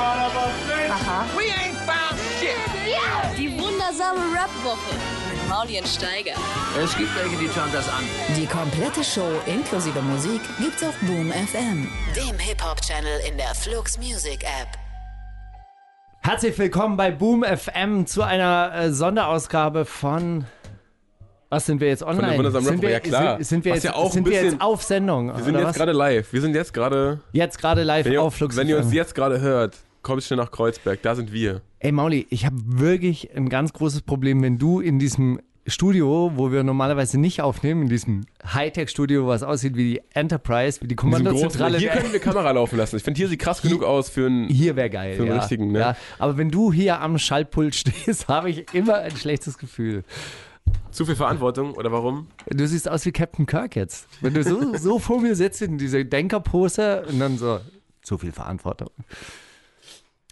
Aha. We ain't found shit. Die wundersame Rap-Woche mit Maulien Steiger. Es gibt welche, die schauen das an. Die komplette Show inklusive Musik gibt's auf Boom FM, dem Hip-Hop-Channel in der Flux Music App. Herzlich willkommen bei Boom FM zu einer äh, Sonderausgabe von. Was sind wir jetzt online? der wundersamen sind, wir, ja, klar. Sind, sind, wir, jetzt, ja auch sind ein wir jetzt bisschen- auf Sendung? Wir sind jetzt gerade live. Wir sind jetzt gerade. Jetzt gerade live Wenn, ihr- auf Flux wenn ihr uns jetzt gerade hört, kommt schnell nach Kreuzberg. Da sind wir. Ey Mauli, ich habe wirklich ein ganz großes Problem, wenn du in diesem Studio, wo wir normalerweise nicht aufnehmen, in diesem Hightech-Studio, was aussieht wie die Enterprise, wie die Kommandozentrale. Hier können wir Kamera laufen lassen. Ich finde, hier sieht krass genug aus für ein. hier wäre geil. Für den ja. richtigen, ne? Ja, aber wenn du hier am Schaltpult stehst, habe ich immer ein schlechtes Gefühl. Zu viel Verantwortung oder warum? Du siehst aus wie Captain Kirk jetzt. Wenn du so, so vor mir sitzt in dieser Denkerpose und dann so, zu viel Verantwortung.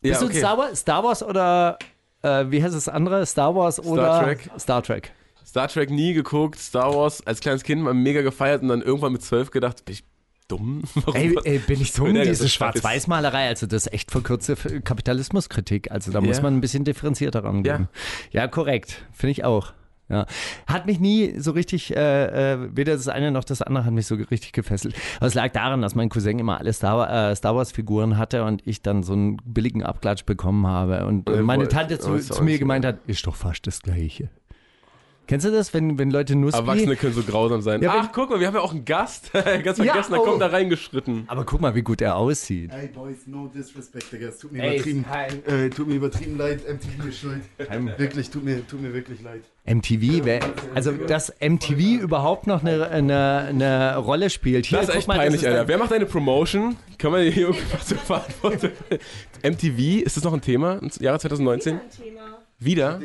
Bist du Star Wars, Star Wars oder äh, wie heißt das andere? Star Wars oder Trek. Star Trek. Star Trek nie geguckt, Star Wars als kleines Kind mal mega gefeiert und dann irgendwann mit zwölf gedacht, bin ich dumm? Warum? Ey, ey, bin ich dumm? Ja, Diese Schwarz-Weiß-Malerei, also das ist echt verkürzte Kapitalismuskritik. Also da muss Ja. man ein bisschen differenzierter rangehen. Ja, korrekt. Finde ich auch. Ja. Hat mich nie so richtig, äh, äh, weder das eine noch das andere hat mich so richtig gefesselt. Aber es lag daran, dass mein Cousin immer alle Star, äh, Star Wars-Figuren hatte und ich dann so einen billigen Abklatsch bekommen habe. Und äh, Äh, meine Tante zu, zu mir gemeint hat, ist doch fast das Gleiche. Kennst du das, wenn, wenn Leute Nussbi... Erwachsene können so grausam sein. Ja, Ach, guck mal, wir haben ja auch einen Gast. Ganz Ja, vergessen, der oh. kommt da reingeschritten. Aber guck mal, wie gut er aussieht. Ey, Boys, no disrespect, Digga. Es tut mir Ey, übertrieben. Äh, tut mir übertrieben leid. MTV ist schuld. Wirklich, tut mir, tut mir wirklich leid. MTV, wer, also dass MTV überhaupt noch eine, eine, eine Rolle spielt. Hier, Das ist echt mal, peinlich, ist Alter. ein- Wer macht eine Promotion? Kann man hier irgendwas zur Verantwortung? MTV, ist das noch ein Thema im Jahre 2019? Wieder?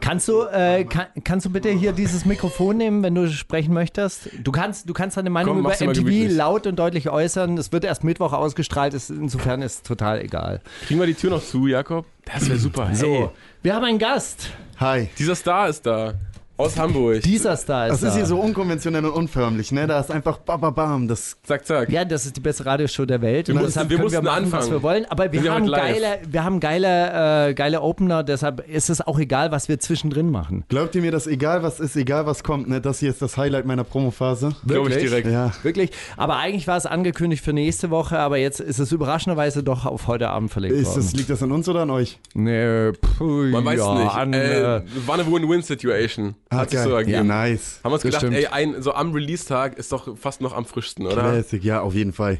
Kannst du, äh, kann, kannst du bitte hier dieses Mikrofon nehmen, wenn du sprechen möchtest? Du kannst, du kannst deine Meinung Komm, über MTV laut und deutlich äußern. Es wird erst Mittwoch ausgestrahlt, ist, insofern ist es total egal. Kriegen wir die Tür noch zu, Jakob? Das wäre super. So, Hey, wir haben einen Gast. Hi. dieser Star ist da. Aus Hamburg. Dieser Star ist Das ist da. hier so unkonventionell und unförmlich, ne? Da ist einfach bam, bam, bam. Das Zack, zack. Ja, das ist die beste Radioshow der Welt. Wir und mussten- deshalb wir können wir mussten machen, was anfangen. wir wollen. Aber wir Wir haben geile, wir haben geile, äh, geile Opener. Deshalb ist es auch egal, was wir zwischendrin machen. Glaubt ihr mir, dass egal was ist, egal was kommt, ne? Das hier ist das Highlight meiner Promophase. Glaube ich Wirklich? direkt. Ja. Wirklich. Aber eigentlich war es angekündigt für nächste Woche, aber jetzt ist es überraschenderweise doch auf heute Abend verlegt Ist worden. das, liegt das an uns oder an euch? nee, puh, Man weiß ja, es nicht. An, äh, äh, war eine Win-Win-Situation. Hat sich so ja, ergeben. nice. Haben wir uns gedacht, ey, ein, so am Release-Tag ist doch fast noch am frischsten, oder? Classic, ja, auf jeden Fall.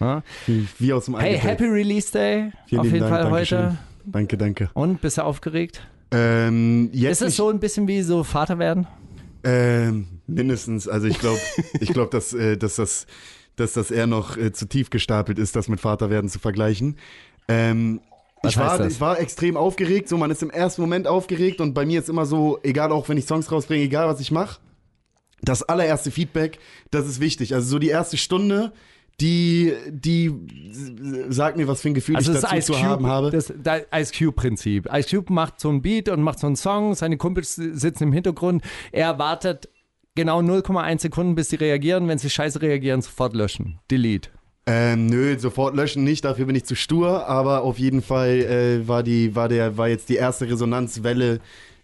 ja. Wie, wie aus dem Hey, Happy Release Day. Vielen auf jeden Dank, Fall Dankeschön. heute. Danke, danke. Und bist du aufgeregt? Ähm, jetzt Ist es so ein bisschen wie so Vater werden? Ähm, mindestens. Also ich glaube, ich glaube, dass, äh, dass das, dass das eher noch äh, zu tief gestapelt ist, das mit Vaterwerden zu vergleichen. Ähm, Was ich, war, ich war extrem aufgeregt. So, man ist im ersten Moment aufgeregt und bei mir ist immer so, egal auch wenn ich Songs rausbringe, egal was ich mache, das allererste Feedback, das ist wichtig. Also so die erste Stunde, die, die sagt mir, was für ein Gefühl Also ich das dazu Ice zu haben habe. Cube, das, das Ice Cube Prinzip. Ice Cube macht so ein Beat und macht so einen Song, seine Kumpels sitzen im Hintergrund, er wartet genau 0,1 Sekunden, bis sie reagieren, wenn sie scheiße reagieren, sofort löschen. Delete. Ähm, nö, sofort löschen nicht, dafür bin ich zu stur, aber auf jeden Fall äh, war die, war der, war jetzt die erste Resonanzwelle,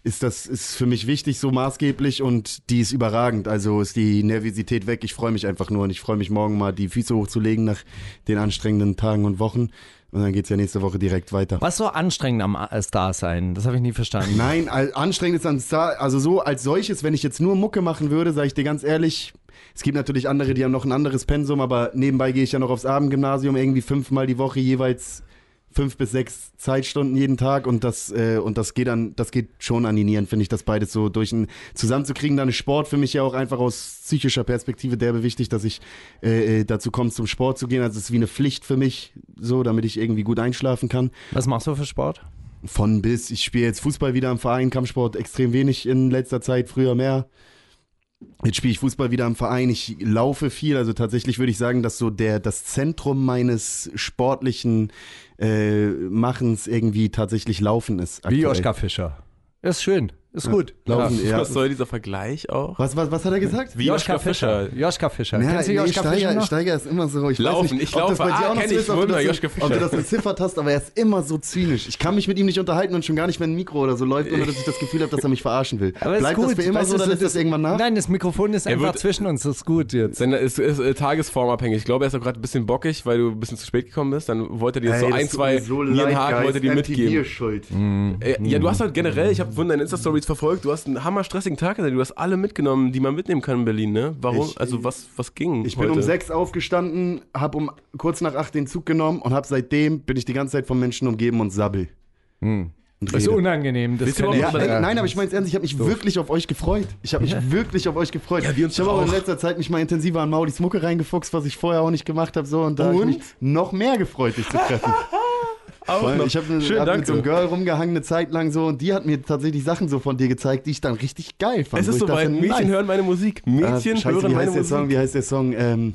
ist das, ist für mich wichtig, so maßgeblich und die ist überragend. Also ist die Nervosität weg. Ich freue mich einfach nur und ich freue mich morgen mal die Füße hochzulegen nach den anstrengenden Tagen und Wochen. Und dann geht's ja nächste Woche direkt weiter. Was so anstrengend am äh, Star sein? Das habe ich nie verstanden. Nein, anstrengend ist an Star, also so als solches, wenn ich jetzt nur Mucke machen würde, sage ich dir ganz ehrlich, es gibt natürlich andere, die haben noch ein anderes Pensum, aber nebenbei gehe ich ja noch aufs Abendgymnasium, irgendwie fünfmal die Woche jeweils fünf bis sechs Zeitstunden jeden Tag und das äh, und das geht dann, das geht schon an die Nieren, finde ich, das beides so durch ein zusammenzukriegen. Dann ist Sport für mich ja auch einfach aus psychischer Perspektive derbe wichtig, dass ich äh, äh, dazu komme, zum Sport zu gehen. Also es ist wie eine Pflicht für mich, so, damit ich irgendwie gut einschlafen kann. Was machst du für Sport? Von bis. Ich spiele jetzt Fußball wieder im Verein, Kampfsport extrem wenig in letzter Zeit, früher mehr. Jetzt spiele ich Fußball wieder im Verein. Ich laufe viel. Also tatsächlich würde ich sagen, dass so der das Zentrum meines sportlichen äh, Machens irgendwie tatsächlich Laufen ist. Wie aktuell. Joschka Fischer. Ist schön. Ist gut. Laufen, ja. Was soll dieser Vergleich auch? Was, was, was hat er gesagt? Wie Joschka Fischer. Joschka Fischer. Ja, Kennst du nee, Joschka Fischer Steiger, noch? Steiger ist immer so. Ich Laufen, weiß nicht, ich ob das laufe. bei dir Ah, auch noch kenn so ich, ist, ob du, das, Joschka ob du Fischer. das beziffert hast, aber er ist immer so zynisch. Ich kann mich mit ihm nicht unterhalten und schon gar nicht, wenn ein Mikro oder so läuft, ohne dass ich das Gefühl habe, dass er mich verarschen will. Aber Bleibt ist gut. das für immer Weißt so, dann ist das irgendwann nach? Nein, das Mikrofon ist Er einfach zwischen uns. Das ist gut jetzt. Seine ist, ist äh, tagesformabhängig. Ich glaube, er ist auch gerade ein bisschen bockig, weil du ein bisschen zu spät gekommen bist. Dann wollte er dir so ein, zwei Nierenhaken wollte dir mitgeben. ist schuld. Äh, ja, du hast halt generell, ich habe von deinen Insta-Stories verfolgt, du hast einen hammer stressigen Tag gehabt. Du hast alle mitgenommen, die man mitnehmen kann in Berlin, ne? Warum? Ich- also was, was ging Ich bin heute? um sechs aufgestanden, habe um kurz nach acht den Zug genommen und habe seitdem bin ich die ganze Zeit von Menschen umgeben und sabbel. Und Das ist unangenehm. Das kann Ja, ey, nein, aber ich meine es ernst, ich habe mich wirklich auf euch gefreut. Ich habe mich wirklich auf euch gefreut. Ja, wir uns ich habe auch in letzter Zeit mich mal intensiver an Maulis Mucke reingefuchst, was ich vorher auch nicht gemacht habe. So, und da habe ich Und? mich noch mehr gefreut, dich zu treffen. Auch noch. ich habe Schön, hab mit so einem Girl rumgehangen eine Zeit lang so und die hat mir tatsächlich Sachen so von dir gezeigt, die ich dann richtig geil fand. es ist ich soweit, dachte, Mädchen nice. hören meine Musik. Ah, Mädchen Scheiße, hören wie meine heißt der Musik. Song? Wie heißt der Song? Ähm,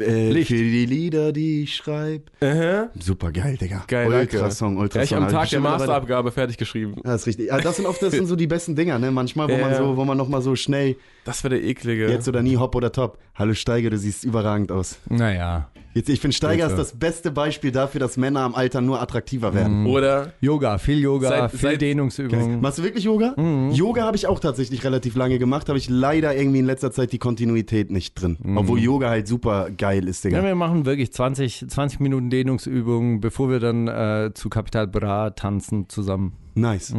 äh, Licht. Für die Lieder, die ich schreibe. Aha. Super geil, Digga. Geil, ultra danke. Song, ultra Ja, ich Song. am Tag der Masterabgabe fertig geschrieben. Ja, das ist richtig. Ja, das sind oft das sind so die besten Dinger, ne? Manchmal, wo Ja, man so, wo man noch mal so schnell Das wäre der eklige. jetzt oder nie Hop oder Top. Hallo Steiger, du siehst überragend aus. Naja. Jetzt, ich finde Steiger ist das beste Beispiel dafür, dass Männer am Alter nur attraktiver werden. Oder Yoga, viel Yoga, Seit- viel seit- Dehnungsübungen. Machst du wirklich Yoga? Yoga habe ich auch tatsächlich relativ lange gemacht, habe ich leider irgendwie in letzter Zeit die Kontinuität nicht drin. Obwohl Yoga halt super geil ist, Digga. Ja, wir machen wirklich 20, 20 Minuten Dehnungsübungen, bevor wir dann äh, zu Capital Bra tanzen zusammen. Nice.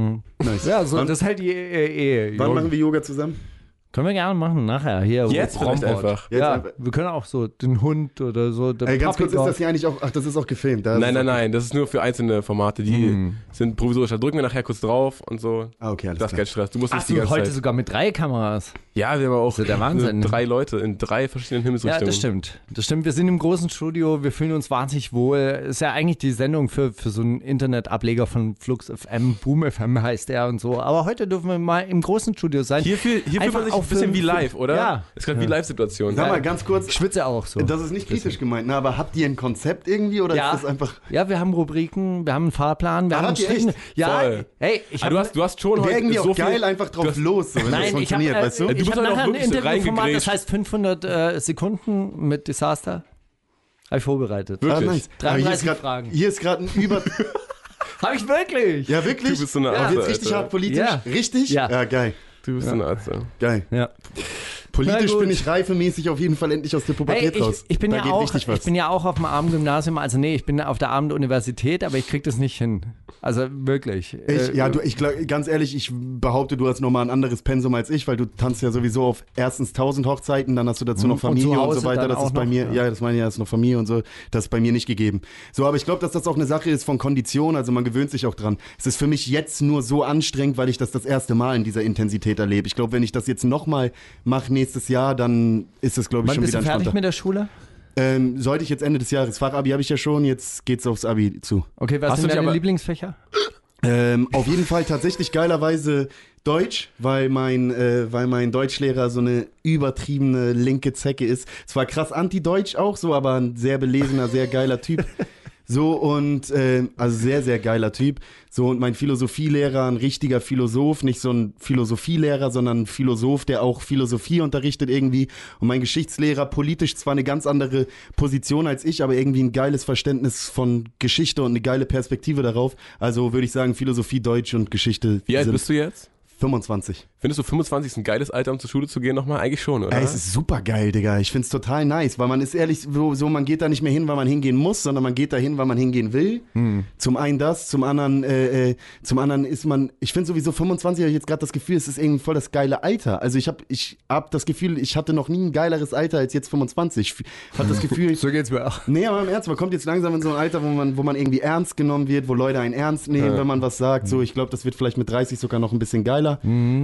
nice. Ja, so, wann, das ist halt die äh, Ehe. wann Yoga. machen wir Yoga zusammen? Können wir gerne machen, nachher. Hier, Jetzt vielleicht einfach. Jetzt ja, einfach. wir können auch so den Hund oder so. Ey, ganz Puppy kurz, ist Dog. das hier eigentlich auch, ach, das ist auch gefilmt. Nein, nein, nein, das ist nur für einzelne Formate, die sind provisorisch. Da drücken wir nachher kurz drauf und so. Ah, okay, alles Das ist kein Stress. Du musst Ach nicht die so, ganze heute Zeit. sogar mit drei Kameras. Ja, wir haben auch ja der Wahnsinn. drei Leute in drei verschiedenen Ja, Himmelsrichtungen. das stimmt. Das stimmt. Wir sind im großen Studio, wir fühlen uns wahnsinnig wohl. Ist ja eigentlich die Sendung für, für so einen Internetableger von Flux FM, Boom FM heißt der und so. Aber heute dürfen wir mal im großen Studio sein. Hier, fühl, hier fühlt Einfach man sich auch ein bisschen wie live, oder? Ja. Ist gerade wie Live-Situation. Sag mal ganz kurz, Ich schwitze auch so. das ist nicht kritisch gemeint, ne, aber habt ihr ein Konzept irgendwie oder Ja. ist das einfach. ja, wir haben Rubriken, wir haben einen Fahrplan, wir Ah, haben echt? Ja, Voll. hey, ich Ah, hab, du, hast, du hast schon heute irgendwie so auch geil, einfach drauf hast- los, so, wenn das Nein, ich habe funktioniert, äh, weißt du? Du ich bist hab heute auch nachher ein Interviewformat, das heißt 500 äh, Sekunden mit Desaster. Habe ich vorbereitet. Wirklich? Ah, nice. Aber hier ist 33 grad- Fragen. Hier ist gerade ein Über. Habe ich wirklich? Ja, wirklich? Du bist so eine ja, Arze, jetzt richtig Alter. hart politisch? Ja. Richtig? Ja. Ja, geil. Du bist so ein Arzt. ja. Geil. Ja. Politisch bin ich reifemäßig auf jeden Fall endlich aus der Hey, Pubertät ich, raus. ich, bin da ja auch, ich bin ja auch auf dem Abendgymnasium, also nee, ich bin auf der Abenduniversität, aber ich krieg das nicht hin. Also wirklich. Ich, Äh, ja, du, ich glaub, ganz ehrlich, ich behaupte, du hast nochmal ein anderes Pensum als ich, weil du tanzt ja sowieso auf erstens 1000 Hochzeiten, dann hast du dazu noch Und zu Familie und, Hause so weiter. Das ist bei noch, mir, ja. ja, das meine ich ja, ist noch Familie und so. Das ist bei mir nicht gegeben. So, aber ich glaube, dass das auch eine Sache ist von Kondition, also man gewöhnt sich auch dran. Es ist für mich jetzt nur so anstrengend, weil ich das das erste Mal in dieser Intensität erlebe. Ich glaube, wenn ich das jetzt nochmal mache nächstes Jahr, dann ist es, glaube ich, Wann schon bist wieder du fertig mit der Schule? Ähm, sollte ich jetzt Ende des Jahres, Fachabi habe ich ja schon, jetzt geht's aufs Abi zu. Okay, was Hast sind deine aber- Lieblingsfächer? Ähm, auf jeden Fall tatsächlich geilerweise Deutsch, weil mein, äh, weil mein Deutschlehrer so eine übertriebene linke Zecke ist. Zwar krass anti-deutsch auch so, aber ein sehr belesener, sehr geiler Typ. So und äh, also sehr, sehr geiler Typ. So und mein Philosophielehrer, ein richtiger Philosoph, nicht so ein Philosophielehrer, sondern ein Philosoph, der auch Philosophie unterrichtet irgendwie. Und mein Geschichtslehrer, politisch zwar eine ganz andere Position als ich, aber irgendwie ein geiles Verständnis von Geschichte und eine geile Perspektive darauf. Also würde ich sagen, Philosophie, Deutsch und Geschichte. Wie alt bist du jetzt? 25. Findest du 25 ist ein geiles Alter, um zur Schule zu gehen nochmal? Eigentlich schon, oder? Ey, es ist super geil, Digga. Ich find's total nice, weil man ist ehrlich, so, so man geht da nicht mehr hin, weil man hingehen muss, sondern man geht da hin, weil man hingehen will. Zum einen das, zum anderen, äh, äh, zum anderen ist man, ich finde sowieso 25 habe ich jetzt gerade das Gefühl, es ist irgendwie voll das geile Alter. Also ich habe ich hab das Gefühl, ich hatte noch nie ein geileres Alter als jetzt 25. Ich habe das Gefühl, So geht's mir auch. Nee, aber im Ernst, man kommt jetzt langsam in so ein Alter, wo man, wo man irgendwie ernst genommen wird, wo Leute einen ernst nehmen, wenn man was sagt. So, ich glaube, das wird vielleicht mit 30 sogar noch ein bisschen geiler.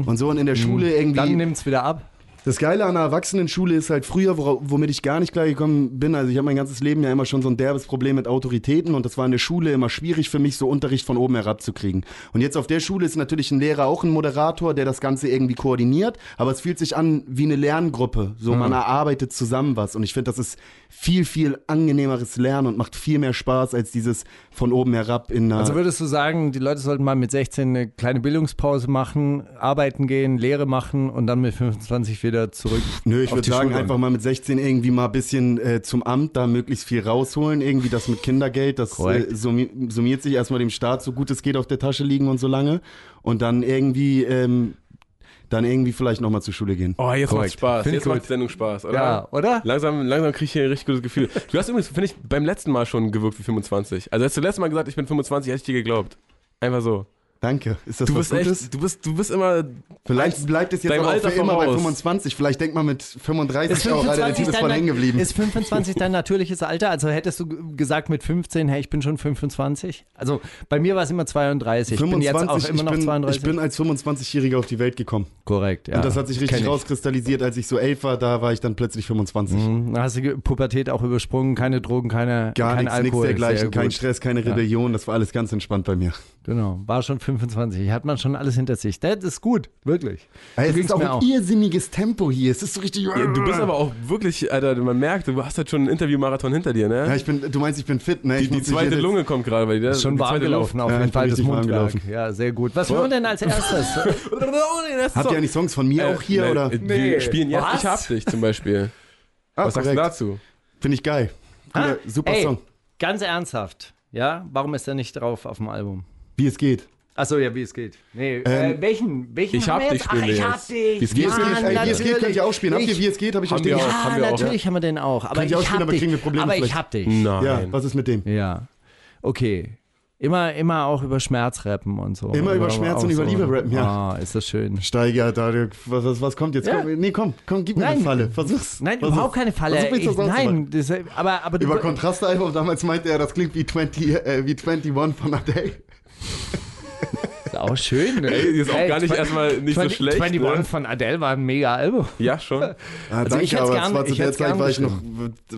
Und so und in der Schule irgendwie. Dann nimmt's wieder ab. Das Geile an der Erwachsenenschule ist halt früher, womit ich gar nicht klargekommen bin. Also ich habe mein ganzes Leben ja immer schon so ein derbes Problem mit Autoritäten und das war in der Schule immer schwierig für mich, so Unterricht von oben herab zu kriegen. Und jetzt auf der Schule ist natürlich ein Lehrer auch ein Moderator, der das Ganze irgendwie koordiniert, aber es fühlt sich an wie eine Lerngruppe. So man erarbeitet zusammen was und ich finde, das ist viel, viel angenehmeres Lernen und macht viel mehr Spaß als dieses von oben herab in einer... Also würdest du sagen, die Leute sollten mal mit 16 eine kleine Bildungspause machen, arbeiten gehen, Lehre machen und dann mit 25 wieder zurück? Nö, ich würde sagen, einfach mal mit 16 irgendwie mal ein bisschen äh, zum Amt, da möglichst viel rausholen. Irgendwie das mit Kindergeld, das äh, summi summiert sich erstmal dem Staat, so gut es geht, auf der Tasche liegen und so lange. Und dann irgendwie, ähm, dann irgendwie vielleicht nochmal zur Schule gehen. Oh, jetzt Korrekt. macht Spaß. Find ich Jetzt macht die Sendung Spaß, oder? Ja, oder? Langsam, langsam kriege ich hier ein richtig gutes Gefühl. Du hast übrigens, finde ich, beim letzten Mal schon gewirkt wie 25. Also hast du letztes Mal gesagt, ich bin 25, hätte ich dir geglaubt. Einfach so. Danke. Ist das Du was bist Gutes? echt, du bist, du bist immer. Vielleicht bleibt es jetzt aber auch Alter für immer bei voraus. 25. Vielleicht denkt man mit 35 auch, Alter, der Typ ist voll hängen geblieben. ist 25 dein natürliches Alter? Also hättest du gesagt mit 15, hey, ich bin schon 25? Also bei mir war es immer 32. Ich bin jetzt auch immer ich, noch bin, 32. ich bin als 25-Jähriger auf die Welt gekommen. korrekt, ja. Und das hat sich richtig rauskristallisiert, als ich so elf war, da war ich dann plötzlich 25. Mhm, Da hast du Pubertät auch übersprungen, keine Drogen, keine, Gar kein nichts, nichts Alkohol. dergleichen, Sehr kein. Stress, keine Rebellion, das war alles ganz entspannt bei mir. Genau, war schon 25. Hat man schon alles hinter sich. Das ist gut, wirklich. So es ist auch ein irrsinniges Tempo hier. Es ist so richtig. Ja, du bist aber auch wirklich, Alter, man merkt, du hast halt schon einen Interviewmarathon hinter dir, ne? Ja, ich bin, du meinst, ich bin fit, ne? die Ich die zweite Lunge kommt gerade bei dir. Ist schon warm gelaufen, auf Ja, jeden Fall das Mundwerk. gelaufen. Ja, sehr gut. Was hören wir denn als erstes? Habt ihr eigentlich Songs von mir auch hier, Äh, oder? Wir Nee. spielen jetzt Was? Ich hab dich zum Beispiel. Ah, Was sagst du korrekt. dazu? Finde ich geil. Guter, Ah, super ey, Song. Ganz ernsthaft, ja? Warum ist er nicht drauf auf dem Album? Wie es geht. Achso, ja, wie es geht. Nee, äh, Ähm, welchen? Welchen Ich haben hab dich? Ach, ich hab dich. Wie es geht, wie es geht, könnt ihr auch spielen. Habt ihr Ich- Wie es geht, habe ich auch. Ja, haben wir auch. natürlich haben wir den auch. Aber Könnt ihr auch ich spielen, hab aber dich. kriegen wir Probleme aber ich vielleicht. hab dich. Nein. Ja, was ist mit dem? Ja. Okay. Immer, immer auch über Schmerz rappen und so. Immer über Schmerz auch und über Liebe rappen, ja. Ah, ist das schön. Steiger, da, was, was, was kommt jetzt? Ja. Komm, nee, komm, komm, gib mir Nein. eine Falle. Versuch's. Nein, Versuch's. überhaupt keine Falle. Versuch mich Ich, nein, das, aber, aber Über Kontrastalbum, damals meinte er, das klingt wie 20, äh, wie 21 von Adele. Ist auch schön. Ey, die ist auch gar nicht erstmal nicht so 20 schlecht. 21 Ne? von Adele war ein mega Album. Ja, schon. Ah, Also danke, ich hätt's aber gern- es war zu ich der Zeit, gern war ich noch,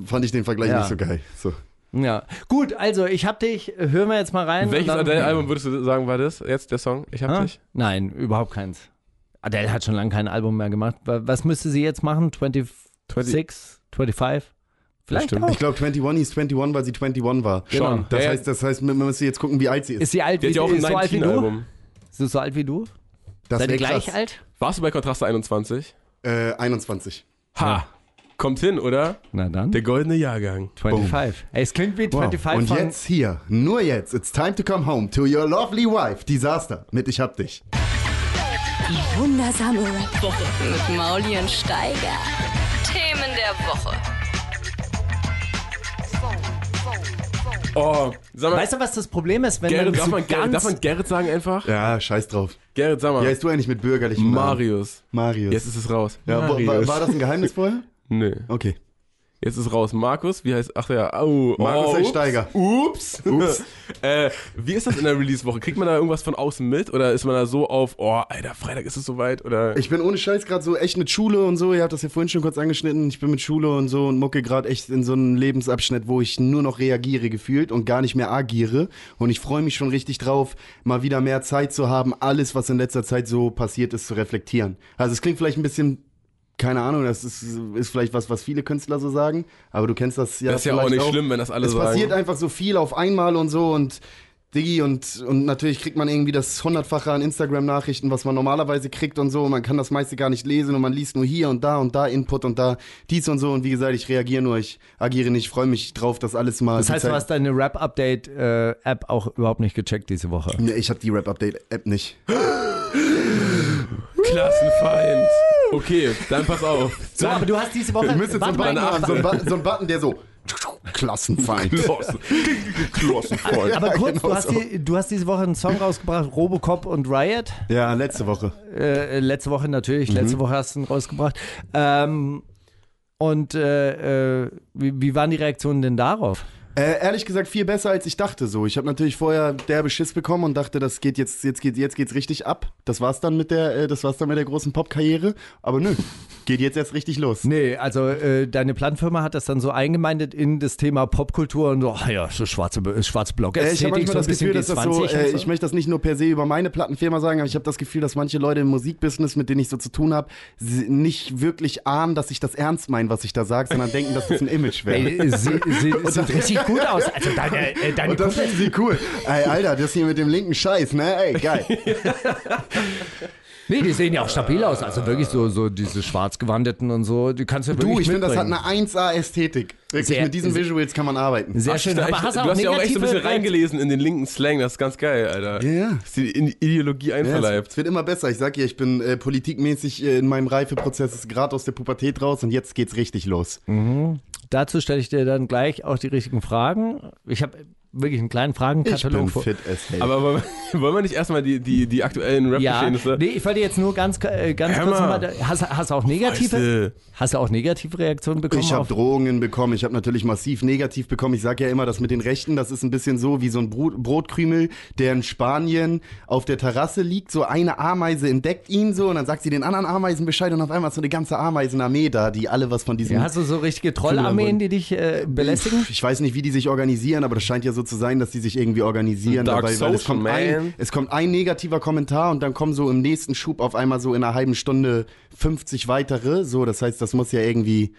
fand ich den Vergleich Ja. nicht so geil. So. Ja. Gut, also ich hab dich, hören wir jetzt mal rein. Welches Adele-Album würdest du sagen, war das jetzt der Song? Ich hab Ah? dich. Nein, überhaupt keins. Adele hat schon lange kein Album mehr gemacht. Wa- Was müsste sie jetzt machen? 26? 25? Vielleicht auch. Ich glaube, 21 ist 21, weil sie 21 war. Schon. Das Ja, heißt, das heißt, man müsste jetzt gucken, wie alt sie ist. Ist sie alt wie, ist so alt wie du? 19-Album. Ist sie so alt wie du? Das Seid ihr gleich krass. alt? Warst du bei Kontraste 21? Äh, 21. Ha! Kommt hin, oder? Na dann. Der goldene Jahrgang. 25. Ey, es klingt wie Wow. 25 Und von... jetzt hier, nur jetzt, it's time to come home to your lovely wife, Disaster, mit Ich hab dich. Die wundersame Rap-Woche mit Mauli und Steiger. Themen der Woche. Oh, sag mal, Weißt du, was das Problem ist, wenn Gerrit, man darf, so man, Gerrit, ganz... darf man Gerrit sagen einfach? Ja, scheiß drauf. Gerrit, sag mal. Wie heißt du eigentlich mit bürgerlichen Namen? Marius. Marius. Jetzt ist es raus. ja, war, Marius. war das ein Geheimnis vorher? Nö. Okay. Jetzt ist raus. Markus, wie heißt. Ach ja, au. Markus oh, ups. Steiger. Ups. Ups. äh, wie ist das in der Release-Woche? Kriegt man da irgendwas von außen mit? Oder ist man da so auf, oh, Alter, Freitag ist es soweit? Oder. Ich bin ohne Scheiß gerade so echt mit Schule und so. Ihr habt das ja vorhin schon kurz angeschnitten. Ich bin mit Schule und so und mucke gerade echt in so einen Lebensabschnitt, wo ich nur noch reagiere gefühlt und gar nicht mehr agiere. Und ich freue mich schon richtig drauf, mal wieder mehr Zeit zu haben, alles, was in letzter Zeit so passiert ist, zu reflektieren. Also es klingt vielleicht ein bisschen. Keine Ahnung, das ist, ist vielleicht was, was viele Künstler so sagen, aber du kennst das ja. das ist ja auch nicht schlimm, wenn das alle es sagen. passiert einfach so viel auf einmal und so und Diggi und, und natürlich kriegt man irgendwie das hundertfache an Instagram-Nachrichten, was man normalerweise kriegt und so. Und man kann das meiste gar nicht lesen und man liest nur hier und da und da Input und da dies und so. Und wie gesagt, ich reagiere nur, ich agiere nicht, freue mich drauf, dass alles mal. Das heißt, du hast deine Rap-Update-App auch überhaupt nicht gecheckt diese Woche. Nee, ich habe die Rap-Update-App nicht. Klassenfeind. Okay, dann pass auf. So, aber du hast diese Woche... Ich müsste so einen Button haben, so einen, Button, so einen Button, der so. Klassenfeind. Klassen. Klassenfeind. aber kurz, genau du, hast so. die, du hast diese Woche einen Song rausgebracht, Robocop und Riot. Ja, letzte Woche. Äh, letzte Woche natürlich, Mhm. letzte Woche hast du ihn rausgebracht. Ähm, und äh, äh, wie, wie waren die Reaktionen denn darauf? Äh, ehrlich gesagt viel besser als ich dachte so. Ich habe natürlich vorher derbe Schiss bekommen und dachte, das geht jetzt jetzt geht jetzt geht's richtig ab. Das war's dann mit der äh, das war's dann mit der großen Popkarriere, aber nö. geht jetzt erst richtig los. Nee, also äh, deine Plattenfirma hat das dann so eingemeindet in das Thema Popkultur und so, ah ja, so schwarze, schwarze Block. Äh, ich habe manchmal das Gefühl, dass das so, äh, ich möchte das nicht nur per se über meine Plattenfirma sagen, aber ich habe das Gefühl, dass manche Leute im Musikbusiness, mit denen ich so zu tun habe, nicht wirklich ahnen, dass ich das ernst meine, was ich da sage, sondern denken, dass das ein Image wäre. Sie, sie, sieht richtig gut aus. Also deine, äh, deine Und das finden sie cool. Ey, Alter, das hier mit dem linken Scheiß, ne? Ey, geil. Nee, die sehen ja auch stabil aus. Also wirklich so, so diese schwarzgewandeten und so. Die kannst du wirklich Du, ich finde, das hat eine 1A-Ästhetik. Wirklich, Sehr- mit diesen Visuals kann man arbeiten. Sehr Ach, schön. Aber ich- hast du auch hast ja auch echt so ein bisschen reingelesen in den linken Slang, das ist ganz geil, Alter. Ja. Ist die Ideologie Ja, es, einverleibt. es wird immer besser. Ich sag ja, ich bin äh, politikmäßig äh, in meinem Reifeprozess gerade aus der Pubertät raus und jetzt geht's richtig los. Dazu stelle ich dir dann gleich auch die richtigen Fragen. Ich habe wirklich einen kleinen Ich Fragenkatalog bin vor. fit as hell. Aber wollen wir, wollen wir nicht erstmal die, die, die aktuellen Ja, Rap-Geschehnisse? nee, ich wollte jetzt nur ganz, äh, ganz kurz mal. hast, hast du auch negative, hast du auch negative Reaktionen bekommen? Ich habe Drohungen bekommen, ich habe natürlich massiv negativ bekommen. Ich sage ja immer, das mit den Rechten, das ist ein bisschen so wie so ein Brot, Brotkrümel, der in Spanien auf der Terrasse liegt. So eine Ameise entdeckt ihn so und dann sagt sie den anderen Ameisen Bescheid und auf einmal ist so eine ganze Ameisenarmee da, die alle was von diesem... ja, hast du so richtige Trollarmeen, die dich äh, belästigen? Ich weiß nicht, wie die sich organisieren, aber das scheint ja so zu sein, dass die sich irgendwie organisieren. Dark weil, weil es, kommt ein, es kommt ein negativer Kommentar und dann kommen so im nächsten Schub auf einmal so in einer halben Stunde 50 weitere. So, das heißt, das muss ja irgendwie,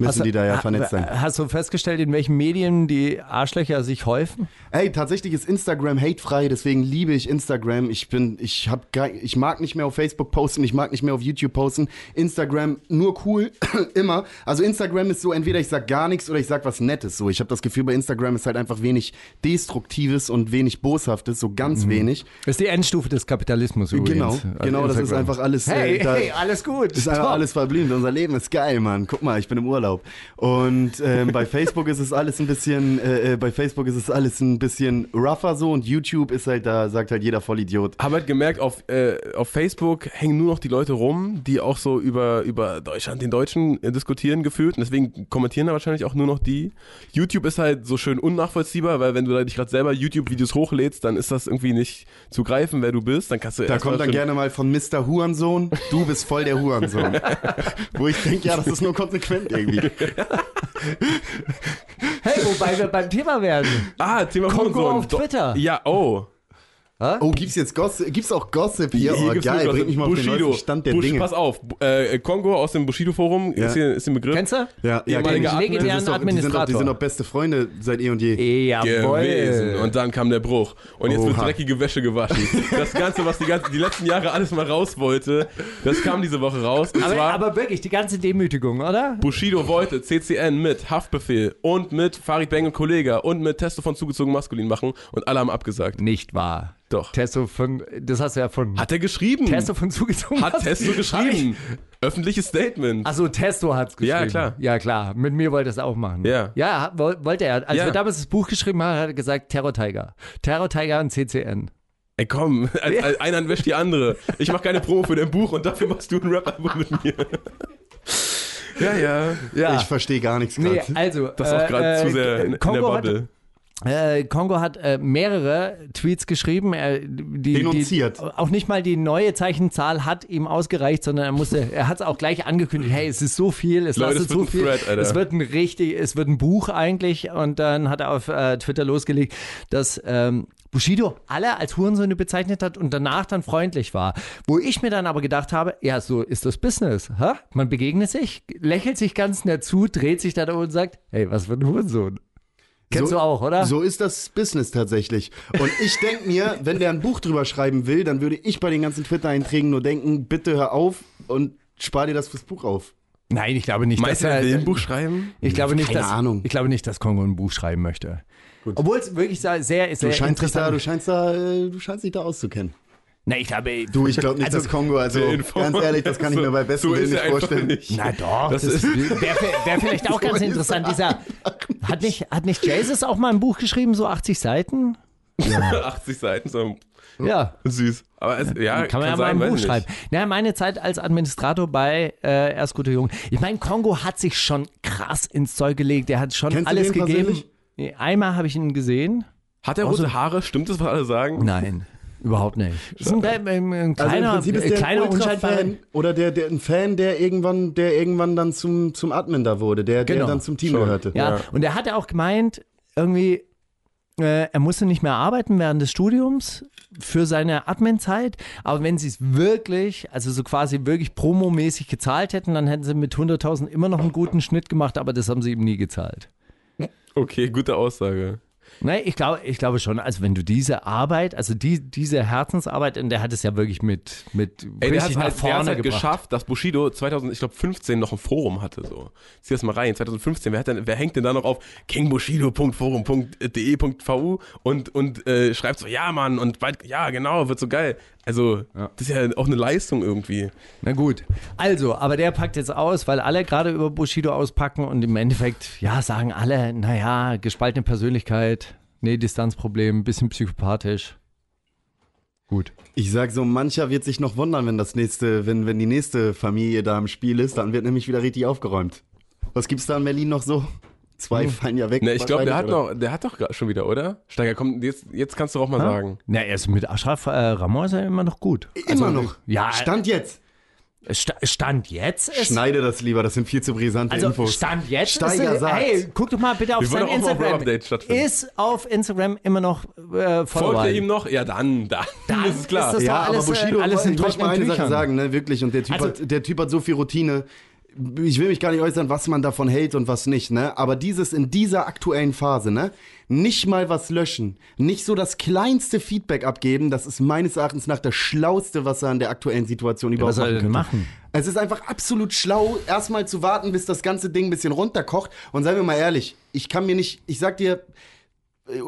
müssen die da ja vernetzt sein. Hast du festgestellt, in welchen Medien die Arschlöcher sich häufen? Ey, tatsächlich ist Instagram hatefrei, deswegen liebe ich Instagram. Ich bin, ich hab, ich mag nicht mehr auf Facebook posten, ich mag nicht mehr auf YouTube posten. Instagram nur cool, immer. Also Instagram ist so, entweder ich sag gar nichts oder ich sag was Nettes. So, ich habe das Gefühl, bei Instagram ist halt einfach wenig Destruktives und wenig Boshaftes, so ganz wenig. Das ist die Endstufe des Kapitalismus übrigens. Genau, Also genau, das ist Instagram. einfach alles. Hey, äh, da, hey, alles gut. Das ist einfach Top. alles verblieben. Unser Leben ist geil, Mann. Guck mal, ich bin im Urlaub. Und ähm, bei Facebook ist es alles ein bisschen, äh, äh, bei Facebook ist es alles ein bisschen rougher so und YouTube ist halt, da sagt halt jeder Vollidiot. Habe halt gemerkt, auf, äh, auf Facebook hängen nur noch die Leute rum, die auch so über, über Deutschland, den Deutschen äh, diskutieren gefühlt. Und deswegen kommentieren da wahrscheinlich auch nur noch die. YouTube ist halt so schön unnachvollziehbar, weil wenn du da dich gerade selber YouTube-Videos hochlädst, dann ist das irgendwie nicht zu greifen, wer du bist. Dann kannst du Da kommt dann gerne mal von Mr. Hurensohn, du bist voll der Hurensohn. Wo ich denke, ja, das ist nur konsequent irgendwie. Hey, wobei wir beim Thema werden. Ah, Thema Kongo auf Twitter. Ja, oh. Oh, gibt's jetzt Gossip? Gibt's auch Gossip hier? Hier oh, geil, nur bring mich mal auf den Bushido. neuesten Stand der Bush, Dinge. Pass auf, äh, Kongo aus dem Bushido-Forum Ja. ist, hier, ist ein Begriff. Kennst du? Ja, ja, kenn ich. legendären doch- die sind, doch, die Administrator. sind doch beste Freunde seit eh und je. gewesen. Und dann kam der Bruch. Und jetzt wird Oha. dreckige Wäsche gewaschen. Das Ganze, was die, ganze, die letzten Jahre alles mal raus wollte, das kam diese Woche raus. Und Aber, zwar, aber wirklich, die ganze Demütigung, oder? Bushido wollte CCN mit Haftbefehl und mit Farid Bang und Kollega und mit Testo von zugezogen maskulin machen und alle haben abgesagt. Nicht wahr. Doch. Testo von, das hast du ja von. Hat er geschrieben? Testo von zugezogen. Hat Testo geschrieben. Öffentliches Statement. Also Testo hat's geschrieben. Ja, klar. Ja, klar. Mit mir wollte er es auch machen. Ja. Ja, wollte er. Als Ja. wir damals das Buch geschrieben haben, hat er gesagt, Terror Tiger. Terror Tiger und CCN. Ey komm, als, als eine Hand wäscht die andere. Ich mach keine Promo für dein Buch und dafür machst du ein Rap-Album mit mir. Ja, ja. Ja. Ich verstehe gar nichts Nee, gerade. also. Das ist auch gerade äh, zu sehr in, in der Kongo hat, Bubble. Äh, Kongo hat äh, mehrere Tweets geschrieben. Er, die, Denunziert. Die, auch nicht mal die neue Zeichenzahl hat ihm ausgereicht, sondern er musste, er hat es auch gleich angekündigt, hey, es ist so viel, es Leute, lastet so viel. Thread, es wird ein richtig, es wird ein Buch eigentlich und dann hat er auf äh, Twitter losgelegt, dass ähm, Bushido alle als Hurensöhne bezeichnet hat und danach dann freundlich war. Wo ich mir dann aber gedacht habe, ja, so ist das Business. Hä? Man begegnet sich, lächelt sich ganz nett zu, dreht sich dann um und sagt, hey, was für ein Hurensohn. Kennst so, du auch, oder? So ist das Business tatsächlich. Und ich denke mir, wenn der ein Buch drüber schreiben will, dann würde ich bei den ganzen Twitter-Einträgen nur denken, bitte hör auf und spar dir das fürs Buch auf. Nein, ich glaube nicht. Meinst du, dass er will ein Buch schreiben? Ich glaube nicht, Keine dass, Ahnung. Ich glaube nicht, dass Kongo ein Buch schreiben möchte. Obwohl es wirklich sehr, sehr, Du sehr scheinst, da, interessant du, scheinst da, äh, du scheinst dich da auszukennen. Na, ich glaube, Du, ich glaube nicht, Also, dass Kongo, also ganz ehrlich, das kann ich mir bei besten so Willen nicht er vorstellen. Nicht. Na doch, Das das, ist- wäre wär vielleicht auch ganz So interessant. er Dieser, hat nicht, hat nicht Jesus auch mal ein Buch geschrieben, so 80 Seiten? 80 Seiten, so Ja. süß. Aber es, ja, Kann man ja sein, mal ein Buch schreiben. Na, meine Zeit als Administrator bei äh, Erst gute Jungen. Ich meine, Kongo hat sich schon krass ins Zeug gelegt. Der hat schon Kennst du alles den gegeben. Einmal habe ich ihn gesehen. Hat er rote Haare? Stimmt das, was alle sagen? Nein, überhaupt nicht. Das ist ein, ein, ein Also im kleiner, Prinzip ist der kleiner. Ultra-Fan oder der, der ein Fan, der irgendwann, der irgendwann dann zum, zum Admin da wurde, der, Genau. der dann zum Team Schon. gehörte. Ja, Ja. und er hatte auch gemeint, irgendwie, äh, er musste nicht mehr arbeiten während des Studiums für seine Admin-Zeit, aber wenn sie es wirklich, also so quasi wirklich promomäßig gezahlt hätten, dann hätten sie mit 100.000 immer noch einen guten Schnitt gemacht, aber das haben sie ihm nie gezahlt. Okay, gute Aussage. Nein, ich glaube, ich glaube schon, also wenn du diese Arbeit, also die, diese Herzensarbeit, und der hat es ja wirklich mit, mit Ey, der hat richtig halt, nach der vorne halt gebracht. geschafft, dass Bushido 2000, ich glaube 15 noch ein Forum hatte. So. Zieh das mal rein. 2015, wer, hat denn, wer hängt denn da noch auf kingbushido.forum.de.vu und, und äh, schreibt so, ja Mann, und bald, ja genau, wird so geil. Also, das ist ja auch eine Leistung irgendwie. Na gut. Also, aber der packt jetzt aus, weil alle gerade über Bushido auspacken und im Endeffekt, ja, sagen alle, naja, gespaltene Persönlichkeit, nee, Distanzproblem, bisschen psychopathisch. Gut. Ich sag so, mancher wird sich noch wundern, wenn das nächste, wenn, wenn die nächste Familie da im Spiel ist, dann wird nämlich wieder richtig aufgeräumt. Was gibt's da in Berlin noch so? Zwei fallen ja weg. Ne, ich glaube, der hat wahrscheinlich, noch, der hat doch schon wieder, oder? Steiger, komm, jetzt, jetzt kannst du auch mal sagen. Na, er ist mit Ashraf äh, Ramon ist er immer noch gut. oder? Immer noch. Ja, Stand jetzt. Sta- Stand jetzt ist. Schneide das lieber, das sind viel zu brisante Also Infos. Stand jetzt Steiger ist, sagt. hey, guck doch mal bitte auf sein Instagram. Ist auf Instagram immer noch äh, Folgt ihr ihm noch? Ja, dann, dann, Dann ist es klar. ist das- ja, alles, aber Bushido, äh, alles in ich möchte mal eine Sache sagen, ne, wirklich. Und der Typ, Also- hat, der Typ hat so viel Routine. Ich will mich gar nicht äußern, was man davon hält und was nicht, ne? Aber dieses in dieser aktuellen Phase, ne? Nicht mal was löschen, nicht so das kleinste Feedback abgeben, das ist meines Erachtens nach das Schlauste, was er an der aktuellen Situation überhaupt was soll er denn machen machen? Es ist einfach absolut schlau, erstmal zu warten, bis das ganze Ding ein bisschen runterkocht. Und seien wir mal ehrlich, ich kann mir nicht, ich sag dir,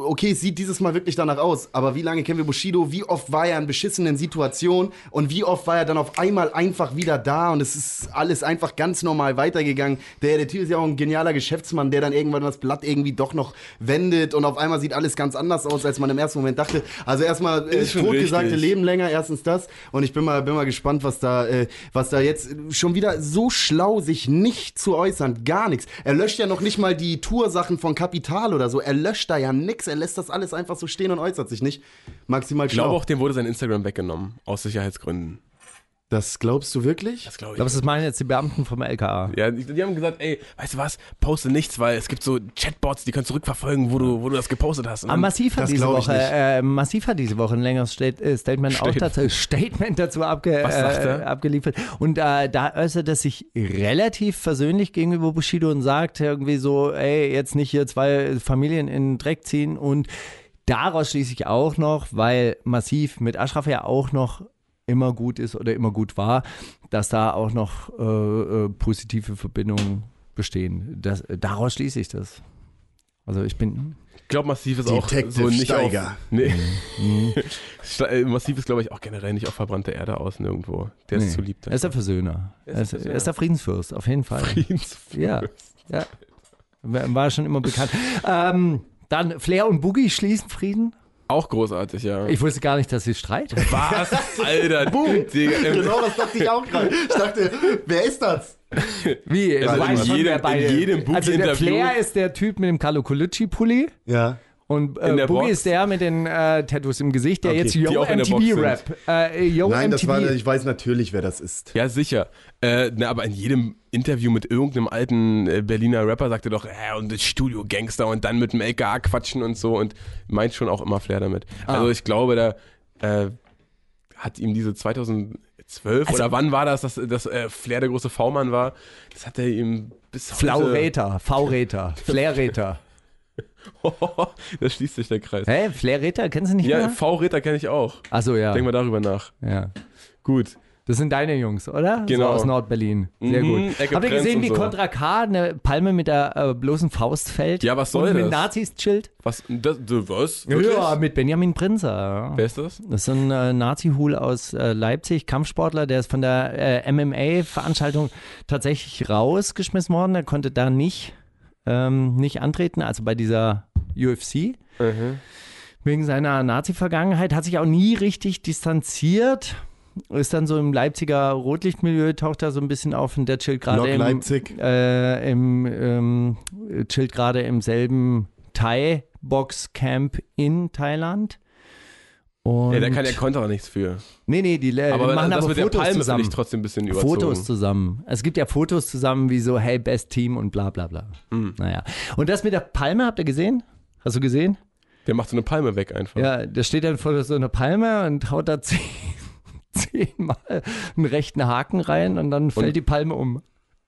okay, es sieht dieses Mal wirklich danach aus, aber wie lange kennen wir Bushido? Wie oft war er in beschissenen Situationen und wie oft war er dann auf einmal einfach wieder da und es ist alles einfach ganz normal weitergegangen. Der, der Typ ist ja auch ein genialer Geschäftsmann, der dann irgendwann das Blatt irgendwie doch noch wendet und auf einmal sieht alles ganz anders aus, als man im ersten Moment dachte. Also erstmal äh, totgesagte. Leben länger, erstens das und ich bin mal, bin mal gespannt, was da, äh, was da jetzt schon wieder so schlau sich nicht zu äußern, gar nichts. Er löscht ja noch nicht mal die Toursachen von Kapital oder so, er löscht da ja nix, er lässt das alles einfach so stehen und äußert sich nicht. Maximal Ich glaube schlau. auch, dem wurde sein Instagram weggenommen. Aus Sicherheitsgründen. Das glaubst du wirklich? Das glaube Ich glaube, das meinen jetzt die Beamten vom LKA. Ja, die, die haben gesagt, ey, weißt du was, poste nichts, weil es gibt so Chatbots, die können zurückverfolgen, wo du, wo du das gepostet hast. Und Aber dann- Massiv hat, diese Woche, nicht. äh, Massiv hat diese Woche ein längeres äh, Statement, auch dazu, Statement dazu abge, äh, er? abgeliefert. Und äh, da äußert er sich relativ versöhnlich gegenüber Bushido und sagt irgendwie so, ey, jetzt nicht hier zwei Familien in den Dreck ziehen. Und daraus schließe ich auch noch, weil Massiv mit Ashraf ja auch noch immer gut ist oder immer gut war, dass da auch noch äh, äh, positive Verbindungen bestehen. Das, daraus schließe ich das. Also ich bin Ich glaube, Massiv ist auch Detective so nicht Steiger. auf... Nee. Ste- äh, Massiv ist, glaube ich, auch generell nicht auf verbrannte Erde aus nirgendwo. Der ist Nee. zu lieb. Er ist der Versöhner. Er ist, er ist der Friedensfürst, auf jeden Fall. Friedensfürst. Ja, ja. War war schon immer bekannt. Ähm, dann Flair und Boogie schließen Frieden. Auch großartig, ja. Ich wusste gar nicht, dass sie streiten. Was? Alter. Boom. Digga, Genau, das dachte ich auch gerade. Ich dachte, wer ist das? Wie? Also in schon, jedem- wer beide- in jedem Also der Flair ist der Typ mit dem Carlo Colucci-Pulli. Ja. Und äh, der Boogie ist der mit den äh, Tattoos im Gesicht, der Okay, jetzt Yo auch in der Box MTV sind. Rap. Äh, Yo Nein, das MTV. war, ich weiß natürlich, wer das ist. Ja, sicher. Äh, na, aber in jedem Interview mit irgendeinem alten äh, Berliner Rapper sagt er doch, äh, und das Studio-Gangster und dann mit dem LKA quatschen und so und meint schon auch immer Flair damit. Ah. Also ich glaube, da äh, hat ihm diese 2012 Also- oder wann war das, dass, dass äh, Flair der große V-Mann war, das hat er ihm bis. Flauräter, V-Räter, Flair-Räter. da schließt sich der Kreis. Hä? Flair-Räter? Kennst du nicht Ja, mehr? V-Räter kenne ich auch. Achso, ja. Denk mal darüber nach. ja. Gut. Das sind deine Jungs, oder? Genau. So aus Nordberlin. Sehr Mhm, gut. Habt ihr gesehen, wie so. Contra K eine Palme mit der äh, bloßen Faust fällt? Ja, was soll und mit das? Nazis chillt? Was? Das, du, was? Wirklich? Ja, mit Benjamin Prinzer. Wer ist das? Das ist ein äh, Nazi-Hul aus äh, Leipzig, Kampfsportler, der ist von der äh, MMA-Veranstaltung tatsächlich rausgeschmissen worden. Er konnte da nicht, ähm, nicht antreten, also bei dieser UFC. Mhm. Wegen seiner Nazi-Vergangenheit, hat sich auch nie richtig distanziert. Ist dann so im Leipziger Rotlichtmilieu, taucht da so ein bisschen auf und der chillt gerade im, Leipzig. äh, im ähm, chillt gerade im selben Thai-Box-Camp in Thailand. Und Ja, da kann der Konter auch nichts für. nee, nee, die Aber machen das aber mit der Fotos Palme finde zusammen. ich trotzdem ein bisschen überzogen. Fotos zusammen. Es gibt ja Fotos zusammen wie so, hey, Best Team und bla bla bla. Hm. Naja. Und das mit der Palme, habt ihr gesehen? Hast du gesehen? Der macht so eine Palme weg einfach. Ja, der steht dann vor so einer Palme und haut da zehn, zehnmal einen rechten Haken rein und dann fällt Und- die Palme um.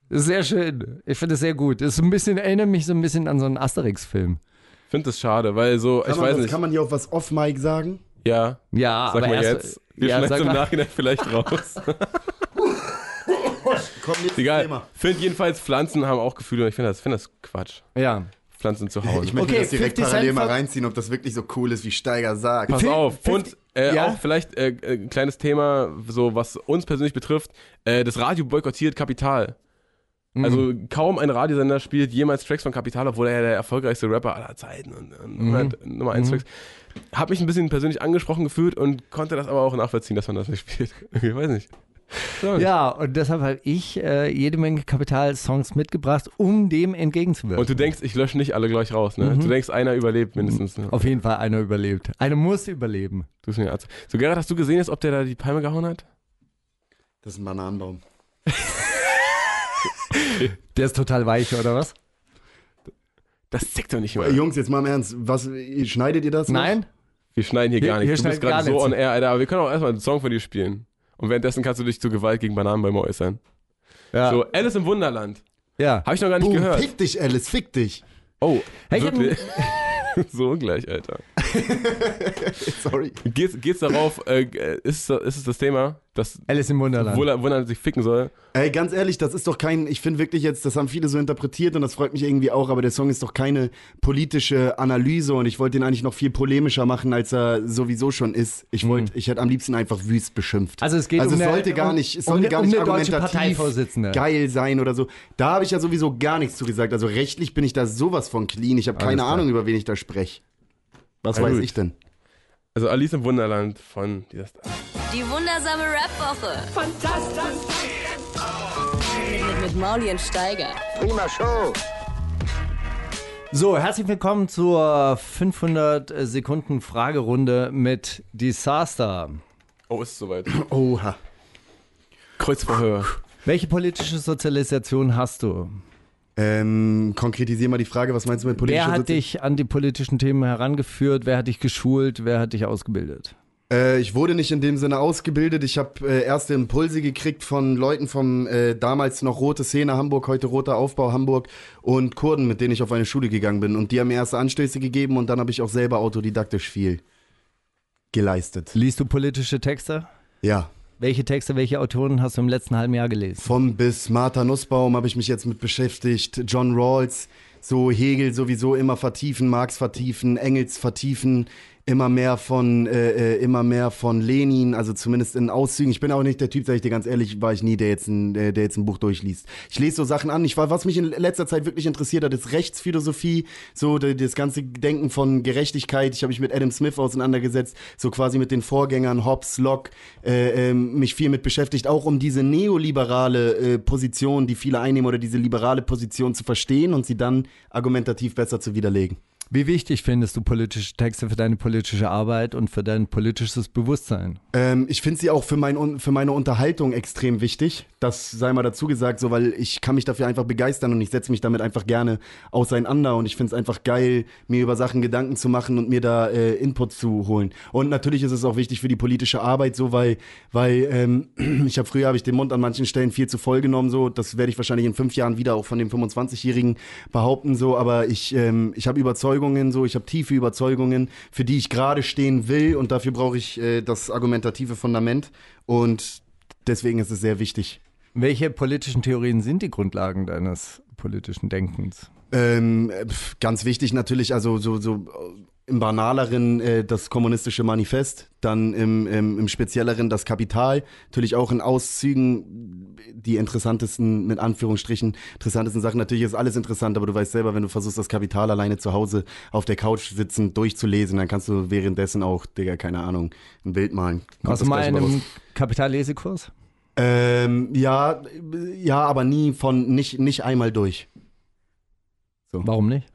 Sehr schön. Ich finde es sehr gut. Ist ein bisschen, erinnert mich so ein bisschen an so einen Asterix-Film. Ich finde das schade, weil so, Kann ich man, weiß das, nicht. kann man hier auch was off-Mic sagen? ja, Ja, sag aber mal erst, jetzt. Wir ja, schneiden es im. Nachhinein vielleicht raus. Komm, jetzt Egal. Thema. Finde jedenfalls, Pflanzen haben auch Gefühle und ich finde das, find das Quatsch. Ja. Pflanzen zu hauen. Ich möchte Okay, das direkt 50 parallel mal reinziehen, ob das wirklich so cool ist, wie Steiger sagt. Pass auf. Und äh, Ja? auch vielleicht äh, äh, ein kleines Thema, so was uns persönlich betrifft. Äh, das Radio boykottiert Kapital. Also kaum ein Radiosender spielt jemals Tracks von Kapital, obwohl er ja der erfolgreichste Rapper aller Zeiten und, und Nummer, Nummer 1 Tracks. Hab mich ein bisschen persönlich angesprochen gefühlt und konnte das aber auch nachvollziehen, dass man das nicht spielt. Ich weiß nicht. So. Ja, und deshalb habe ich äh, jede Menge Kapital-Songs mitgebracht, um dem entgegenzuwirken. Und du denkst, ich lösche nicht alle gleich raus, ne? Du denkst, einer überlebt mindestens. Ne? Auf jeden Fall einer überlebt. Einer muss überleben. Du bist mir Arzt. So, Gerhard, hast du gesehen, jetzt, ob der da die Palme gehauen hat? Das ist ein Bananenbaum. Der ist total weich, oder was? Das zickt doch nicht Äh, mehr. Jungs, jetzt mal im Ernst. Was, schneidet ihr das? noch? Nein? Wir schneiden hier Hier- gar nicht. hier du bist gerade so on air, Alter. Aber wir können auch erstmal einen Song von dir spielen. Und währenddessen kannst du dich zu Gewalt gegen Bananenbäume äußern. Ja. So, Alice im Wunderland. ja. Habe ich noch gar nicht Boom, gehört. fick dich, Alice, fick dich. Oh, Hey, wirklich? so ungleich, Alter. Sorry. Geht's, geht's darauf, äh, ist, ist es das Thema, dass Alice im Wunderland. Wunderland. Wunderland sich ficken soll? Ey, ganz ehrlich, das ist doch kein, ich finde wirklich jetzt, das haben viele so interpretiert und das freut mich irgendwie auch, aber der Song ist doch keine politische Analyse und ich wollte ihn eigentlich noch viel polemischer machen, als er sowieso schon ist. Ich wollte, ich hätte am liebsten einfach wüst beschimpft. Also es geht also um es eine- sollte gar um- nicht, es um sollte eine- gar um nicht eine deutsche argumentativ Parteivorsitzende. geil sein oder so. Da habe ich ja sowieso gar nichts zu gesagt. Also rechtlich bin ich da sowas von clean. Ich habe keine klar. Ahnung, über wen ich da spreche. Was Na weiß gut. ich denn? Also Alice im Wunderland von dieser Star. Die wundersame Rap-Woche. Fantastisch. Mit, mit Mauli und Steiger. So, herzlich willkommen zur 500 Sekunden Fragerunde mit Disaster. Oh, ist es soweit. Oha. Kreuzverhör. Welche politische Sozialisation hast du? Ähm, konkretisier mal die Frage, was meinst du mit politischer Wer hat Sozi- dich an die politischen Themen herangeführt? Wer hat dich geschult? Wer hat dich ausgebildet? Äh, ich wurde nicht in dem Sinne ausgebildet. Ich habe äh, erste Impulse gekriegt von Leuten vom äh, damals noch Rote Szene Hamburg, heute Roter Aufbau Hamburg und Kurden, mit denen ich auf eine Schule gegangen bin. Und die haben mir erste Anstöße gegeben und dann habe ich auch selber autodidaktisch viel geleistet. Liest du politische Texte? Ja. Welche Texte, welche Autoren hast du im letzten halben Jahr gelesen? Vom bis Martha Nussbaum habe ich mich jetzt mit beschäftigt. John Rawls, so Hegel sowieso immer vertiefen, Marx vertiefen, Engels vertiefen, immer mehr von äh, äh, immer mehr von Lenin, also zumindest in Auszügen. Ich bin auch nicht der Typ, sag ich dir ganz ehrlich, war ich nie, der jetzt ein, der, jetzt ein Buch durchliest. Ich lese so Sachen an. Ich war, was mich in letzter Zeit wirklich interessiert hat, ist Rechtsphilosophie, so das ganze Denken von Gerechtigkeit. Ich habe mich mit Adam Smith auseinandergesetzt, so quasi mit den Vorgängern Hobbes, Locke, äh, ähm, mich viel mit beschäftigt, auch um diese neoliberale äh, Position, die viele einnehmen oder diese liberale Position zu verstehen und sie dann argumentativ besser zu widerlegen. Wie wichtig findest du politische Texte für deine politische Arbeit und für dein politisches Bewusstsein? Ähm, ich finde sie auch für, mein, für meine Unterhaltung extrem wichtig. Das sei mal dazu gesagt, so, weil ich kann mich dafür einfach begeistern und ich setze mich damit einfach gerne auseinander und ich finde es einfach geil, mir über Sachen Gedanken zu machen und mir da äh, Input zu holen. Und natürlich ist es auch wichtig für die politische Arbeit, so, weil, weil ähm, ich habe früher habe ich den Mund an manchen Stellen viel zu voll genommen, so, das werde ich wahrscheinlich in fünf Jahren wieder auch von dem 25-Jährigen behaupten, so, aber ich, ähm, ich habe Überzeugungen, so, ich habe tiefe Überzeugungen, für die ich gerade stehen will und dafür brauche ich äh, das argumentative Fundament und deswegen ist es sehr wichtig. Welche politischen Theorien sind die Grundlagen deines politischen Denkens? Ähm, äh, ganz wichtig natürlich, also so, so im banaleren äh, das kommunistische Manifest, dann im, im, im spezielleren das Kapital, natürlich auch in Auszügen die interessantesten, mit Anführungsstrichen, interessantesten Sachen. Natürlich ist alles interessant, aber du weißt selber, wenn du versuchst, das Kapital alleine zu Hause auf der Couch sitzen, durchzulesen, dann kannst du währenddessen auch, Digga, keine Ahnung, ein Bild malen. Kommt Warst du mal in einem Kapitallesekurs? Ähm, ja, ja, aber nie von, nicht, nicht einmal durch. Warum nicht?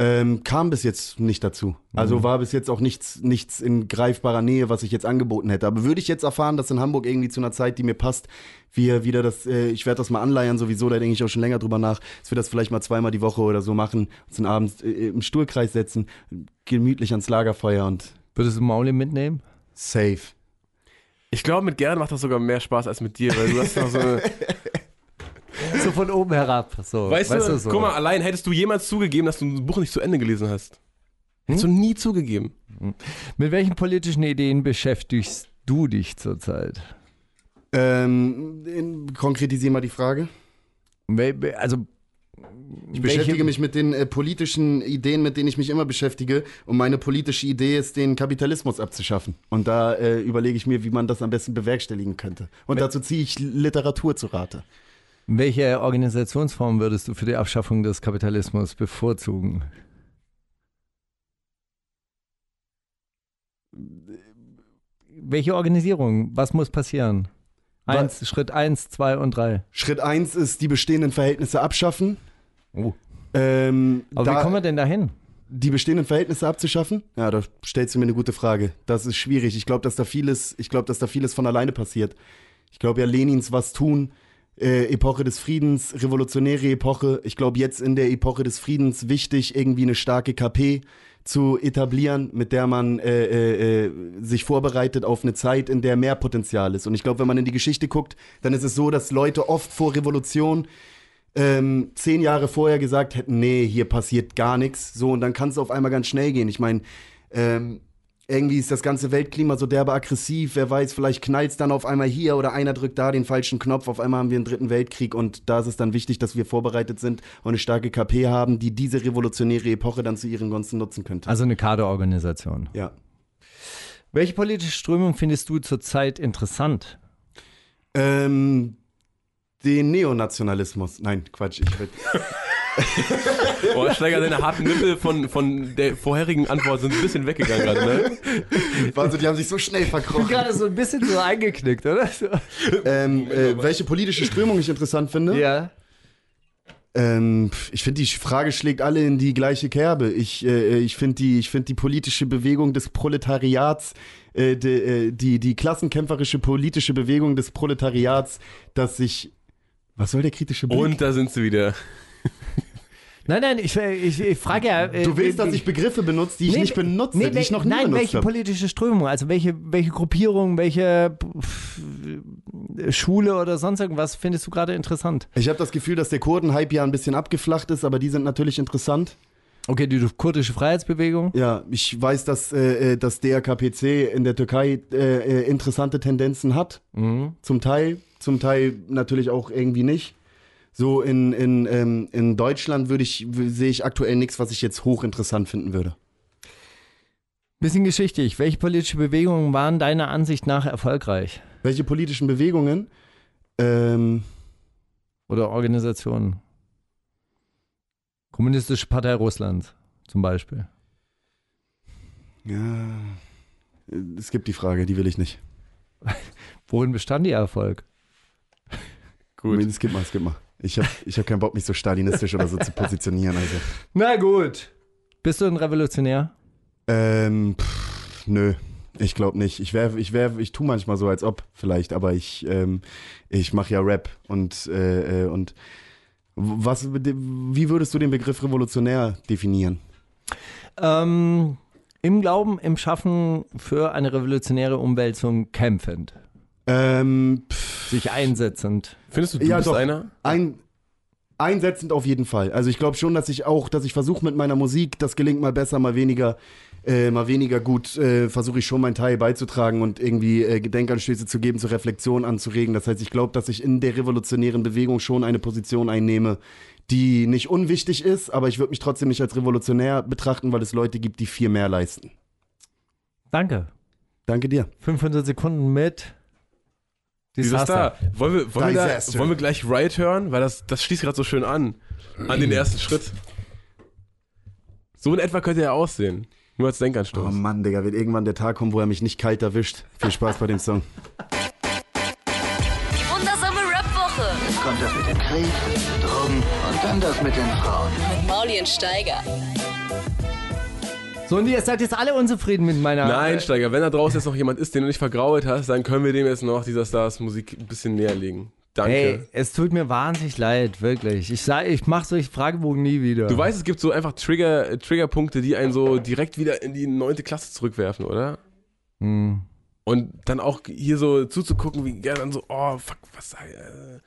Ähm, kam bis jetzt nicht dazu. Also war bis jetzt auch nichts, nichts in greifbarer Nähe, was ich jetzt angeboten hätte. Aber würde ich jetzt erfahren, dass in Hamburg irgendwie zu einer Zeit, die mir passt, wir wieder das, äh, ich werde das mal anleiern sowieso, da denke ich auch schon länger drüber nach, dass wir das vielleicht mal zweimal die Woche oder so machen, uns den Abend äh, im Stuhlkreis setzen, gemütlich ans Lagerfeuer und Würdest du Mauli mitnehmen? safe. Ich glaube, mit Gerd macht das sogar mehr Spaß als mit dir, weil du hast noch so eine. So von oben herab. So, Weißt, du, so. guck mal, allein hättest du jemals zugegeben, dass du ein Buch nicht zu Ende gelesen hast. Hättest du nie zugegeben. Mit welchen politischen Ideen beschäftigst du dich zurzeit? Ähm, in, konkretisier mal die Frage. Wel- Also, Ich beschäftige mich mit den äh, politischen Ideen, mit denen ich mich immer beschäftige. Und meine politische Idee ist, den Kapitalismus abzuschaffen. Und da äh, überlege ich mir, wie man das am besten bewerkstelligen könnte. Und dazu ziehe ich Literatur zu Rate. Welche Organisationsform würdest du für die Abschaffung des Kapitalismus bevorzugen? Welche Organisierung? Was muss passieren? Eins, Schritt eins, zwei und drei. Schritt eins ist, die bestehenden Verhältnisse abschaffen. Oh. Ähm, Aber da, wie kommen wir denn dahin? die bestehenden Verhältnisse abzuschaffen? Ja, da stellst du mir eine gute Frage. Das ist schwierig. Ich glaube, dass da vieles, ich glaube, dass da vieles von alleine passiert. Ich glaube ja, Lenins was tun, äh, Epoche des Friedens, revolutionäre Epoche. Ich glaube, jetzt in der Epoche des Friedens wichtig, irgendwie eine starke KP zu etablieren, mit der man äh, äh, äh, sich vorbereitet auf eine Zeit, in der mehr Potenzial ist. Und ich glaube, wenn man in die Geschichte guckt, dann ist es so, dass Leute oft vor Revolution ähm, zehn Jahre vorher gesagt hätten, nee, hier passiert gar nichts. So, und dann kann es auf einmal ganz schnell gehen. Ich meine, ähm, irgendwie ist das ganze Weltklima so derbe aggressiv. Wer weiß, vielleicht knallt es dann auf einmal hier oder einer drückt da den falschen Knopf. Auf einmal haben wir einen dritten Weltkrieg und da ist es dann wichtig, dass wir vorbereitet sind und eine starke KP haben, die diese revolutionäre Epoche dann zu ihren Gunsten nutzen könnte. Also eine Kaderorganisation. ja. Welche politische Strömung findest du zurzeit interessant? Ähm, den Neonationalismus. Nein, Quatsch. Ich würd, Boah, Steiger, deine harten Nippel von, von der vorherigen Antwort sind ein bisschen weggegangen gerade, ne? Wahnsinn, die haben sich so schnell verkrochen. Gerade so ein bisschen so eingeknickt, oder? Ähm, äh, welche politische Strömung ich interessant finde? Ja. Ähm, ich finde, die Frage schlägt alle in die gleiche Kerbe. Ich, äh, ich finde die, ich find die politische Bewegung des Proletariats, äh, de, äh, die, die klassenkämpferische politische Bewegung des Proletariats, dass sich. Was soll der kritische Blick? Und da sind sie wieder. Nein, nein, ich, ich, ich frage ja. äh, du willst, dass ich Begriffe benutze, die ich Nee, nicht benutze, nee, die ich noch nie Nein, benutzt welche habe. politische Strömung? Also welche, welche Gruppierung, welche Schule oder sonst irgendwas findest du gerade interessant? Ich habe das Gefühl, dass der Kurden-Hype ja ein bisschen abgeflacht ist, aber die sind natürlich interessant. Okay, die kurdische Freiheitsbewegung. Ja, ich weiß, dass äh, äh, das DRKPC in der Türkei äh, äh, interessante Tendenzen hat. Mhm. Zum Teil, zum Teil natürlich auch irgendwie nicht. So in, in, ähm, in Deutschland würde ich, sehe ich aktuell nichts, was ich jetzt hochinteressant finden würde. Bisschen geschichtlich. Welche politische Bewegungen waren deiner Ansicht nach erfolgreich? Welche politischen Bewegungen? Ähm, Oder Organisationen? Kommunistische Partei Russlands zum Beispiel. ja, es gibt die Frage, die will ich nicht. Worin bestand ihr Erfolg? Gut. Skip mal, skip mal. Ich habe ich hab keinen Bock, mich so stalinistisch oder so zu positionieren. Also. Na gut. Bist du ein Revolutionär? Ähm, pff, nö. Ich glaube nicht. Ich werf, ich werf, ich tu manchmal so, als ob vielleicht, aber ich, ähm, ich mache ja Rap und äh, äh, und was, wie würdest du den Begriff revolutionär definieren? Ähm, Im Glauben, im Schaffen für eine revolutionäre Umwälzung kämpfend. Ähm, pff, Sich einsetzend. Findest du, du Ja, bist doch. einer? ein, einsetzend auf jeden Fall. Also ich glaube schon, dass ich auch, dass ich versuche mit meiner Musik, das gelingt mal besser, mal weniger, äh, mal weniger gut, äh, versuche ich schon meinen Teil beizutragen und irgendwie äh, Gedenkanstöße zu geben, zur Reflexion anzuregen. Das heißt, ich glaube, dass ich in der revolutionären Bewegung schon eine Position einnehme, die nicht unwichtig ist, aber ich würde mich trotzdem nicht als revolutionär betrachten, weil es Leute gibt, die viel mehr leisten. Danke. Danke dir. 500 Sekunden mit Dieser Star. Wollen wir, wollen, wir da, Disaster. wollen wir gleich Riot hören? Weil das, das schließt gerade so schön an. An den ersten Schritt. So in etwa könnte er aussehen. Nur als Oh Denkanstoß. Mann, Digga, wird irgendwann der Tag kommen, wo er mich nicht kalt erwischt. Viel Spaß bei dem Song. Die wundersame Rap-Woche Jetzt kommt das mit dem Krieg, Drogen und dann das mit den Frauen. mit Mauli und Steiger. So, und ihr seid jetzt alle unzufrieden mit meiner. Nein, Steiger, wenn da draußen jetzt noch jemand ist, den du nicht vergrault hast, dann können wir dem jetzt noch dieser Stars Musik ein bisschen näher legen. Danke. Ey, es tut mir wahnsinnig leid, wirklich. Ich sag, ich mach solche Fragebogen nie wieder. Du weißt, es gibt so einfach Trigger, äh, Triggerpunkte, die einen so direkt wieder in die neunte Klasse zurückwerfen, oder? Hm. Und dann auch hier so zuzugucken, wie er dann so, oh, fuck, was, äh,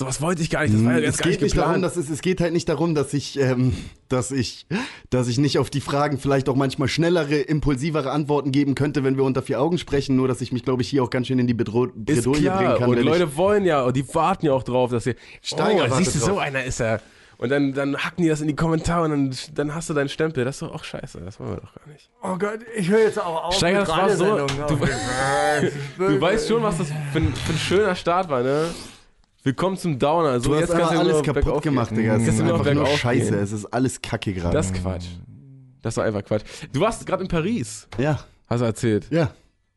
sowas wollte ich gar nicht, das war ja jetzt es gar geht nicht darum, dass es, es geht halt nicht darum, dass ich, ähm, dass ich, dass ich nicht auf die Fragen vielleicht auch manchmal schnellere, impulsivere Antworten geben könnte, wenn wir unter vier Augen sprechen. Nur, dass ich mich, glaube ich, hier auch ganz schön in die Bedro ist Bredouille bringen kann. und Leute wollen ja, und die warten ja auch drauf, dass sie, Steiger oh, siehst du, so drauf. einer ist er. Und dann, dann hacken die das in die Kommentare und dann, dann hast du deinen Stempel. Das ist doch auch scheiße, das wollen wir doch gar nicht. Oh Gott, ich höre jetzt auch auf. Steiger, das war so- du- Du weißt schon, was das für für ein schöner Start war, ne? Willkommen zum Downer. So, du hast jetzt kannst einfach du alles kaputt gemacht, gehen. Digga. Es ist einfach nur scheiße. Es ist alles Kacke gerade. Das ist Quatsch. Das war einfach Quatsch. Du warst gerade in Paris, ja, hast du erzählt. ja.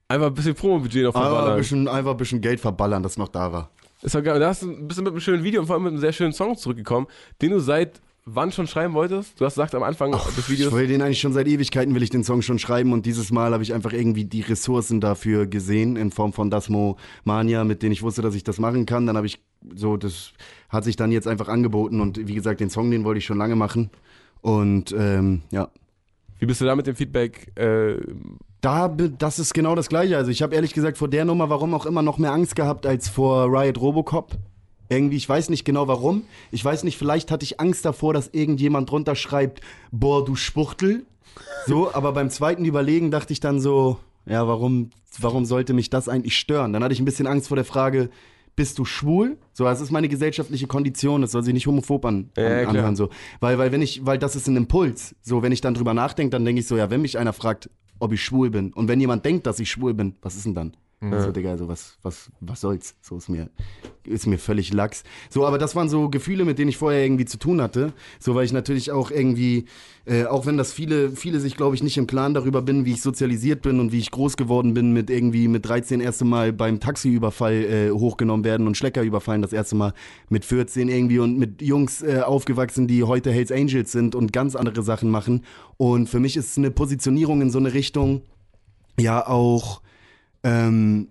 Einfach ein bisschen Promo-Budget noch Aber ein verballern. bisschen, einfach ein bisschen Geld verballern, das noch da war. Ist doch geil. Da hast du ein bisschen mit einem schönen Video und vor allem mit einem sehr schönen Song zurückgekommen, den du seit wann schon schreiben wolltest? Du hast gesagt am Anfang des Ich Videos. will den eigentlich schon seit Ewigkeiten, will ich den Song schon schreiben und dieses Mal habe ich einfach irgendwie die Ressourcen dafür gesehen in Form von Dasmo Mania, mit denen ich wusste, dass ich das machen kann. Dann habe ich so, das hat sich dann jetzt einfach angeboten und wie gesagt, den Song, den wollte ich schon lange machen und ähm, ja. Wie bist du da mit dem Feedback? Äh, Da, das ist genau das Gleiche. Also ich habe ehrlich gesagt vor der Nummer, warum auch immer, noch mehr Angst gehabt als vor Riot Robocop. Irgendwie, ich weiß nicht genau warum. Ich weiß nicht, vielleicht hatte ich Angst davor, dass irgendjemand drunter schreibt, boah, du Spuchtel. So, aber beim zweiten Überlegen dachte ich dann so, ja, warum, warum sollte mich das eigentlich stören? Dann hatte ich ein bisschen Angst vor der Frage, bist du schwul? So, das ist meine gesellschaftliche Kondition, das soll sich nicht homophob an, an, Ja, anhören. So. Weil, weil, wenn ich, weil das ist ein Impuls. So, wenn ich dann drüber nachdenke, dann denke ich so, ja, wenn mich einer fragt, ob ich schwul bin, und wenn jemand denkt, dass ich schwul bin, was ist denn dann? So, Digga, also was, was, was soll's? So ist mir, ist mir völlig lax. So, aber das waren so Gefühle, mit denen ich vorher irgendwie zu tun hatte. So, weil ich natürlich auch irgendwie, äh, auch wenn das viele, viele sich, glaube ich, nicht im Klaren darüber bin, wie ich sozialisiert bin und wie ich groß geworden bin, mit irgendwie mit 13 erste Mal beim Taxiüberfall äh, hochgenommen werden und Schlecker überfallen, das erste Mal mit 14 irgendwie und mit Jungs äh, aufgewachsen, die heute Hells Angels sind und ganz andere Sachen machen. Und für mich ist eine Positionierung in so eine Richtung ja auch ähm,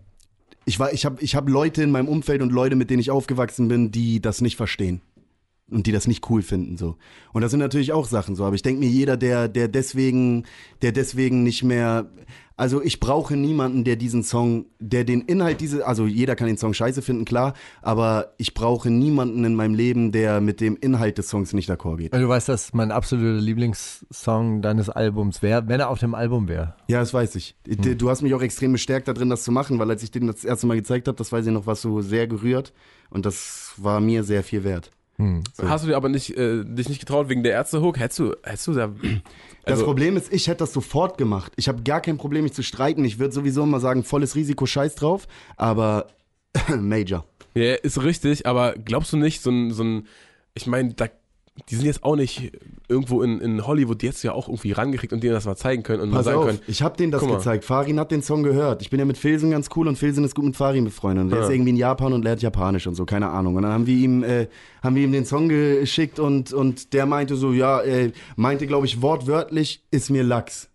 ich war, ich habe ich hab Leute in meinem Umfeld und Leute, mit denen ich aufgewachsen bin, die das nicht verstehen und die das nicht cool finden so. Und das sind natürlich auch Sachen so, aber ich denke mir jeder, der der deswegen der deswegen nicht mehr also ich brauche niemanden, der diesen Song, der den Inhalt diese also jeder kann den Song scheiße finden, klar, aber ich brauche niemanden in meinem Leben, der mit dem Inhalt des Songs nicht d'accord geht. Du weißt, dass mein absoluter Lieblingssong deines Albums wäre, wenn er auf dem Album wäre. Ja, das weiß ich. D- Du hast mich auch extrem bestärkt darin, das zu machen, weil als ich den das erste Mal gezeigt habe, das weiß ich noch, was so sehr gerührt und das war mir sehr viel wert. Hast du dir aber nicht, äh, dich nicht getraut wegen der Ärzte-Hook? Hättest du, hättest du da. Das Also- Problem ist, ich hätte das sofort gemacht. Ich habe gar kein Problem, mich zu streiten. Ich würde sowieso immer sagen, volles Risiko, scheiß drauf. Aber Major. Ja, ist richtig, aber glaubst du nicht, so ein, so ein ich meine, da, die sind jetzt auch nicht irgendwo in, in Hollywood jetzt ja auch irgendwie rangekriegt und denen das mal zeigen können und mal Pass sagen auf, können. ich habe denen das mal. gezeigt. Farin hat den Song gehört. Ich bin ja mit Filsen ganz cool und Filsen ist gut mit Farin befreundet. Und der Ja. ist irgendwie in Japan und lernt Japanisch und so, keine Ahnung. Und dann haben wir ihm, äh, haben wir ihm den Song geschickt und, und der meinte so, ja, äh, meinte, glaube ich, wortwörtlich, ist mir Lachs.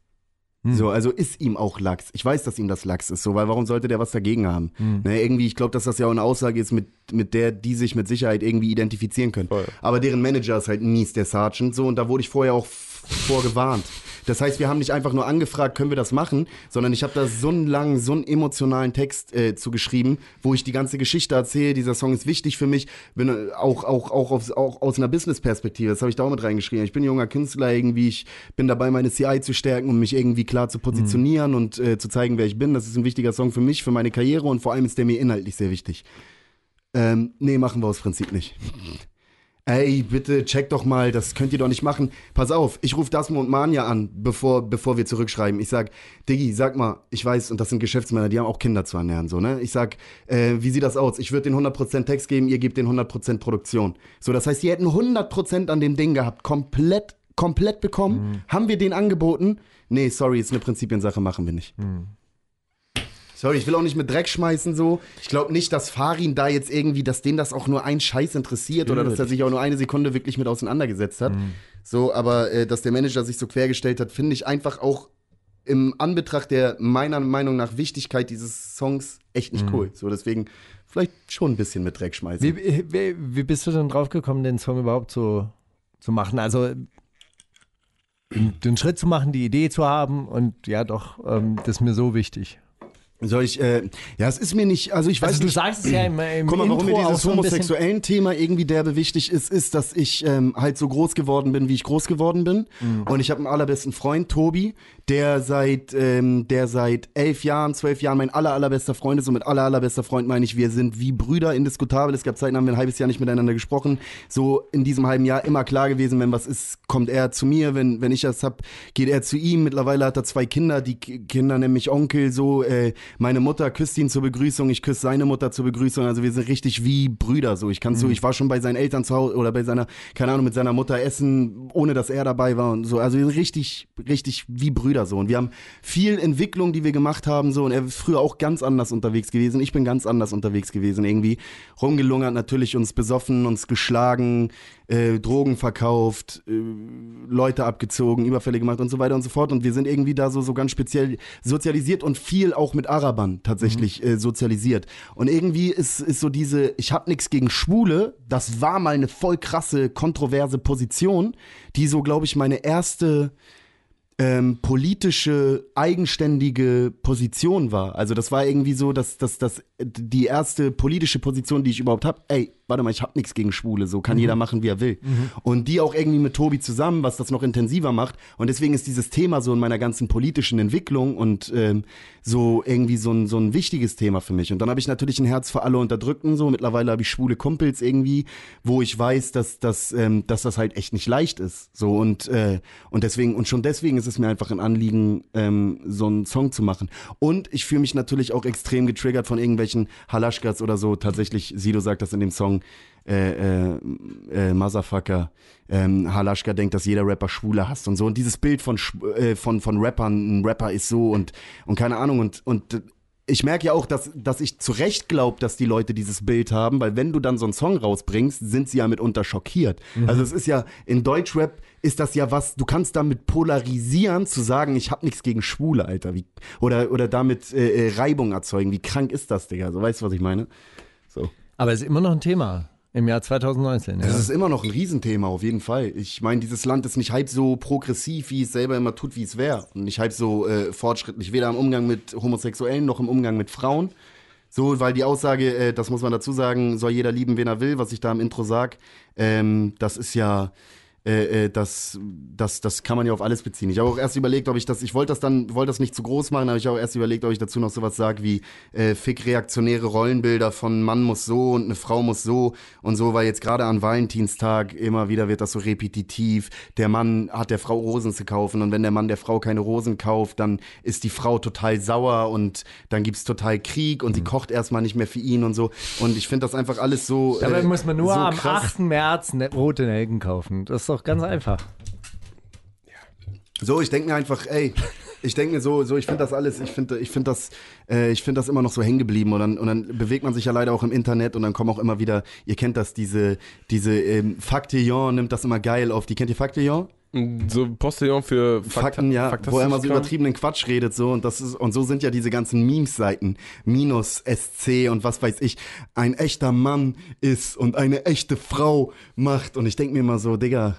So, also ist ihm auch Lachs. Ich weiß, dass ihm das Lachs ist, so, weil warum sollte der was dagegen haben? Ne, irgendwie, ich glaube, dass das ja auch eine Aussage ist, mit, mit der die sich mit Sicherheit irgendwie identifizieren können. Voll. Aber deren Manager ist halt mies, der Sergeant, so, und da wurde ich vorher auch vorgewarnt. Das heißt, wir haben nicht einfach nur angefragt, können wir das machen, sondern ich habe da so einen langen, so einen emotionalen Text äh, zugeschrieben, wo ich die ganze Geschichte erzähle. Dieser Song ist wichtig für mich, bin äh, auch auch auch, aufs, auch aus einer Business-Perspektive. Das habe ich da auch mit reingeschrieben. Ich bin junger Künstler irgendwie, ich bin dabei, meine CI zu stärken und mich irgendwie klar zu positionieren und äh, zu zeigen, wer ich bin. Das ist ein wichtiger Song für mich, für meine Karriere und vor allem ist der mir inhaltlich sehr wichtig. Ähm, nee, machen wir aus Prinzip nicht. Ey, bitte check doch mal, das könnt ihr doch nicht machen. Pass auf, ich rufe Dasmo und Manja an, bevor, bevor wir zurückschreiben. Ich sag, Diggi, sag mal, ich weiß, und das sind Geschäftsmänner, die haben auch Kinder zu ernähren, so, ne? Ich sag, äh, wie sieht das aus? Ich würde den 100% Text geben, ihr gebt den 100% Produktion. So, das heißt, die hätten 100% an dem Ding gehabt, komplett, komplett bekommen. Haben wir den angeboten? Nee, sorry, ist eine Prinzipiensache, machen wir nicht. Sorry, ich will auch nicht mit Dreck schmeißen so. Ich glaube nicht, dass Farin da jetzt irgendwie, dass den das auch nur ein Scheiß interessiert oder dass er sich auch nur eine Sekunde wirklich mit auseinandergesetzt hat. So, aber äh, dass der Manager sich so quergestellt hat, finde ich einfach auch im Anbetracht der meiner Meinung nach Wichtigkeit dieses Songs echt nicht cool. So, deswegen vielleicht schon ein bisschen mit Dreck schmeißen. Wie, wie, wie bist du denn draufgekommen, den Song überhaupt so zu machen? Also den, den Schritt zu machen, die Idee zu haben und ja doch, ähm, das ist mir so wichtig. Soll ich, äh, ja, es ist mir nicht, also ich weiß Also du nicht. sagst es ja im, im Guck mal, warum mir Intro auch dieses so homosexuellen Thema irgendwie derbe wichtig ist, ist, dass ich ähm, halt so groß geworden bin, wie ich groß geworden bin. Mhm. Und ich habe einen allerbesten Freund, Tobi, der seit, ähm, der seit elf Jahren, zwölf Jahren mein aller, allerbester Freund ist. Und mit aller, allerbester Freund meine ich, wir sind wie Brüder, indiskutabel. Es gab Zeiten, haben wir ein halbes Jahr nicht miteinander gesprochen. So in diesem halben Jahr immer klar gewesen, wenn was ist, kommt er zu mir. Wenn, wenn ich das hab, geht er zu ihm. Mittlerweile hat er zwei Kinder, die Kinder nennen mich Onkel. So, äh, meine Mutter küsst ihn zur Begrüßung, ich küsse seine Mutter zur Begrüßung. Also wir sind richtig wie Brüder. So, ich kann so, ich war schon bei seinen Eltern zu Hause oder bei seiner, keine Ahnung, mit seiner Mutter essen, ohne dass er dabei war und so. Also wir sind richtig, richtig wie Brüder so. Und wir haben viel Entwicklung, die wir gemacht haben so. Und er ist früher auch ganz anders unterwegs gewesen. Ich bin ganz anders unterwegs gewesen irgendwie. Rumgelungert natürlich, uns besoffen, uns geschlagen, äh, Drogen verkauft, äh, Leute abgezogen, Überfälle gemacht und so weiter und so fort. Und wir sind irgendwie da so, so ganz speziell sozialisiert und viel auch mit Arabern tatsächlich äh, sozialisiert. Und irgendwie ist, ist so diese, ich hab nix gegen Schwule, das war mal eine voll krasse, kontroverse Position, die so, glaube ich, meine erste ähm, politische, eigenständige Position war. Also das war irgendwie so, dass, dass, dass die erste politische Position, die ich überhaupt hab, ey, warte mal, ich hab nichts gegen Schwule, so kann jeder machen, wie er will. Und die auch irgendwie mit Tobi zusammen, was das noch intensiver macht. Und deswegen ist dieses Thema so in meiner ganzen politischen Entwicklung und ähm, so irgendwie so ein, so ein wichtiges Thema für mich. Und dann habe ich natürlich ein Herz für alle Unterdrückten, so mittlerweile habe ich schwule Kumpels irgendwie, wo ich weiß, dass, dass, ähm, dass das halt echt nicht leicht ist. So und, äh, und deswegen, und schon deswegen ist es mir einfach ein Anliegen, ähm, so einen Song zu machen. Und ich fühle mich natürlich auch extrem getriggert von irgendwelchen Halaschkas oder so. Tatsächlich, Sido sagt das in dem Song, äh, äh, äh, Motherfucker, ähm, Halaschka denkt, dass jeder Rapper Schwule hasst und so. Und dieses Bild von, äh, von, von Rappern, ein Rapper ist so und, und keine Ahnung. Und, und ich merke ja auch, dass, dass ich zu Recht glaube, dass die Leute dieses Bild haben, weil wenn du dann so einen Song rausbringst, sind sie ja mitunter schockiert. Also es ist ja, in Deutschrap ist das ja was, du kannst damit polarisieren, zu sagen, ich hab nichts gegen Schwule, Alter. Wie, oder, oder damit äh, äh, Reibung erzeugen. Wie krank ist das, Digga? So, weißt du, was ich meine? So. Aber es ist immer noch ein Thema im Jahr 2019. Ja. Das ist immer noch ein Riesenthema, auf jeden Fall. Ich meine, dieses Land ist nicht halb so progressiv, wie es selber immer tut, wie es wäre. Und nicht halb so äh, fortschrittlich, weder im Umgang mit Homosexuellen noch im Umgang mit Frauen. So, weil die Aussage, äh, das muss man dazu sagen, soll jeder lieben, wen er will, was ich da im Intro sag, ähm, das ist ja, äh, äh, das, das, das kann man ja auf alles beziehen. Ich habe auch erst überlegt, ob ich das, ich wollte das dann, wollte das nicht zu groß machen, aber ich habe auch erst überlegt, ob ich dazu noch sowas sage wie äh, fick reaktionäre Rollenbilder von Mann muss so und eine Frau muss so und so, weil jetzt gerade an Valentinstag immer wieder wird das so repetitiv. Der Mann hat der Frau Rosen zu kaufen und wenn der Mann der Frau keine Rosen kauft, dann ist die Frau total sauer und dann gibt's total Krieg und sie kocht erstmal nicht mehr für ihn und so. Und ich finde das einfach alles so. Dabei äh, muss man nur so am krass. 8. März ne, rote Nelken kaufen. Das ist doch ganz einfach. So, ich denke mir einfach, ey, ich denke mir so, so, ich finde das alles, ich finde, ich finde das, äh, ich finde das immer noch so hängen geblieben und dann, und dann bewegt man sich ja leider auch im Internet und dann kommen auch immer wieder, ihr kennt das, diese, diese ähm, Factillon nimmt das immer geil auf. Die kennt ihr Factillon? So Postillon für Fakta Fakten, ja, wo er immer so übertriebenen Quatsch redet so und das ist und so sind ja diese ganzen Memes-Seiten minus SC und was weiß ich. Ein echter Mann ist und eine echte Frau macht und ich denke mir immer so, Digga,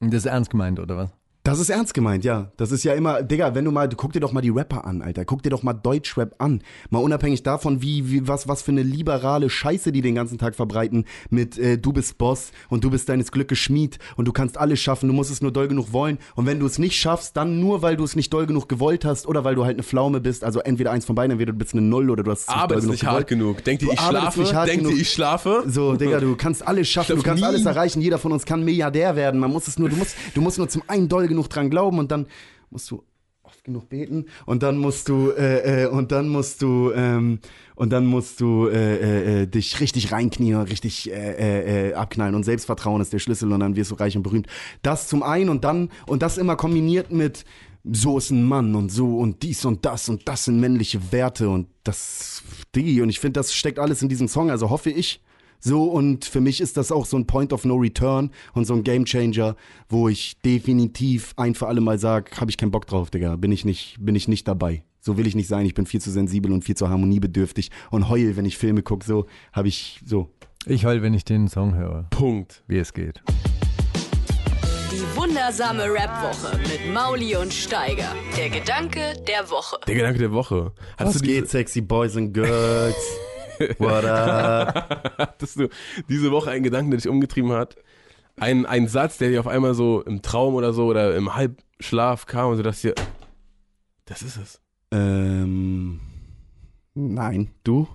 Das ist ernst gemeint, oder was? Das ist ernst gemeint, ja. Das ist ja immer, Digga, wenn du mal, du guck dir doch mal die Rapper an, Alter. Guck dir doch mal Deutschrap an. Mal unabhängig davon, wie, wie was, was für eine liberale Scheiße die den ganzen Tag verbreiten mit äh, du bist Boss und du bist deines Glückes Schmied und du kannst alles schaffen, du musst es nur doll genug wollen. Und wenn du es nicht schaffst, dann nur, weil du es nicht doll genug gewollt hast oder weil du halt eine Pflaume bist. Also entweder eins von beiden, entweder du bist eine Null oder du hast es nicht Aber doll ist genug nicht hart gewollt. genug. Denkt ihr, ich schlafe? nicht hart Denkt ihr, ich schlafe? So, Digga, du kannst alles schaffen, du kannst nie- alles erreichen. Jeder von uns kann Milliardär werden. Man muss es nur, du musst, du musst nur zum einen doll genug dran glauben und dann musst du oft genug beten und dann musst du äh, äh, und dann musst du ähm, und dann musst du äh, äh, äh, dich richtig reinknien und richtig äh, abknallen und Selbstvertrauen ist der Schlüssel und dann wirst du reich und berühmt. Das zum einen und dann und das immer kombiniert mit so ist ein Mann und so und dies und das und das sind männliche Werte und das, Digi, und ich finde, das steckt alles in diesem Song, also hoffe ich. So, und für mich ist das auch so ein Point of No Return und so ein Game Changer, wo ich definitiv ein für alle Mal sage, habe ich keinen Bock drauf, Digga, bin ich nicht, bin ich nicht dabei. So will ich nicht sein, ich bin viel zu sensibel und viel zu harmoniebedürftig und heul, wenn ich Filme gucke, so habe ich so. Ich heul, wenn ich den Song höre, Punkt. wie es geht. Die wundersame Rap-Woche mit Mauli und Steiger. Der Gedanke der Woche. Der Gedanke der Woche. Hattest Was geht, sexy boys and girls? What up? hattest du diese Woche einen Gedanken, der dich umgetrieben hat? Ein, ein Satz, der dir auf einmal so im Traum oder so oder im Halbschlaf kam und du dachtest dir, das ist es. ähm, nein, du?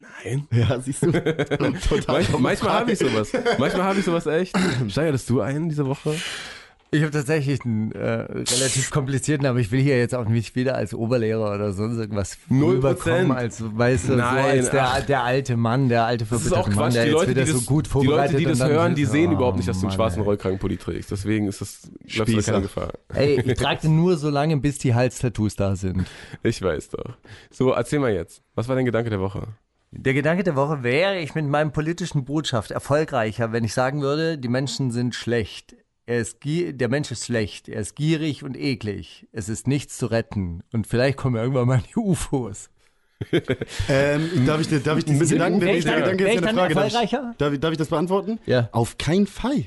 Nein. Ja, siehst du? Total manchmal habe ich sowas. Manchmal habe ich sowas echt. Steigerst du einen diese Woche? Ich habe tatsächlich einen äh, relativ komplizierten, aber ich will hier jetzt auch nicht wieder als Oberlehrer oder sonst irgendwas Null rüberkommen, Prozent. als, weißt du, Nein, so als der, der alte Mann, der alte Das ist verbitterte auch Mann, Quatsch. der Die jetzt Leute, wieder die das, so gut die, vorbereitet Leute, die das hören, die sehen Oh, überhaupt nicht, dass du einen Mann, schwarzen ey. Rollkragenpulli trägst. Deswegen ist das, Spießer. keine Gefahr. Ey, ich trage den nur so lange, bis die Halstattoos da sind. Ich weiß doch. So, erzähl mal jetzt. Was war dein Gedanke der Woche? Der Gedanke der Woche wäre ich mit meinem politischen Botschaft erfolgreicher, wenn ich sagen würde, die Menschen sind schlecht. Er ist der Mensch ist schlecht, er ist gierig und eklig. Es ist nichts zu retten. Und vielleicht kommen irgendwann mal die UFOs. Ähm, darf ich, dir- darf ich diesen bisschen Gedanken, der dann- Gedanke ist ich ja eine Frage. Darf ich, darf, ich, darf ich das beantworten? Ja. Auf keinen Fall.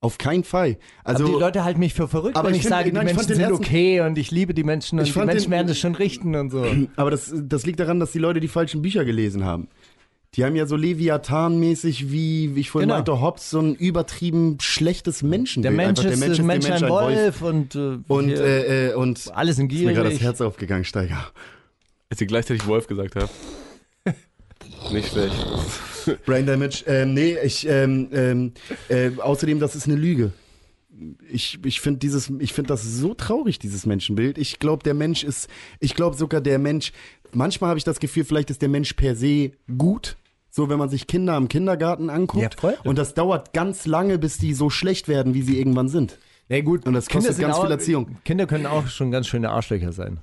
Auf keinen Fall. Also, aber die Leute halten mich für verrückt, Aber wenn ich ich, find- sage, die nein, ich Menschen sind ersten- okay und ich liebe die Menschen und Ich die Menschen den- werden es schon richten und so. aber das, das liegt daran, dass die Leute die falschen Bücher gelesen haben. Die haben ja so Leviathan-mäßig, wie, wie ich vorhin Genau. meinte, Hobbes, so ein übertrieben schlechtes Menschenbild. Der Mensch, Einfach, ist, der Mensch, ein Wolf, und, äh, Und, äh, äh, und alle sind ist mir gerade das. Herz aufgegangen, Steiger. Als ihr gleichzeitig Wolf gesagt habt. Nicht schlecht. Brain Damage. Ähm, nee, ich, ähm, ähm, äh, außerdem, das ist eine Lüge. Ich, ich finde dieses, ich finde das so traurig, dieses Menschenbild. Ich glaube, der Mensch ist, ich glaube sogar der Mensch, manchmal habe ich das Gefühl, vielleicht ist der Mensch per se gut. So, wenn man sich Kinder im Kindergarten anguckt. Ja, voll. Und das dauert ganz lange, bis die so schlecht werden, wie sie irgendwann sind. Nee, gut, Und das Kinder kostet ganz auch, viel Erziehung. Kinder können auch schon ganz schöne Arschlöcher sein.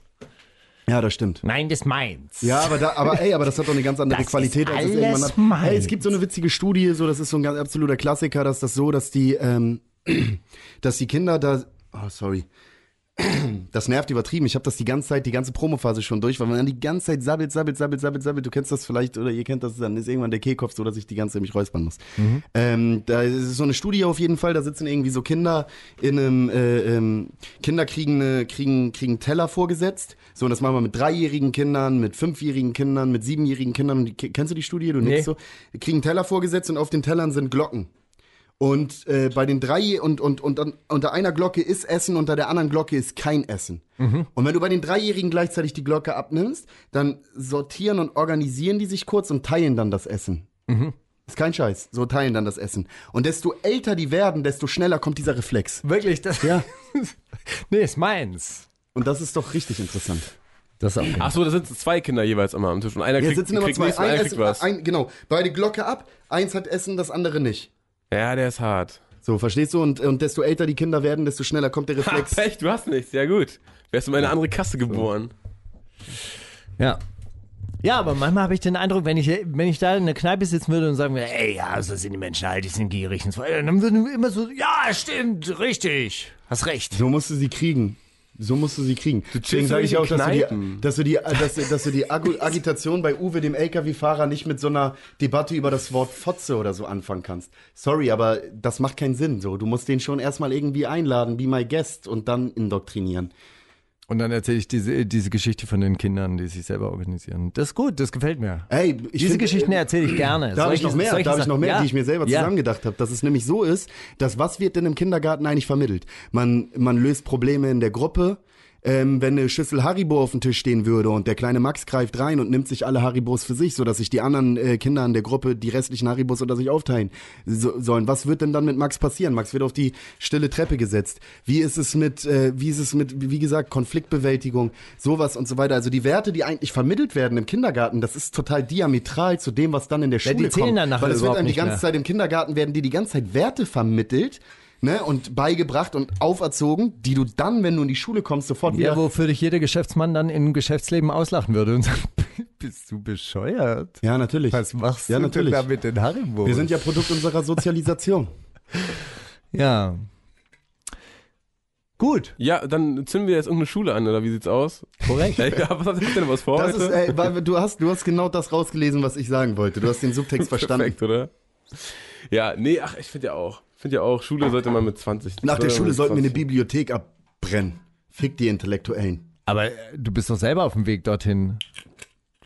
Ja, das stimmt. Nein, das meins. Ja, aber da, aber ey, aber das hat doch eine ganz andere Das Qualität, ist als es irgendwann hat. meins. Hey, es gibt so eine witzige Studie, so das ist so ein ganz absoluter Klassiker, dass das so, dass die, ähm, dass die Kinder da, oh sorry, das nervt übertrieben. Ich habe das die ganze Zeit, die ganze Promophase schon durch, weil man dann die ganze Zeit sabbelt, sabbelt, sabbelt, sabbelt, sabbelt. Du kennst das vielleicht oder ihr kennt das, dann ist irgendwann der Kehlkopf so, dass ich die ganze Zeit mich räuspern muss. Ähm, da ist so eine Studie auf jeden Fall, da sitzen irgendwie so Kinder in einem, äh, ähm, Kinder kriegen, eine, kriegen, kriegen Teller vorgesetzt. So, und das machen wir mit dreijährigen Kindern, mit fünfjährigen Kindern, mit siebenjährigen Kindern. Und die, kennst du die Studie? Du Nee. so. Die kriegen Teller vorgesetzt und auf den Tellern sind Glocken. Und äh, bei den drei und, und, und dann unter einer Glocke ist Essen, unter der anderen Glocke ist kein Essen. Und wenn du bei den Dreijährigen gleichzeitig die Glocke abnimmst, dann sortieren und organisieren die sich kurz und teilen dann das Essen. Ist kein Scheiß. So teilen dann das Essen. Und desto älter die werden, desto schneller kommt dieser Reflex. Wirklich, das. Ja. nee, ist meins. Und das ist doch richtig interessant. Das auch. Ach so, da sitzen zwei Kinder jeweils immer am Tisch und einer Hier kriegt, sitzen immer kriegt zwei. nichts und Ein einer kriegt Essen, was. ein, genau. Beide Glocke ab. Eins hat Essen, das andere nicht. Ja, der ist hart. So, verstehst du? Und, und desto älter die Kinder werden, desto schneller kommt der Ha, Reflex. Pech, du hast nichts. Ja gut. Wärst du in eine andere Kasse geboren. Ja. Ja, aber manchmal habe ich den Eindruck, wenn ich, wenn ich da in der Kneipe sitzen würde und sagen würde, ey, ja, so sind die Menschen halt, die sind gierig und so weiter, dann würden wir immer so, ja, stimmt, richtig, hast recht. So musst du sie kriegen. So musst du sie kriegen. Deswegen chillst sage ich auch, dass du, die, dass du die, dass, du- dass du die Agitation bei Uwe, dem LKW-Fahrer, nicht mit so einer Debatte über das Wort Fotze oder so anfangen kannst. Sorry, aber das macht keinen Sinn. So, du musst den schon erstmal irgendwie einladen, be my guest und dann indoktrinieren. Und dann erzähle ich diese, diese Geschichte von den Kindern, die sich selber organisieren. Das ist gut, das gefällt mir. Ey, ich Diese find, Geschichten äh, erzähle ich gerne. Da habe ich noch mehr, da habe ich noch mehr, ja. die ich mir selber ja. zusammengedacht habe. Dass es nämlich so ist, dass was wird denn im Kindergarten eigentlich vermittelt? Man, man löst Probleme in der Gruppe. Ähm, wenn eine Schüssel Haribo auf dem Tisch stehen würde und der kleine Max greift rein und nimmt sich alle Haribos für sich, sodass sich die anderen äh, Kinder in der Gruppe die restlichen Haribos unter sich aufteilen so, sollen. Was wird denn dann mit Max passieren? Max wird auf die stille Treppe gesetzt. Wie ist es mit, äh, wie ist es mit, wie gesagt, Konfliktbewältigung, sowas und so weiter. Also die Werte, die eigentlich vermittelt werden im Kindergarten, das ist total diametral zu dem, was dann in der Ja, Schule die zählen kommt. dann nachher Weil es wird einem die ganze mehr. Zeit im Kindergarten werden die die ganze Zeit Werte vermittelt, ne, und beigebracht und auferzogen, die du dann, wenn du in die Schule kommst, sofort wieder. Ja, wofür dich jeder Geschäftsmann dann im Geschäftsleben auslachen würde und sagen, bist du bescheuert? ja, natürlich. Was machst Ja, du natürlich. denn da mit den Haribo? Wir sind ja Produkt unserer Sozialisation. ja. Gut, Ja, dann zünden wir jetzt irgendeine Schule an, oder wie sieht's aus? korrekt. Ja, was hast du denn was vor Das heute? ist, ey, weil du hast, du hast genau das rausgelesen, was ich sagen wollte. Du hast den Subtext verstanden. Perfekt, oder? Ja, nee, ach, ich finde ja auch. Ich finde ja auch, Schule sollte man mit 20. Nach der Schule sollten wir eine 20 Bibliothek abbrennen. Fick die Intellektuellen. Aber äh, du bist doch selber auf dem Weg dorthin.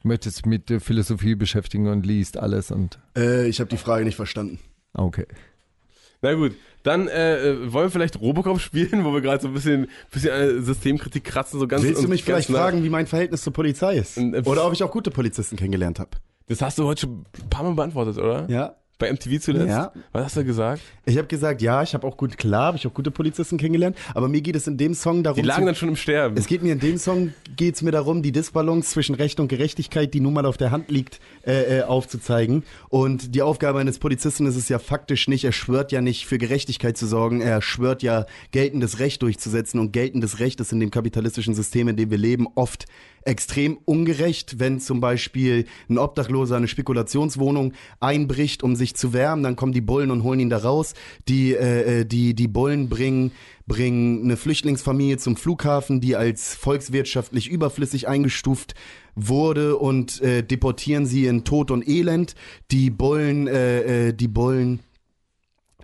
Du möchtest mit der Philosophie beschäftigen und liest alles und. Äh, ich habe die Frage nicht verstanden. Okay. Na gut, dann äh, äh, wollen wir vielleicht Robocop spielen, wo wir gerade so ein bisschen, bisschen der Systemkritik kratzen, so ganz Willst du mich vielleicht fragen, wie mein Verhältnis zur Polizei ist? Äh, Oder ob ich auch gute Polizisten kennengelernt habe? Das hast du heute schon ein paar Mal beantwortet, oder? Ja. Bei MTV zuletzt? Ja. Was hast du gesagt? Ich habe gesagt, ja, ich habe auch gut, klar, habe ich auch gute Polizisten kennengelernt, aber mir geht es in dem Song darum, Die lagen zu, dann schon im Sterben. es geht mir in dem Song geht's mir darum, die Disbalance zwischen Recht und Gerechtigkeit, die nun mal auf der Hand liegt, äh, äh, aufzuzeigen. Und die Aufgabe eines Polizisten ist es ja faktisch nicht, er schwört ja nicht für Gerechtigkeit zu sorgen, er schwört ja geltendes Recht durchzusetzen und geltendes Recht ist in dem kapitalistischen System, in dem wir leben, oft extrem ungerecht, wenn zum Beispiel ein Obdachloser eine Spekulationswohnung einbricht, um sich zu wärmen, dann kommen die Bullen und holen ihn da raus. Die, äh, äh, die, die Bullen bringen, bringen eine Flüchtlingsfamilie zum Flughafen, die als volkswirtschaftlich überflüssig eingestuft wurde und äh, deportieren sie in Tod und Elend. Die Bullen, äh, äh, die Bullen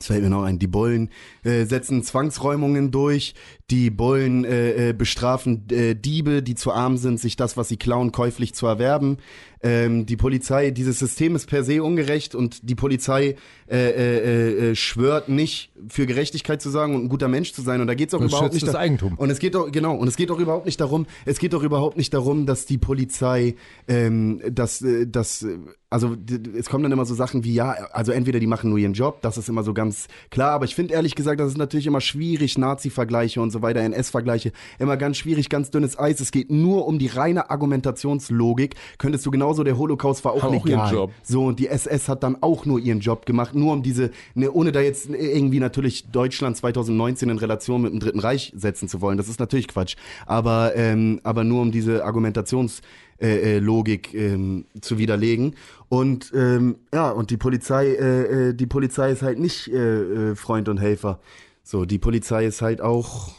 das fällt mir noch ein. Die Bullen äh, setzen Zwangsräumungen durch. Die Bullen äh, äh, bestrafen äh, Diebe, die zu arm sind, sich das, was sie klauen, käuflich zu erwerben. Ähm, die Polizei, dieses System ist per se ungerecht und die Polizei äh, äh, äh, schwört nicht für Gerechtigkeit zu sagen und ein guter Mensch zu sein. Und da geht es auch Das überhaupt nicht das da- Eigentum. Und es geht doch genau. Und es geht doch überhaupt nicht darum. Es geht doch überhaupt nicht darum, dass die Polizei, ähm, dass, äh, dass äh, also es kommen dann immer so Sachen wie ja, also entweder die machen nur ihren Job, das ist immer so ganz klar. Aber ich finde ehrlich gesagt, das ist natürlich immer schwierig, Nazi-Vergleiche und so weiter, NS-Vergleiche, immer ganz schwierig, ganz dünnes Eis. Es geht nur um die reine Argumentationslogik. Könntest du genauso, der Holocaust war auch Haben auch ihren legal. Job. So, und die SS hat dann auch nur ihren Job gemacht, nur um diese, ne, ohne da jetzt irgendwie natürlich Deutschland 2019 in Relation mit dem Dritten Reich setzen zu wollen. Das ist natürlich Quatsch. Aber, ähm, aber nur um diese Argumentations- äh, äh, Logik ähm, zu widerlegen. Und ähm, ja, und die Polizei, äh, äh, die Polizei ist halt nicht äh, äh, Freund und Helfer. So, die Polizei ist halt auch,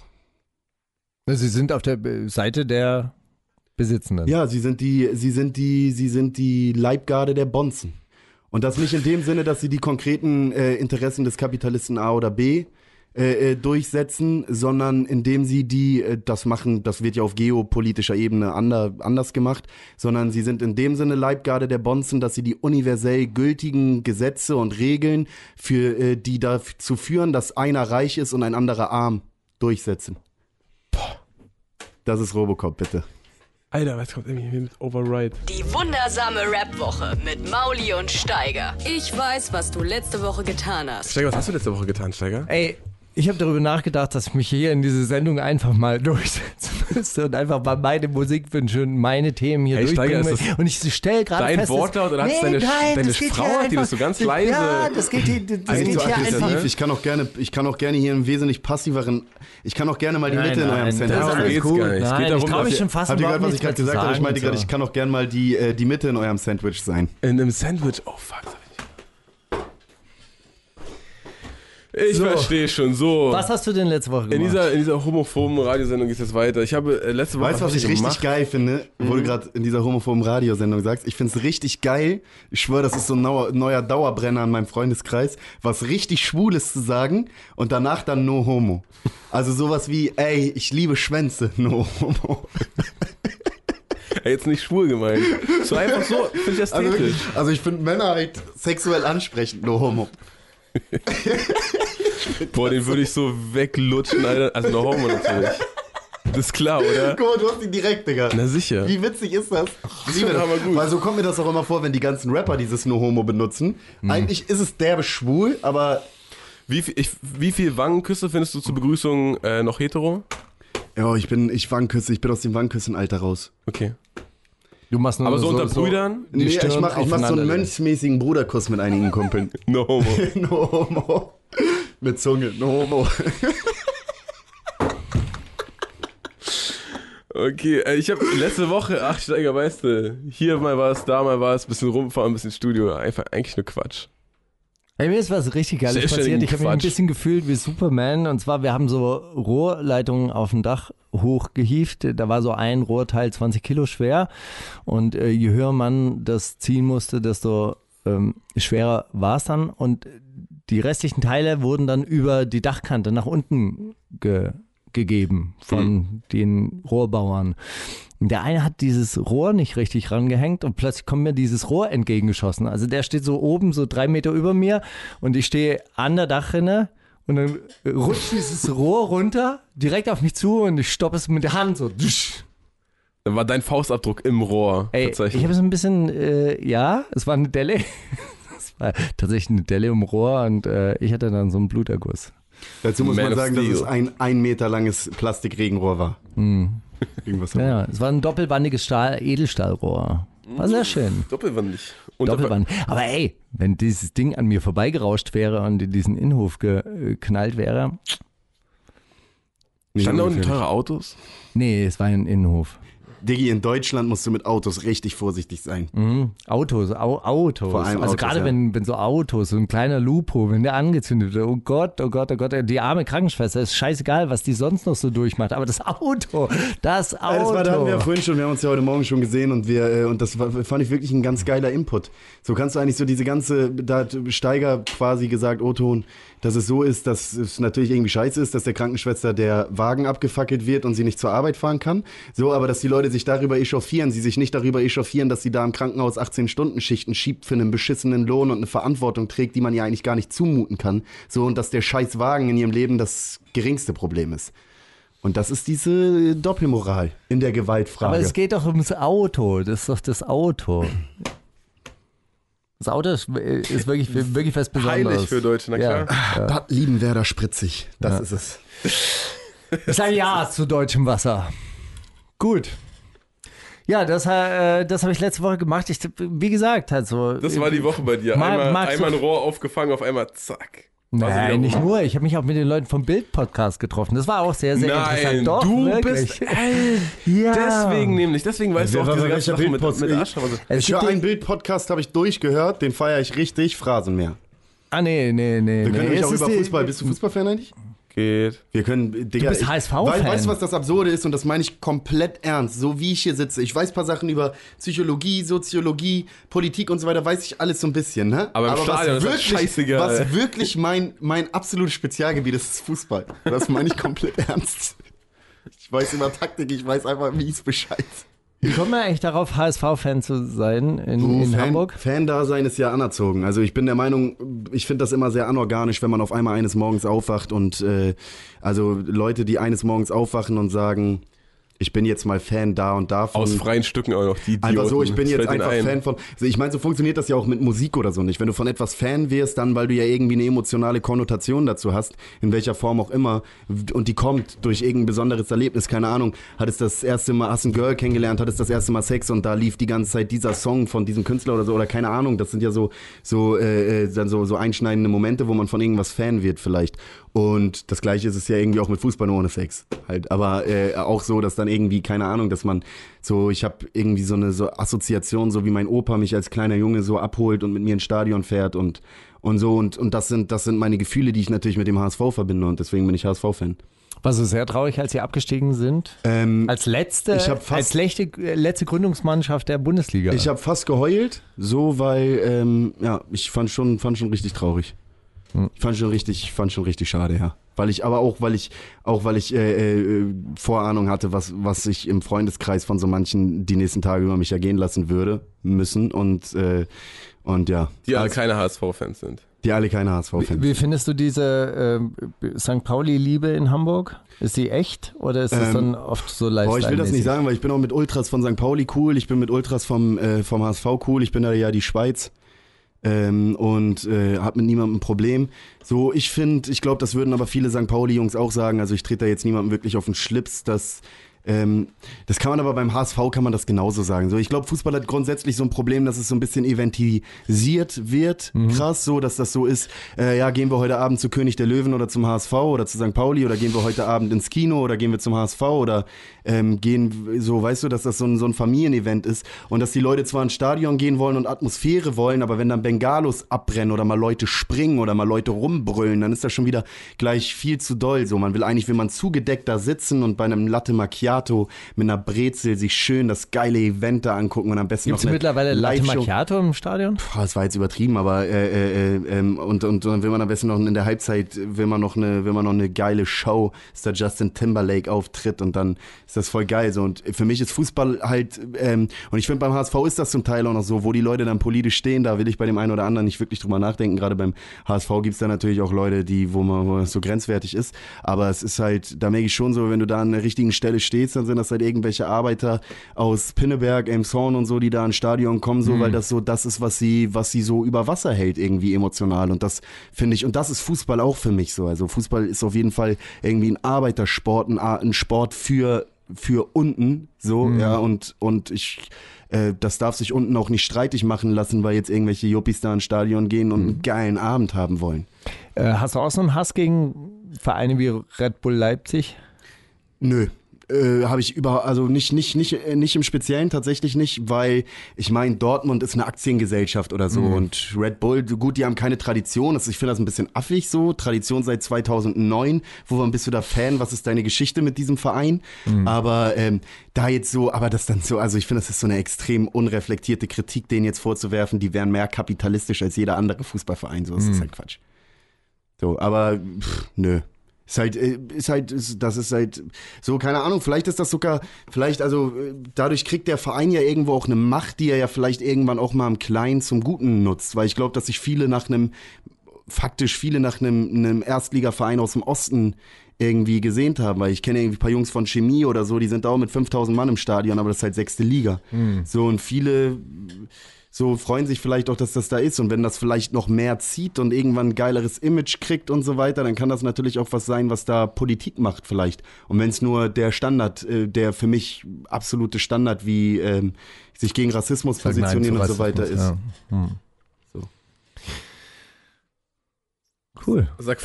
Sie sind auf der äh, Seite der Besitzenden. ja, sie sind die, sie sind die, sie sind die Leibgarde der Bonzen. Und das nicht in dem Sinne, dass sie die konkreten äh, Interessen des Kapitalisten A oder B äh, äh, durchsetzen, sondern indem sie die, äh, das machen, das wird ja auf geopolitischer Ebene ander, anders gemacht, sondern sie sind in dem Sinne Leibgarde der Bonzen, dass sie die universell gültigen Gesetze und Regeln für äh, die dazu führen, dass einer reich ist und ein anderer arm durchsetzen. Das ist Robocop, bitte. Alter, was kommt irgendwie mit Override? Die wundersame Rap-Woche mit Mauli und Steiger. Ich weiß, was du letzte Woche getan hast. Steiger, was hast du letzte Woche getan, Steiger? Ey, ich habe darüber nachgedacht, dass ich mich hier in diese Sendung einfach mal durchsetzen müsste und einfach mal meine Musikwünsche und meine Themen hier Ey, Steiger, durchbringen will. Und ich stelle gerade dein fest, dass- Wortlaut oder hat's deine- deine das geht Frau, hat die das so ganz leise Ja, das geht hier, das Also geht so hier aggressiv, einfach. ne? Ich kann auch gerne, ich kann auch gerne hier einen wesentlich passiveren, ich kann auch gerne mal die Mitte in eurem Center. das ist Darum alles geht's gut. gar nicht. Es geht Nein, darum, ich traue dass mich schon fast Habt ihr gehört, was ich gerade gesagt habe? Ich meinte gerade, ich kann auch gerne mal die, äh, die Mitte in eurem Sandwich sein. In einem Sandwich. Oh fuck. das hab ich. Ich So. verstehe schon so. Was hast du denn letzte Woche gemacht? in dieser, in dieser homophoben Radiosendung geht es jetzt weiter. Ich habe äh, letzte Woche. Weißt du, was hab ich richtig geil finde, wo du gerade in dieser homophoben Radiosendung sagst? Ich finde es richtig geil. Ich schwöre, das ist so ein neuer, neuer Dauerbrenner in meinem Freundeskreis, was richtig Schwules zu sagen und danach dann no homo. Also sowas wie, ey, ich liebe Schwänze, no homo. Jetzt nicht schwul gemeint. So einfach so, finde ich Also, ästhetisch. wirklich, also ich finde Männer halt sexuell ansprechend, no homo. Boah, den würde ich so weglutschen, Alter. Also noch Homo natürlich. Das ist klar, oder? Guck mal, du hast ihn direkt, Digga. Na sicher. Wie witzig ist das? Ich liebe das. hammergut. Weil so kommt mir das auch immer vor, wenn die ganzen Rapper dieses No Homo benutzen. Eigentlich ist es derbe schwul, aber Wie viel, ich, wie viel Wangenküsse findest du zur Begrüßung äh, noch hetero? ja, ich bin, ich Wangenküsse, ich bin aus dem Wangenküssen-Alter raus. Okay. Du machst nur Aber so, unter Brüdern? die nee, ich mach, ich mach so einen mönchsmäßigen Bruderkuss mit einigen Kumpeln. No Homo. no Homo. Mit Zunge, no homo. Okay, äh, ich habe letzte Woche, ach Steiger, weißt du, hier mal war es, da mal war es, bisschen rumfahren, bisschen Studio, einfach eigentlich nur Quatsch. Ey, mir ist was richtig Geiles passiert. Ich habe mich ein bisschen gefühlt wie Superman. Und zwar, wir haben so Rohrleitungen auf dem Dach hochgehieft. Da war so ein Rohrteil 20 Kilo schwer. Und äh, je höher man das ziehen musste, desto ähm, schwerer war es dann. Und die restlichen Teile wurden dann über die Dachkante nach unten ge gegeben von den Rohrbauern. Der eine hat dieses Rohr nicht richtig rangehängt und plötzlich kommt mir dieses Rohr entgegengeschossen. Also der steht so oben, so drei Meter über mir und ich stehe an der Dachrinne und dann rutscht dieses Rohr runter, direkt auf mich zu und ich stoppe es mit der Hand so. dusch. Da war dein Faustabdruck im Rohr. Ey, tatsächlich. ich habe so ein bisschen, äh, ja, es war eine Delle. Es war tatsächlich eine Delle im Rohr und äh, ich hatte dann so einen Bluterguss. Dazu muss Man man sagen, dass Steel. es ein ein Meter langes Plastikregenrohr war. Irgendwas Ja, ja, es war ein doppelwandiges Stahl, Edelstahlrohr. War sehr schön. Doppelwandig. Und Doppelband. Aber ey, wenn dieses Ding an mir vorbeigerauscht wäre und in diesen Innenhof geknallt wäre. Stand da unten teure Autos? Nee, es war ein Innenhof. Diggi, in Deutschland musst du mit Autos richtig vorsichtig sein. Mhm. Autos, Au Autos. Vor allem also Autos, gerade ja. wenn, wenn so Autos, so ein kleiner Lupo, wenn der angezündet wird, oh Gott, oh Gott, oh Gott, die arme Krankenschwester, ist scheißegal, was die sonst noch so durchmacht. Aber das Auto, das Auto. Das war, da hatten wir ja vorhin schon, wir haben uns ja heute Morgen schon gesehen und wir, äh, und das war, fand ich wirklich ein ganz geiler Input. So kannst du eigentlich so diese ganze, da hat Steiger quasi gesagt, O-Ton, dass es so ist, dass es natürlich irgendwie scheiße ist, dass der Krankenschwester der Wagen abgefackelt wird und sie nicht zur Arbeit fahren kann. So, aber dass die Leute sich darüber echauffieren, sie sich nicht darüber echauffieren, dass sie da im Krankenhaus 18-Stunden-Schichten schiebt für einen beschissenen Lohn und eine Verantwortung trägt, die man ja eigentlich gar nicht zumuten kann. So, und dass der scheiß Wagen in ihrem Leben das geringste Problem ist. Und das ist diese Doppelmoral in der Gewaltfrage. Aber es geht doch ums Auto. Das ist doch das Auto. Das Auto ist, ist wirklich, wirklich was Besonderes. Heilig für Deutsche, na Ja. klar. das lieben Werder spritzig. Das ist es. Ich sage ja zu deutschem Wasser. Gut. Ja, das, äh, das habe ich letzte Woche gemacht. Ich, wie gesagt, halt so. Das war die Woche bei dir. Einmal, einmal ein Rohr aufgefangen, auf einmal zack. Nein, wieder nicht nur. Ich habe mich auch mit den Leuten vom Bild-Podcast getroffen. Das war auch sehr, sehr Nein, interessant. Doch, du wirklich. bist. Ey, Ja. Deswegen nämlich, deswegen weißt Wer du auch diese bei ganze welcher Sache mit, mit. Also, Es Ich gibt höre einen Bild-Podcast, habe ich durchgehört, den feiere ich richtig, Phrasenmeer. Ah, nee, nee, nee. Wir können nee. auch über die- Fußball. Bist du Fußballfan eigentlich? Geht. Wir können, Digga, bist ich- HSV-Fan. Weil, weißt du, was das Absurde ist? Und das meine ich komplett ernst. So wie ich hier sitze. Ich weiß ein paar Sachen über Psychologie, Soziologie, Politik und so weiter, weiß ich alles so ein bisschen, ne? Aber im Stadion ist das wirklich, scheißegal. Was wirklich mein, mein absolutes Spezialgebiet ist, ist Fußball. Das meine ich komplett ernst. Ich weiß über Taktik, ich weiß einfach mies Bescheid. Wie kommt man eigentlich darauf, HSV-Fan zu sein in, in Fan, Hamburg? Fan-Dasein ist ja anerzogen. Also ich bin der Meinung, ich finde das immer sehr anorganisch, wenn man auf einmal eines Morgens aufwacht und äh, also Leute, die eines Morgens aufwachen und sagen, ich bin jetzt mal Fan da und davon. Aus freien Stücken auch noch, die Idioten. Einfach so, ich bin jetzt einfach ein. Fan von. Also ich meine, so funktioniert das ja auch mit Musik oder so nicht. Wenn du von etwas Fan wirst, dann, weil du ja irgendwie eine emotionale Konnotation dazu hast, in welcher Form auch immer, und die kommt durch irgendein besonderes Erlebnis, keine Ahnung, hattest das erste Mal, hast ein Girl kennengelernt, hattest das erste Mal Sex und da lief die ganze Zeit dieser Song von diesem Künstler oder so, oder keine Ahnung, das sind ja so, so, äh, äh, dann so, so einschneidende Momente, wo man von irgendwas Fan wird vielleicht. Und das gleiche ist es ja irgendwie auch mit Fußball nur ohne Sex. Halt. Aber äh, auch so, dass dann irgendwie, keine Ahnung, dass man so, ich habe irgendwie so eine so Assoziation, so wie mein Opa mich als kleiner Junge so abholt und mit mir ins Stadion fährt und, und so. Und, und das sind, das sind meine Gefühle, die ich natürlich mit dem HSV verbinde und deswegen bin ich HSV-Fan. War so sehr traurig, als sie abgestiegen sind. Ähm, Als letzte, Ich fast- als letzte, äh, letzte Gründungsmannschaft der Bundesliga. ich habe fast geheult, so weil, ähm, ja, ich fand schon, fand schon richtig traurig. Ich fand schon richtig, fand schon richtig schade, ja. Weil ich, aber auch, weil ich, auch weil ich äh, äh, Vorahnung hatte, was, was ich im Freundeskreis von so manchen die nächsten Tage über mich ergehen lassen würde, müssen und, äh, und ja. Die alle Also, keine HSV-Fans sind. die alle keine HSV-Fans. wie, wie findest du diese äh, St. Pauli-Liebe in Hamburg? Ist die echt oder ist das Ähm, dann oft so lifestyle Boah, ich will das nicht sagen, weil ich bin auch mit Ultras von St. Pauli cool, ich bin mit Ultras vom, äh, vom HSV cool, ich bin da ja die Schweiz ähm, und äh, hab mit niemandem ein Problem. So, ich finde, ich glaube, das würden aber viele St. Pauli-Jungs auch sagen, also ich trete da jetzt niemandem wirklich auf den Schlips, dass ähm, das kann man aber beim HSV kann man das genauso sagen. So, ich glaube, Fußball hat grundsätzlich so ein Problem, dass es so ein bisschen eventisiert wird. Mhm. Krass, so, dass das so ist. Äh, ja, gehen wir heute Abend zu König der Löwen oder zum HSV oder zu St. Pauli oder gehen wir heute Abend ins Kino oder gehen wir zum HSV oder ähm, gehen so, weißt du, dass das so ein, so ein Familienevent ist und dass die Leute zwar ins Stadion gehen wollen und Atmosphäre wollen, aber wenn dann Bengalos abbrennen oder mal Leute springen oder mal Leute rumbrüllen, dann ist das schon wieder gleich viel zu doll. So, man will eigentlich, will man zugedeckt da sitzen und bei einem Latte Macchiato mit einer Brezel sich schön das geile Event da angucken und am besten Gibt es noch mittlerweile Latte. Macchiato im Stadion? Boah, das war jetzt übertrieben, aber äh, äh, äh, ähm, und, und dann will man am besten noch in der Halbzeit will man noch eine will man noch eine geile Show, dass da Justin Timberlake auftritt und dann ist das voll geil so und für mich ist Fußball halt ähm, und ich finde beim HSV ist das zum Teil auch noch so, wo die Leute dann politisch stehen, da will ich bei dem einen oder anderen nicht wirklich drüber nachdenken. Gerade beim HSV gibt's da natürlich auch Leute, die wo man, wo man so grenzwertig ist, aber es ist halt da merke ich schon so, wenn du da an der richtigen Stelle stehst, dann sind das halt irgendwelche Arbeiter aus Pinneberg, Elmshorn und so, die da ins Stadion kommen, so, weil das so das ist, was sie, was sie so über Wasser hält, irgendwie emotional. Und das finde ich, und das ist Fußball auch für mich so. Also Fußball ist auf jeden Fall irgendwie ein Arbeitersport, ein, ein Sport für, für unten, so, ja, und, und ich, äh, das darf sich unten auch nicht streitig machen lassen, weil jetzt irgendwelche Juppies da ins Stadion gehen und einen geilen Abend haben wollen. Äh, hast du auch so einen Hass gegen Vereine wie Red Bull Leipzig? Nö. Äh, habe ich über also nicht nicht nicht äh, nicht im Speziellen tatsächlich nicht, weil ich meine Dortmund ist eine Aktiengesellschaft oder so und Red Bull gut, die haben keine Tradition, also ich finde das ein bisschen affig so, Tradition seit 2009, wo wann bist du da Fan, was ist deine Geschichte mit diesem Verein? Aber ähm, da jetzt so, aber das dann so, also ich finde das ist so eine extrem unreflektierte Kritik denen jetzt vorzuwerfen, die wären mehr kapitalistisch als jeder andere Fußballverein, so das ist halt Quatsch. So, aber pff, nö. Ist halt, äh, ist halt, ist, das ist halt, so, keine Ahnung, vielleicht ist das sogar, vielleicht, also, äh, dadurch kriegt der Verein ja irgendwo auch eine Macht, die er ja vielleicht irgendwann auch mal im Kleinen zum Guten nutzt, weil ich glaube, dass sich viele nach einem, faktisch viele nach einem, einem Erstligaverein aus dem Osten irgendwie gesehnt haben, weil ich kenne irgendwie ein paar Jungs von Chemie oder so, die sind da auch mit 5000 Mann im Stadion, aber das ist halt sechste Liga. So, und viele, so freuen sich vielleicht auch, dass das da ist. Und wenn das vielleicht noch mehr zieht und irgendwann ein geileres Image kriegt und so weiter, dann kann das natürlich auch was sein, was da Politik macht vielleicht. Und wenn es nur der Standard, äh, der für mich absolute Standard wie ähm, sich gegen Rassismus Sag positionieren und so weiter ist. Ja. Hm. So. Cool. Sag,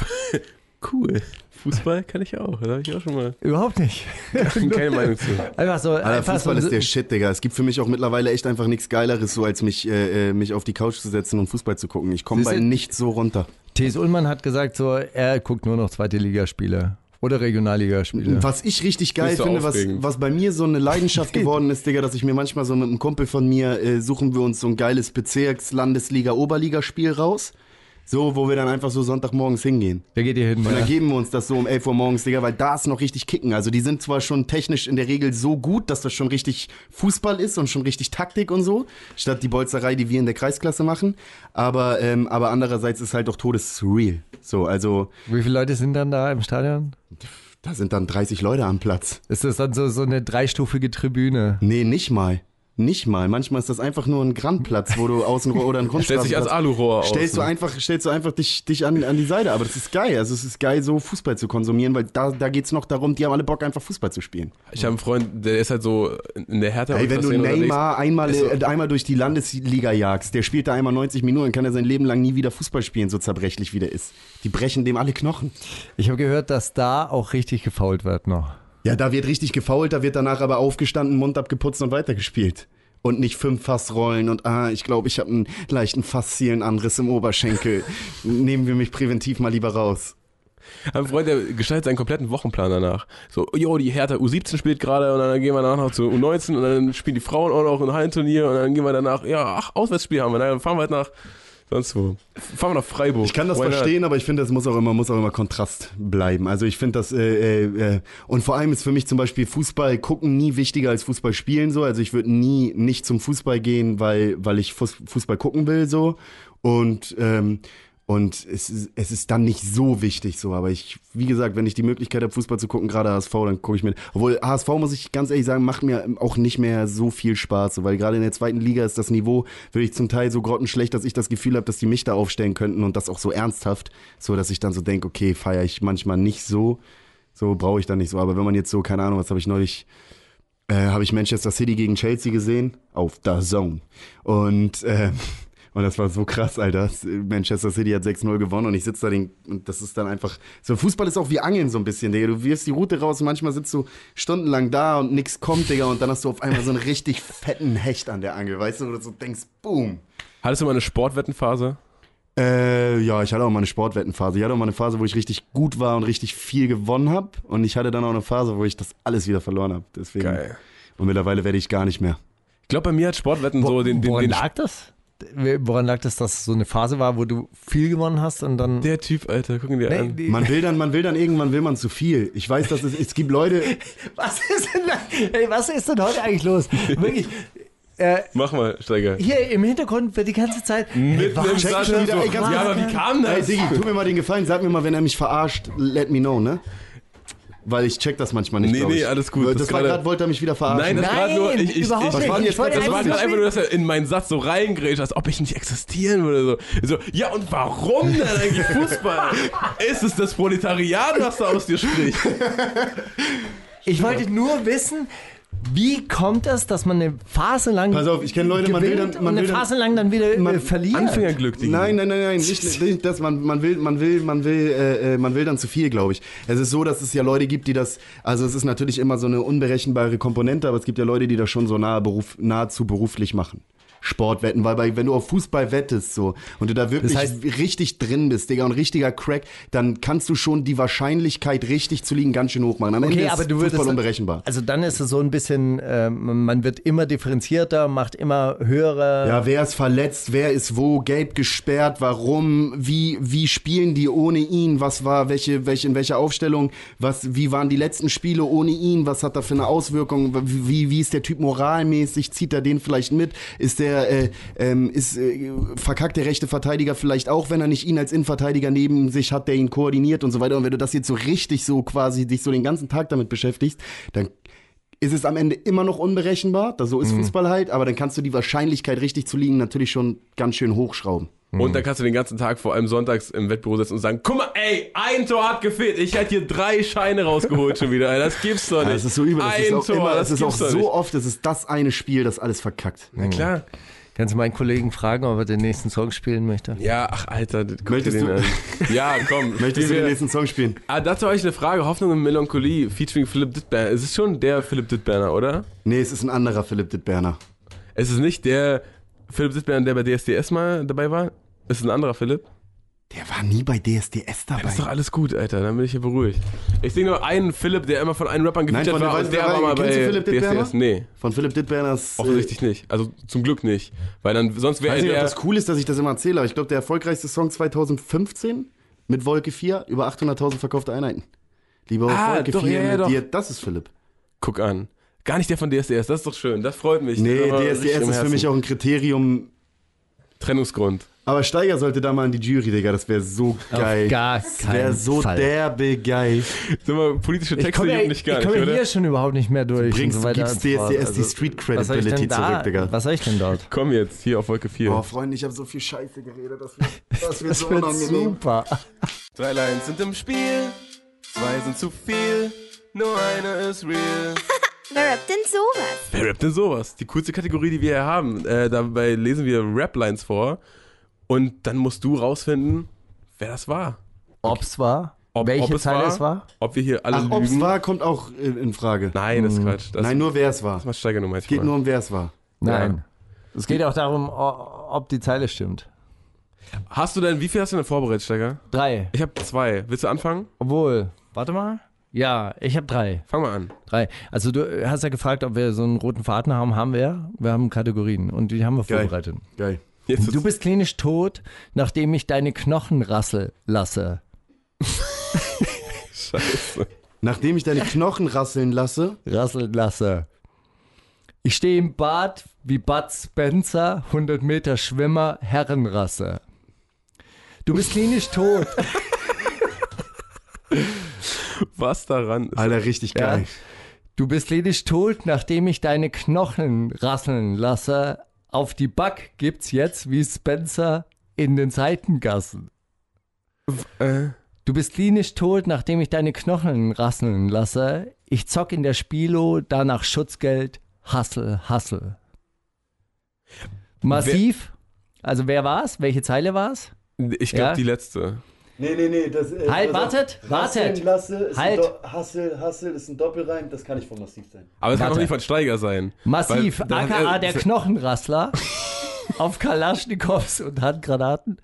cool. Fußball kann ich auch. Da habe ich auch schon mal Überhaupt nicht. keine Meinung zu. Einfach so. Alter, einfach Fußball so, ist der Shit, Digga. Es gibt für mich auch mittlerweile echt einfach nichts Geileres, so als mich, äh, äh, mich auf die Couch zu setzen und Fußball zu gucken. Ich komme bei nichts so runter. T.S. Ullmann hat gesagt, so, er guckt nur noch zweite Ligaspiele oder Regionalligaspiele. Was ich richtig geil so finde, was, was bei mir so eine Leidenschaft geworden ist, Digga, dass ich mir manchmal so mit einem Kumpel von mir äh, suchen wir uns so ein geiles Bezirks-, Landesliga-, Oberligaspiel raus. So, wo wir dann einfach so Sonntagmorgens hingehen. Wer geht hier hin? Und dann Ja. geben wir uns das so um 11 Uhr morgens, Digga, weil da ist noch richtig kicken. Also die sind zwar schon technisch in der Regel so gut, dass das schon richtig Fußball ist und schon richtig Taktik und so, statt die Bolzerei, die wir in der Kreisklasse machen. Aber, ähm, aber andererseits ist halt auch todesreal. So, also Wie viele Leute sind dann da im Stadion? da sind dann 30 Leute am Platz. Ist das dann so, so eine dreistufige Tribüne? Nee, nicht mal. Nicht mal. Manchmal ist das einfach nur ein Grandplatz, wo du außen oder ein Stellt sich als Kunststraßenplatz- Alurohr aus. Stellst du ne? einfach, stellst du einfach dich, dich an, an die Seite. Aber das ist geil. Also es ist geil, so Fußball zu konsumieren, weil da, da geht's noch darum, die haben alle Bock, einfach Fußball zu spielen. Ich habe einen Freund, der ist halt so in der Hertha. Ey, wenn du. Neymar einmal, so- äh, einmal durch die Landesliga jagst, der spielt da einmal 90 Minuten, kann er sein Leben lang nie wieder Fußball spielen, so zerbrechlich wie der ist. Die brechen dem alle Knochen. Ich habe gehört, dass da auch richtig gefault wird noch. Ja, da wird richtig gefault, da wird danach aber aufgestanden, Mund abgeputzt und weitergespielt. Und nicht fünf Fassrollen und ah, ich glaube, ich habe einen leichten Faszielenanriss im Oberschenkel. Nehmen wir mich präventiv mal lieber raus. Einen Freund, der gestaltet seinen kompletten Wochenplan danach. So, jo, die Hertha U17 spielt gerade und dann gehen wir danach noch zu U19 und dann spielen die Frauen auch noch ein Hallenturnier und dann gehen wir danach, ja, ach, Auswärtsspiel haben wir, dann fahren wir halt nach sonst wo. Fahren wir nach Freiburg. Ich kann das Why not? verstehen, aber ich finde, es muss auch immer, muss auch immer Kontrast bleiben. Also ich finde das, äh, äh, äh, und vor allem ist für mich zum Beispiel Fußball gucken nie wichtiger als Fußball spielen so. Also ich würde nie nicht zum Fußball gehen, weil, weil ich Fuß, Fußball gucken will so. Und, ähm, und es ist, es ist dann nicht so wichtig so, aber ich, wie gesagt, wenn ich die Möglichkeit habe, Fußball zu gucken, gerade HSV, dann gucke ich mit. Obwohl HSV, muss ich ganz ehrlich sagen, macht mir auch nicht mehr so viel Spaß, so, weil gerade in der zweiten Liga ist das Niveau wirklich zum Teil so grottenschlecht, dass ich das Gefühl habe, dass die mich da aufstellen könnten und das auch so ernsthaft, so dass ich dann so denke, okay, feiere ich manchmal nicht so. So brauche ich dann nicht so. Aber wenn man jetzt so, keine Ahnung, was habe ich neulich, äh, habe ich Manchester City gegen Chelsea gesehen auf der Zone. Und, äh, und das war so krass, Alter. Manchester City hat 6-0 gewonnen und ich sitze da den, und das ist dann einfach, so Fußball ist auch wie Angeln so ein bisschen, Digga. Du wirfst die Route raus und manchmal sitzt du stundenlang da und nix kommt, Digga, und dann hast du auf einmal so einen richtig fetten Hecht an der Angel, weißt du, wo du so denkst, boom. Hattest du mal eine Sportwettenphase? Äh, ja, ich hatte auch mal eine Sportwettenphase. Ich hatte auch mal eine Phase, wo ich richtig gut war und richtig viel gewonnen habe. Und ich hatte dann auch eine Phase, wo ich das alles wieder verloren habe. Deswegen. Geil. Und mittlerweile werde ich gar nicht mehr. Ich glaube, bei mir hat Sportwetten so den, den, den lag das? Woran lag das, dass es so eine Phase war, wo du viel gewonnen hast und dann. Der Typ, Alter, gucken dir Nee, an. die- Man will dann, man will dann irgendwann will man zu viel. Ich weiß, dass es, es gibt Leute, was ist denn da, ey, was ist denn heute eigentlich los? Wirklich. Äh, Mach mal, Steiger. hier im Hintergrund wird die ganze Zeit. Im check Satz schon wieder, so, ey, ganz ja, aber wie kam ey das? Diggi, tu mir mal den Gefallen, sag mir mal, wenn er mich verarscht, let me know, ne? Weil ich check das manchmal nicht. Nee, nee, ich. alles gut. Das, Das war gerade- wollte er mich wieder verarschen. Nein, das Nein, gerade nur, ich, ich, überhaupt ich, nicht. ich, Ich wollte das war einfach nur, dass er in meinen Satz so reingrätscht, als ob ich nicht existieren würde. So, so ja, und warum denn eigentlich Fußball? Ist es das Proletariat, was da aus dir spricht? Ich wollte nur wissen, wie kommt es, dass man eine Phase lang. Pass auf, ich kenn Leute, man will dann- man eine will dann- Phase lang dann wieder Man- äh, verliert. Anfängerglück, Digga. Nein, nein, nein, nein, nicht, nicht das, man, man will, man will, man will, äh, äh, man will dann zu viel, glaube ich. Es ist so, dass es ja Leute gibt, die das, also es ist natürlich immer so eine unberechenbare Komponente, aber es gibt ja Leute, die das schon so nahe Beruf, nahezu beruflich machen. Sportwetten, weil bei, wenn du auf Fußball wettest so und du da wirklich Das heißt- richtig drin bist, Digga, und richtiger Crack, dann kannst du schon die Wahrscheinlichkeit richtig zu liegen ganz schön hoch machen. Am Ende Okay, ist aber du würdest. Fußball unberechenbar. Also dann ist es so ein bisschen, äh, man wird immer differenzierter, macht immer höhere. Ja, wer ist verletzt, wer ist wo, gelb gesperrt, warum, wie, wie spielen die ohne ihn, was war, welche, welche, in welcher Aufstellung, was, wie waren die letzten Spiele ohne ihn, was hat da für eine Auswirkung, wie, wie ist der Typ moralmäßig, zieht er den vielleicht mit, ist der, äh, ähm, ist, äh, verkackt der rechte Verteidiger vielleicht auch, wenn er nicht ihn als Innenverteidiger neben sich hat, der ihn koordiniert und so weiter. Und wenn du das jetzt so richtig so quasi, dich so den ganzen Tag damit beschäftigst, dann ist es am Ende immer noch unberechenbar, da so ist Fußball halt, aber dann kannst du die Wahrscheinlichkeit richtig zu liegen natürlich schon ganz schön hochschrauben. Und dann kannst du den ganzen Tag, vor allem sonntags, im Wettbüro sitzen und sagen, guck mal, ey, ein Tor hat gefehlt. Ich hätte hier drei Scheine rausgeholt schon wieder. Ey, Das gibt's doch nicht. Ja, es ist so übel, das ein ist auch Tor, immer, das das ist auch so nicht. oft, es ist das eine Spiel, das alles verkackt. Na klar. Kannst du meinen Kollegen fragen, ob er den nächsten Song spielen möchte? Ja, ach Alter, Möchtest du- an. Ja, komm. Möchtest du den nächsten Song spielen? Ah, dazu habe ich eine Frage. Hoffnung und Melancholie featuring Philipp Dittberner. Es ist schon der Philipp Dittberner, oder? Nee, es ist ein anderer Philipp Dittberner. Es ist nicht der Philipp Dittberner, der bei DSDS mal dabei war. Es ist ein anderer Philipp. Der war nie bei DSDS dabei. Das ist doch alles gut, Alter. Dann bin ich hier beruhigt. Ich sehe nur einen Philipp, der immer von einem Rappern Nein, gefeatured war der- und der war mal bei Philipp? DSDS. Nee, Von Philipp Dittberners. Äh, offensichtlich nicht. Also zum Glück nicht. Weil dann, sonst ich wäre weiß nicht, ob der... das cool ist, dass ich das immer erzähle, aber ich glaube, der erfolgreichste Song 2015 mit Wolke 4, über 800.000 verkaufte Einheiten. Lieber Ah, Wolke doch, 4 ja, mit dir, das ist Philipp. Guck an. Gar nicht der von DSDS, das ist doch schön. Das freut mich. Nee, DSDS ist für mich auch ein Kriterium. Trennungsgrund. Aber Steiger sollte da mal in die Jury, Digga. Das wäre so geil. gar das wäre so Fall. derbe geil. Sag mal, politische Ich Texte jucken ja, dich gar ich nicht, komme hier schon überhaupt nicht mehr durch. bringst- und so weiter gibst. DSDS die Street ich Credibility da- zurück, Digga. Was soll ich denn dort? Komm jetzt, hier auf Wolke 4. Oh, Freunde, ich habe so viel Scheiße geredet. Das wird, das wird Das so wird unangenehm. super. Drei Lines sind im Spiel, zwei sind zu viel, nur eine ist real. Wer rappt denn sowas? Wer rappt denn sowas? Die coolste Kategorie, die wir hier haben. Äh, dabei lesen wir Rap-Lines vor und dann musst du rausfinden, wer das war. Ob's war? Ob, Welche ob es Zeile war, es war? Ob wir hier alle Ach, ob's lügen. war, kommt auch in, in Frage. Nein, das ist Quatsch. Das Nein, nur wer es war. das macht Steiger nur Es geht nur um wer es war. Nein. Es geht auch darum, ob die Zeile stimmt. Hast du denn, wie viel hast du denn vorbereitet, Steiger? Drei. Ich habe zwei. Willst du anfangen? Obwohl, warte mal. Ja, ich habe drei. Fang mal an. Drei. Also du hast ja gefragt, ob wir so einen roten Faden haben. Haben wir. Wir haben Kategorien und die haben wir Geil. vorbereitet. Geil. Jetzt Du bist klinisch tot, nachdem ich deine Knochen rassel lasse. scheiße. Nachdem ich deine Knochen rasseln lasse, Rasseln lasse. Ich stehe im Bad wie Bud Spencer, 100 Meter Schwimmer, Herrenrasse. Du bist klinisch tot. Was daran ist. Alter, richtig Ja. geil. Du bist klinisch tot, nachdem ich deine Knochen rasseln lasse. Auf die Back gibt's jetzt wie Spencer in den Seitengassen. Äh, Du bist klinisch tot, nachdem ich deine Knochen rasseln lasse. Ich zock in der Spielo, danach Schutzgeld. Hassel, Hassel. Massiv. Also wer war's? Welche Zeile war's? Ich glaube, Ja? die letzte. Nee, nee, nee. Das, äh, Halt, auf. wartet, wartet. Rasseln Lasse ist Halt. Hassel, Hassel ist ein Doppelreim, das kann nicht von Massiv sein. Aber es kann auch nicht von Steiger sein. Massiv, Weil aka er- der Knochenrassler. auf Kalaschnikows und Handgranaten.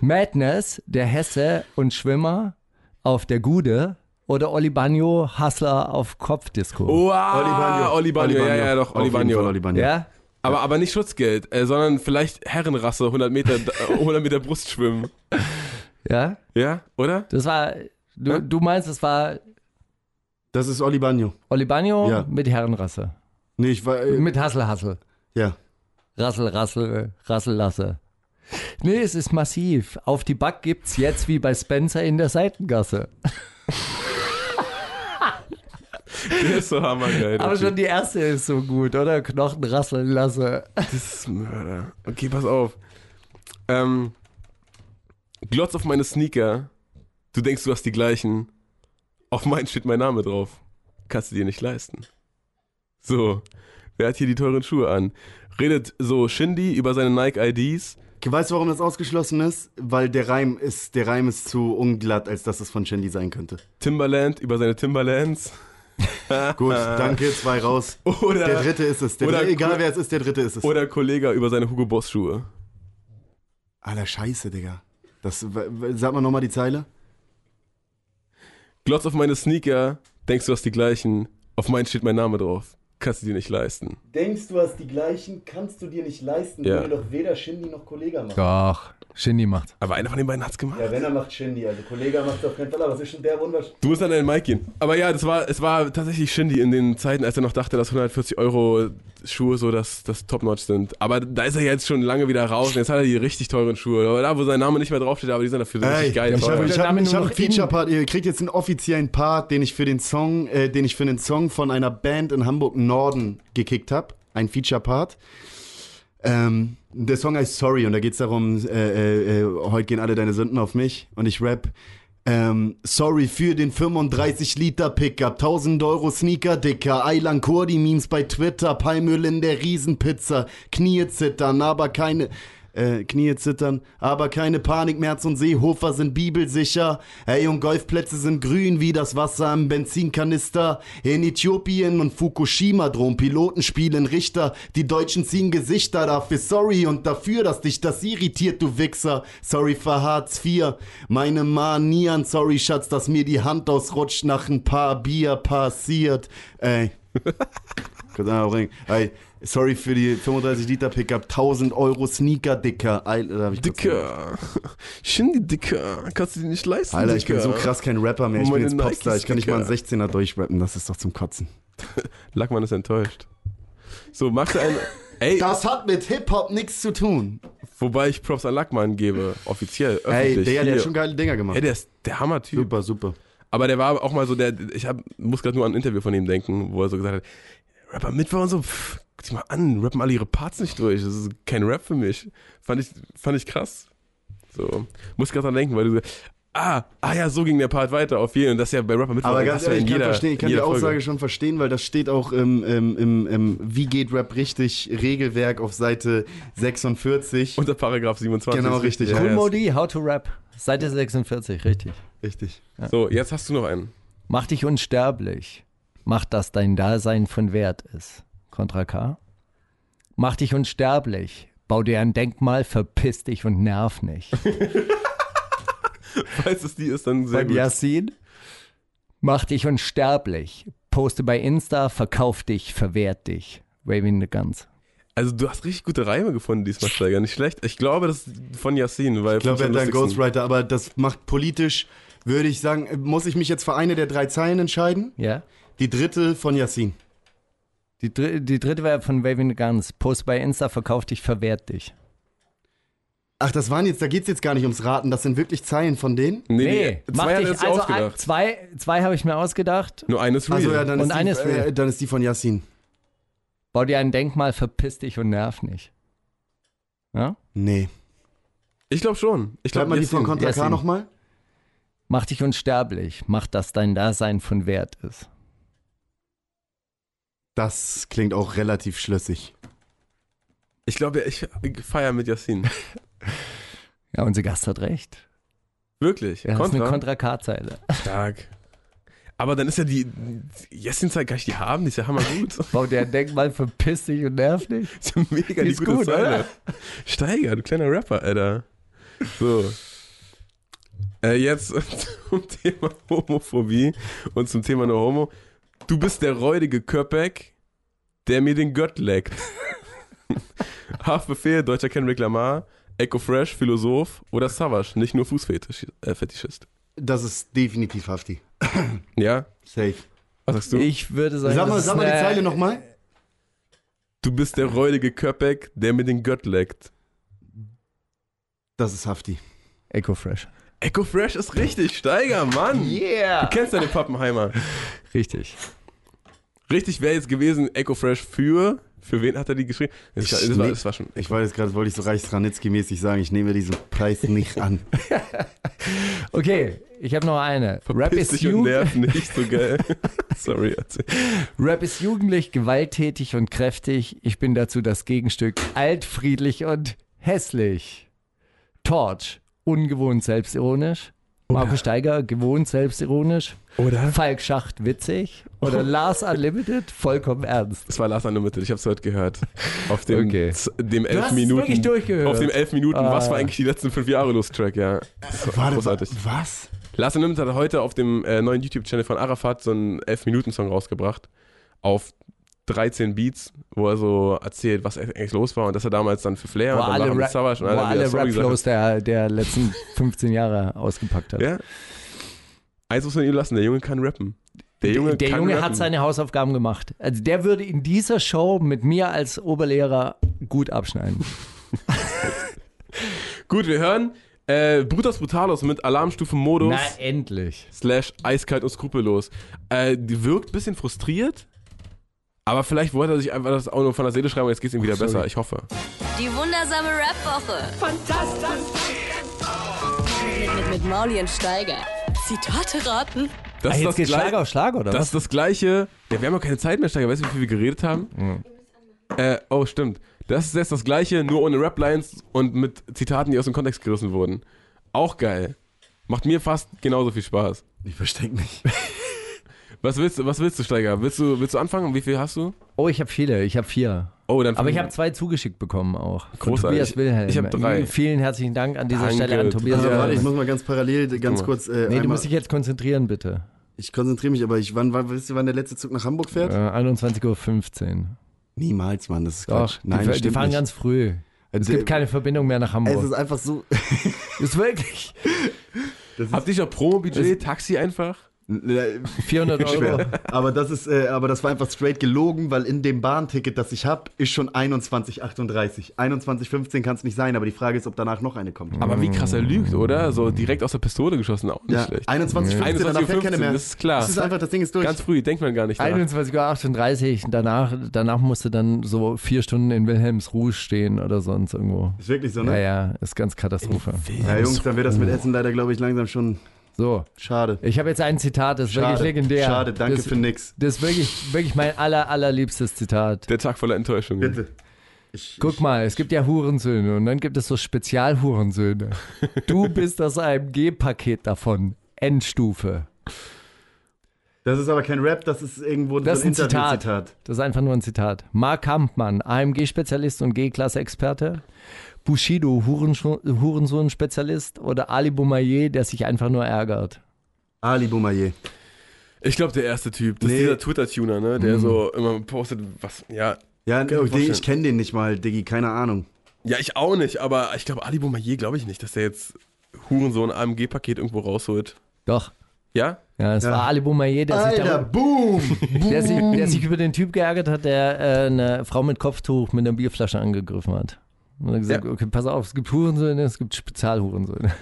Madness, der Hesse und Schwimmer auf der Gude. Oder Oli Bagno, Hassler auf Kopfdisco. Wow, Oli Bagno. Oli Bagno, ja, ja, doch, Oli Bagno. Oli Bagno. Ja? Aber, aber nicht Schutzgeld, äh, sondern vielleicht Herrenrasse, 100 Meter, äh, 100 Meter Brustschwimmen. Ja? Ja, oder? Das war, du, Ja? du meinst, es war Das ist Oli Bagno. Oli Bagno Ja. mit Herrenrasse. Nee, ich war. Äh, Mit Hassel, Hassel. ja. Rassel, Rassel, Rassel, Lasse. Nee, es ist massiv. Auf die Back gibt's jetzt wie bei Spencer in der Seitengasse. Der ist so hammergeil. Aber schon die erste ist so gut, oder? Knochen rasseln lasse. Das ist Mörder. Okay, pass auf. Ähm, glotz auf meine Sneaker. Du denkst, du hast die gleichen. Auf meinen steht mein Name drauf. Kannst du dir nicht leisten. So. Wer hat hier die teuren Schuhe an? Redet so Shindy über seine Nike IDs. Weißt du, warum das ausgeschlossen ist? Weil der Reim ist, der Reim ist zu unglatt, als dass es von Shandy sein könnte. Timberland über seine Timberlands. Gut, danke, zwei raus. Oder, Der dritte ist es. Der Oder dritte, egal wer es ist, der dritte ist es. oder Kollega über seine Hugo Boss Schuhe. Alter, scheiße, Digga. Das, sag mal nochmal die Zeile. Glotz auf meine Sneaker. Denkst du hast die gleichen. Auf meinen steht mein Name drauf. Kannst du dir nicht leisten. Denkst du hast die gleichen, kannst du dir nicht leisten, Ja. wenn ihr doch weder Shindy noch Kollega macht. Doch, Shindy macht. Aber einer von den beiden hat's gemacht. Ja, wenn er macht Shindy, also Kollega macht auf keinen Fall, aber es ist schon der unwahrscheinlich. Du musst an deinen Mic gehen. Aber ja, das war, es war tatsächlich Shindy in den Zeiten, als er noch dachte, dass 140 Euro Schuhe so das, das Top-Notch sind. Aber da ist er jetzt schon lange wieder raus und jetzt hat er die richtig teuren Schuhe. Aber Da, wo sein Name nicht mehr draufsteht, aber die sind dafür richtig geil. ich habe ich hab, ich hab noch einen Feature-Part. Ihr kriegt jetzt einen offiziellen Part, den ich für den Song, äh, den ich für den Song von einer Band in Hamburg Norden gekickt habe. Ein Feature-Part. Ähm, der Song heißt Sorry und da geht es darum, äh, äh, äh, heute gehen alle deine Sünden auf mich und ich rap. Ähm, sorry für den 35 Liter Pickup, 1000 Euro Sneaker dicker, Eilan Kurdi Memes bei Twitter, Palmöl in der Riesenpizza, Knie zittern, aber keine, äh, Knie zittern, aber keine Panik, Merz und Seehofer sind bibelsicher, ey und Golfplätze sind grün wie das Wasser im Benzinkanister, in Äthiopien und Fukushima drohen Piloten spielen Richter, die Deutschen ziehen Gesichter dafür, sorry und dafür, dass dich das irritiert, du Wichser, sorry für Hartz IV, meine Manieren, sorry Schatz, dass mir die Hand ausrutscht nach ein paar Bier passiert, ey. Kannst du auch. Ey, sorry für die 35 Liter Pickup, 1000 Euro Sneaker, Dicker. Alter, ich Dicker. Shindy, Dicker. Kannst du dir nicht leisten, Alter, ich bin Dicker. so krass kein Rapper mehr. Ich bin jetzt Popstar. Ich kann nicht mal einen Nike-Sticker. 16er durchrappen. Das ist doch zum Kotzen. Lackmann ist enttäuscht. So, magst du einen... Ey, Das hat mit Hip-Hop nichts zu tun. wobei ich Props an Lackmann gebe. Offiziell, Ey, der, der hat schon geile Dinger gemacht. Ey, der ist der Hammer-Typ. super, super. Aber der war auch mal so der, ich hab, muss gerade nur an ein Interview von ihm denken, wo er so gesagt hat, Rapper Mittwoch und so, pff, dich mal an, rappen alle ihre Parts nicht durch, das ist kein Rap für mich. Fand ich, fand ich krass. So, muss gerade dran denken, weil du, ah, ah ja, so ging der Part weiter auf jeden, und das ist ja bei Rapper Mittwoch. Aber ganz ja ehrlich, ich kann, jeder- verstehen, ich kann die Aussage Folge. schon verstehen, weil das steht auch im, im, im, im Wie geht Rap richtig Regelwerk auf Seite 46. Unter Paragraph 27. Genau, richtig. Ja, Cool ja, Modi, How to Rap. Seite 46, richtig. Richtig. So, jetzt hast du noch einen. Mach dich unsterblich. Mach, dass dein Dasein von Wert ist. Contra K. Mach dich unsterblich. Bau dir ein Denkmal, verpiss dich und nerv nicht. Falls es die ist, dann sehr Von gut. Yassin. Mach dich unsterblich. Poste bei Insta, verkauf dich, verwehrt dich. Waving the Guns. Also du hast richtig gute Reime gefunden diesmal, Steiger, nicht schlecht. Ich glaube, das ist von Yassin, weil Ich glaube, er hat einen am lustigsten. Ghostwriter, aber das macht politisch, würde ich sagen, muss ich mich jetzt für eine der drei Zeilen entscheiden? Ja? Die dritte von Yassin. Die, dr die dritte wäre von Waving the Guns. Poste bei Insta, verkauf dich, verwehrt dich. Ach, das waren jetzt, da geht's jetzt gar nicht ums Raten, das sind wirklich Zeilen von denen? Nee, Nee, zwei sich Also ein, zwei, zwei habe ich mir ausgedacht. Nur eines real. Achso, ja, dann Und ist, eine die, ist real. äh, dann ist die von Yassin. Bau dir ein Denkmal, verpiss dich und nerv nicht. Ja? Nee. Ich glaube schon. Ich glaube mal die von Contra K Yassin. nochmal. Mach dich unsterblich. Mach, dass dein Dasein von Wert ist. Das klingt auch relativ schlüssig. Ich glaube, ich feiere mit Yassin. Ja, unser Gast hat recht. Wirklich? Er hat eine Kontra? Kontra K-Zeile. Stark. Aber dann ist ja die Yassin-Zeit, kann ich die haben? Die ist ja hammergut. Baut der Denkmal verpiss dich und nerv dich. ist ja mega Die die ist gute gut, Zeile. oder? Steiger, du kleiner Rapper, Alter. So. Äh, jetzt zum Thema Homophobie und zum Thema No Homo. Du bist der räudige Köpek, der mir den Gött leckt. Haftbefehl, deutscher Kendrick Lamar, Echo Fresh, Philosoph oder Savage, nicht nur Fußfetischist. Äh. Das ist definitiv Hafti. Ja? Safe. Was sagst du? Ich würde sagen, Sag mal, sag mal die Zeile nochmal. Du bist der räudige Köpek, der mir den Gött leckt. Das ist Hafti. Echo Fresh. Echo Fresh ist richtig, Steiger, Mann. Yeah. Du kennst den Pappenheimer. Richtig. Richtig wäre jetzt gewesen, Echo Fresh für. Für wen hat er die geschrieben? Das, Ich das, war, ne- das war schon. Ich weiß gerade, wollte ich so Reichs-Ranitzky-mäßig sagen, ich nehme diesen Preis nicht an. Okay, ich habe noch eine. Rap ist, Jugend- so geil. Sorry, erzähl. Rap ist jugendlich, gewalttätig und kräftig. Ich bin dazu das Gegenstück. Alt, friedlich und hässlich. Torch, ungewohnt selbstironisch. Marco Steiger, gewohnt selbstironisch. Oder? Falk Schacht, witzig. Oder Lars Unlimited, vollkommen ernst. Das war Last Unlimited, ich hab's heute gehört. Auf dem, Okay. dem Du elf hast es Minuten. wirklich durchgehört. Auf dem elf Minuten, was Ah. war eigentlich die letzten fünf Jahre Lust-Track, ja. Das war großartig. was? Last Unlimited hat heute auf dem äh, neuen YouTube-Channel von Arafat so einen 11-Minuten-Song rausgebracht. Auf 13 Beats, wo er so erzählt, was eigentlich los war und dass er damals dann für Flair Wo und dann war mit Savage und alle, alle Rap-Flows der, der letzten 15 Jahre ausgepackt hat. Ja. Eins muss man ihm lassen, der Junge kann rappen. Der Junge, der kann Junge hat seine Hausaufgaben gemacht. Also der würde in dieser Show mit mir als Oberlehrer gut abschneiden. Gut, wir hören äh, Brutus Brutalos mit Alarmstufe Modus Na, endlich. slash eiskalt und skrupellos. Äh, die wirkt ein bisschen frustriert, aber vielleicht wollte er sich einfach das auch nur von der Seele schreiben und jetzt geht's ihm wieder sorry. besser. Ich hoffe. Die wundersame Rap-Woche. Fantastisch. Mit, mit, mit Mauli und Steiger. Zitate raten. Das, Ah, ist das, geht's gleich- Schlag auf Schlag, oder das was? ist das gleiche. Ja, wir haben ja keine Zeit mehr, Steiger. Weißt du, wie viel wir geredet haben? Äh, oh, stimmt. Das ist jetzt das gleiche, nur ohne Rap-Lines und mit Zitaten, die aus dem Kontext gerissen wurden. Auch geil. Macht mir fast genauso viel Spaß. Ich versteck mich. Was willst du, was willst du, Steiger? Willst du, willst du anfangen? Wie viel hast du? Oh, ich habe viele. Ich habe vier. Oh, dann Aber ich habe zwei zugeschickt bekommen auch. Von Großartig. Tobias Wilhelm. Ich hab drei. Vielen herzlichen Dank an dieser Danke, Stelle an Tobias Also, warte, ich muss mal ganz parallel, ganz kurz. Äh, Nee, du musst dich jetzt konzentrieren, bitte. ich konzentriere mich, aber ich, wann, wann, wisst ihr, wann der letzte Zug nach Hamburg fährt? Äh, 21.15 Uhr. Niemals, Mann, das ist Doch, Quatsch. Nein, die, die fahren nicht. ganz früh. Es Äh, gibt keine Verbindung mehr nach Es Hamburg. ist einfach so. ist wirklich Habt ihr schon Promo-Budget, Taxi einfach? 400 Euro. Schwer. Aber das ist, äh, aber das war einfach straight gelogen, weil in dem Bahnticket, das ich habe, ist schon 21,38. 21,15 kann es nicht sein, aber die Frage ist, ob danach noch eine kommt. Aber wie krass er lügt, oder? So direkt aus der Pistole geschossen, auch nicht ja, schlecht. 21,15, danach fährt keine 21.15 mehr. das ist klar. Das ist einfach, das Ding ist durch. Ganz früh, denkt man gar nicht nach. 21.38 Uhr. Danach, danach musste dann so vier Stunden in Wilhelmsruhe stehen oder sonst irgendwo. ist wirklich so, Ja, ne? ja, ist ganz Katastrophe. Ja, Jungs, dann wird das mit Essen leider, glaube ich, langsam schon So, schade. ich habe jetzt ein Zitat, das ist wirklich Schade, legendär. schade, danke das, für nix. Das ist wirklich, wirklich mein aller, allerliebstes Zitat. Der Tag voller Enttäuschung. Bitte. Ich, Guck mal, es gibt ja Hurensöhne und dann gibt es so Spezialhurensöhne. Du bist das AMG-Paket davon. Endstufe. Das ist aber kein Rap, das ist irgendwo Das so ist ein Zitat. Interview-Zitat. Das ist einfach nur ein Zitat. Mark Kampmann, AMG-Spezialist und G-Klasse-Experte. Bushido, Hurensohn-Spezialist. Oder Ali Boumaier, der sich einfach nur ärgert. Ali Boumaier. Ich glaube, der erste Typ, das Nee. ist dieser Twitter-Tuner, ne? Mhm. Der so immer postet, was, ja. Ja, ich oh, ich kenne den nicht mal, Diggi, keine Ahnung. Ja, ich auch nicht, aber ich glaube, Ali Boumaier glaube ich nicht, dass der jetzt Hurensohn AMG-Paket irgendwo rausholt. Doch. Ja? Ja, es Ja. war Ali Boumaier, der sich, Alter, darüber, boom! der, sich, der sich über den Typ geärgert hat, der äh, eine Frau mit Kopftuch mit einer Bierflasche angegriffen hat. Und er hat gesagt, Ja. okay, pass auf, es gibt Hurensöhne, es gibt Spezialhurensöhne.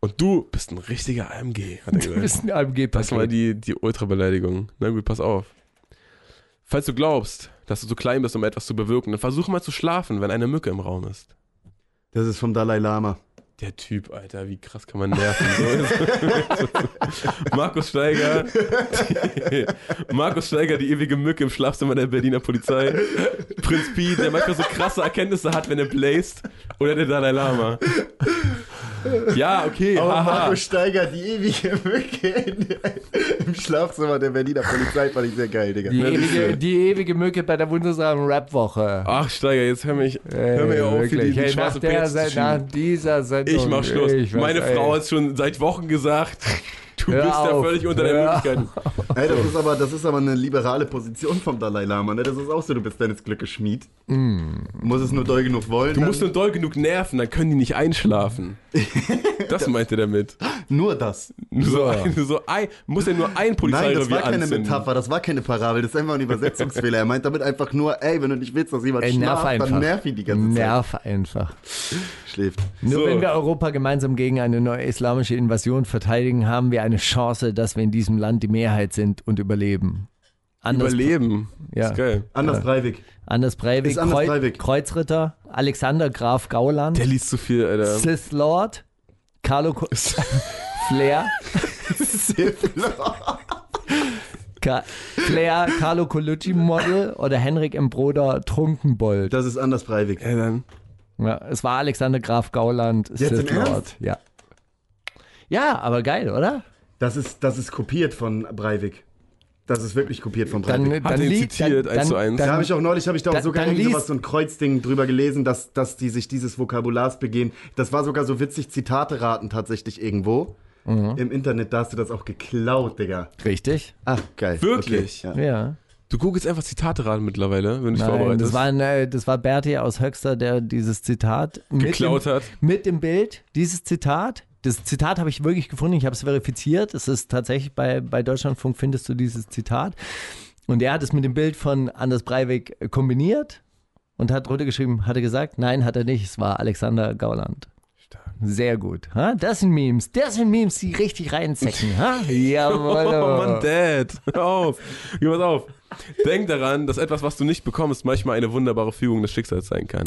Und du bist ein richtiger AMG, hat er Du gesagt. bist ein Das war AMG-Paket. die, die Ultra-Beleidigung. Na gut, pass auf. Falls du glaubst, dass du zu klein bist, um etwas zu bewirken, dann versuch mal zu schlafen, wenn eine Mücke im Raum ist. Das ist vom Dalai Lama. Der Typ, Alter, wie krass kann man nerven. Markus Steiger, die, Markus Steiger, die ewige Mücke im Schlafzimmer der Berliner Polizei. Prinz Pi, der manchmal so krasse Erkenntnisse hat, wenn er bläst. Oder der Dalai Lama. Ja, okay, Aber. Markus Steiger, die ewige Mücke in, im Schlafzimmer der Berliner Polizei, fand ich sehr geil, Digga. Die ewige, die ewige Mücke bei der bundesraum Rap-Woche. Ach, Steiger, jetzt hör mich, hör mir Ey, auf, hier die, wirklich. die Hey, nach, der, nach dieser Sendung. Ich mach Schluss. Ich weiß, Meine ey. Frau hat schon seit Wochen gesagt, du Hör bist da auf, völlig unter deinen hör Möglichkeiten. Ey, das, ist aber, das ist aber eine liberale Position vom Dalai Lama, ne? Das ist auch so, du bist deines Glückes Schmied. Muss es nur doll genug wollen. Du musst nur doll genug nerven, dann können die nicht einschlafen. Das meinte er damit. nur das. Nur so, ein, nur so ein, muss er nur ein Nein, das Polizeirevier war keine anzünden. Metapher, das war keine Parabel, das ist einfach ein Übersetzungsfehler. Er meint damit einfach nur, ey, wenn du nicht willst, dass jemand Ey, nerv schlaft, einfach. dann nerv ihn die ganze Nerv einfach. Schläft. Nur So. wenn wir Europa gemeinsam gegen eine neue islamische Invasion verteidigen, haben wir eine Chance, dass wir in diesem Land die Mehrheit sind und überleben. Anders, Überleben. Ja. Ist geil. Anders Breivik. Anders Breivik, Ist Anders Kreu Breivik. Kreuzritter, Alexander Graf Gauland, Der liest zu viel, Alter. Sith Lord, Carlo Co Flair, Ka Flair, Carlo Colucci Model oder Henrik M. Broder Trunkenbold. Das ist Anders Breivik. Ja, dann. Ja, es war Alexander Graf Gauland, Jetzt Sith im Lord. Ernst? Ja. Ja, aber geil, oder? Das ist, das ist kopiert von Breivik. Das ist wirklich kopiert von Dann, Breivik. dann Hat er ihn zitiert, dann, eins zu dann, eins? Da Dann, habe ich auch neulich, habe ich da auch dann- sogar dann sowas, so ein Kreuzding drüber gelesen, dass, dass die sich dieses Vokabulars begehen. Das war sogar so witzig, Zitate raten tatsächlich irgendwo. Mhm. Im Internet, da hast du das auch geklaut, Digga. richtig? Ach, geil. Wirklich? Okay, ja. Ja. Du googelst einfach Zitate raten mittlerweile, wenn du dich vorbereitest. das war, ein, äh, das war Berti aus Höxter, der dieses Zitat mit Geklaut dem, hat. Mit dem Bild, dieses Zitat. Das Zitat habe ich wirklich gefunden, ich habe es verifiziert. Es ist tatsächlich bei, bei Deutschlandfunk findest du dieses Zitat. Und er hat es mit dem Bild von Anders Breivik äh, kombiniert und hat drunter geschrieben, hat er gesagt, nein, hat er nicht, es war Alexander Gauland. Sehr gut. Ha? Das sind Memes. Das sind Memes, die richtig reinzecken. Ha? Jawohl. Oh Mann, Dad, hör auf. Geh pass auf. Denk daran, dass etwas, was du nicht bekommst, manchmal eine wunderbare Fügung des Schicksals sein kann.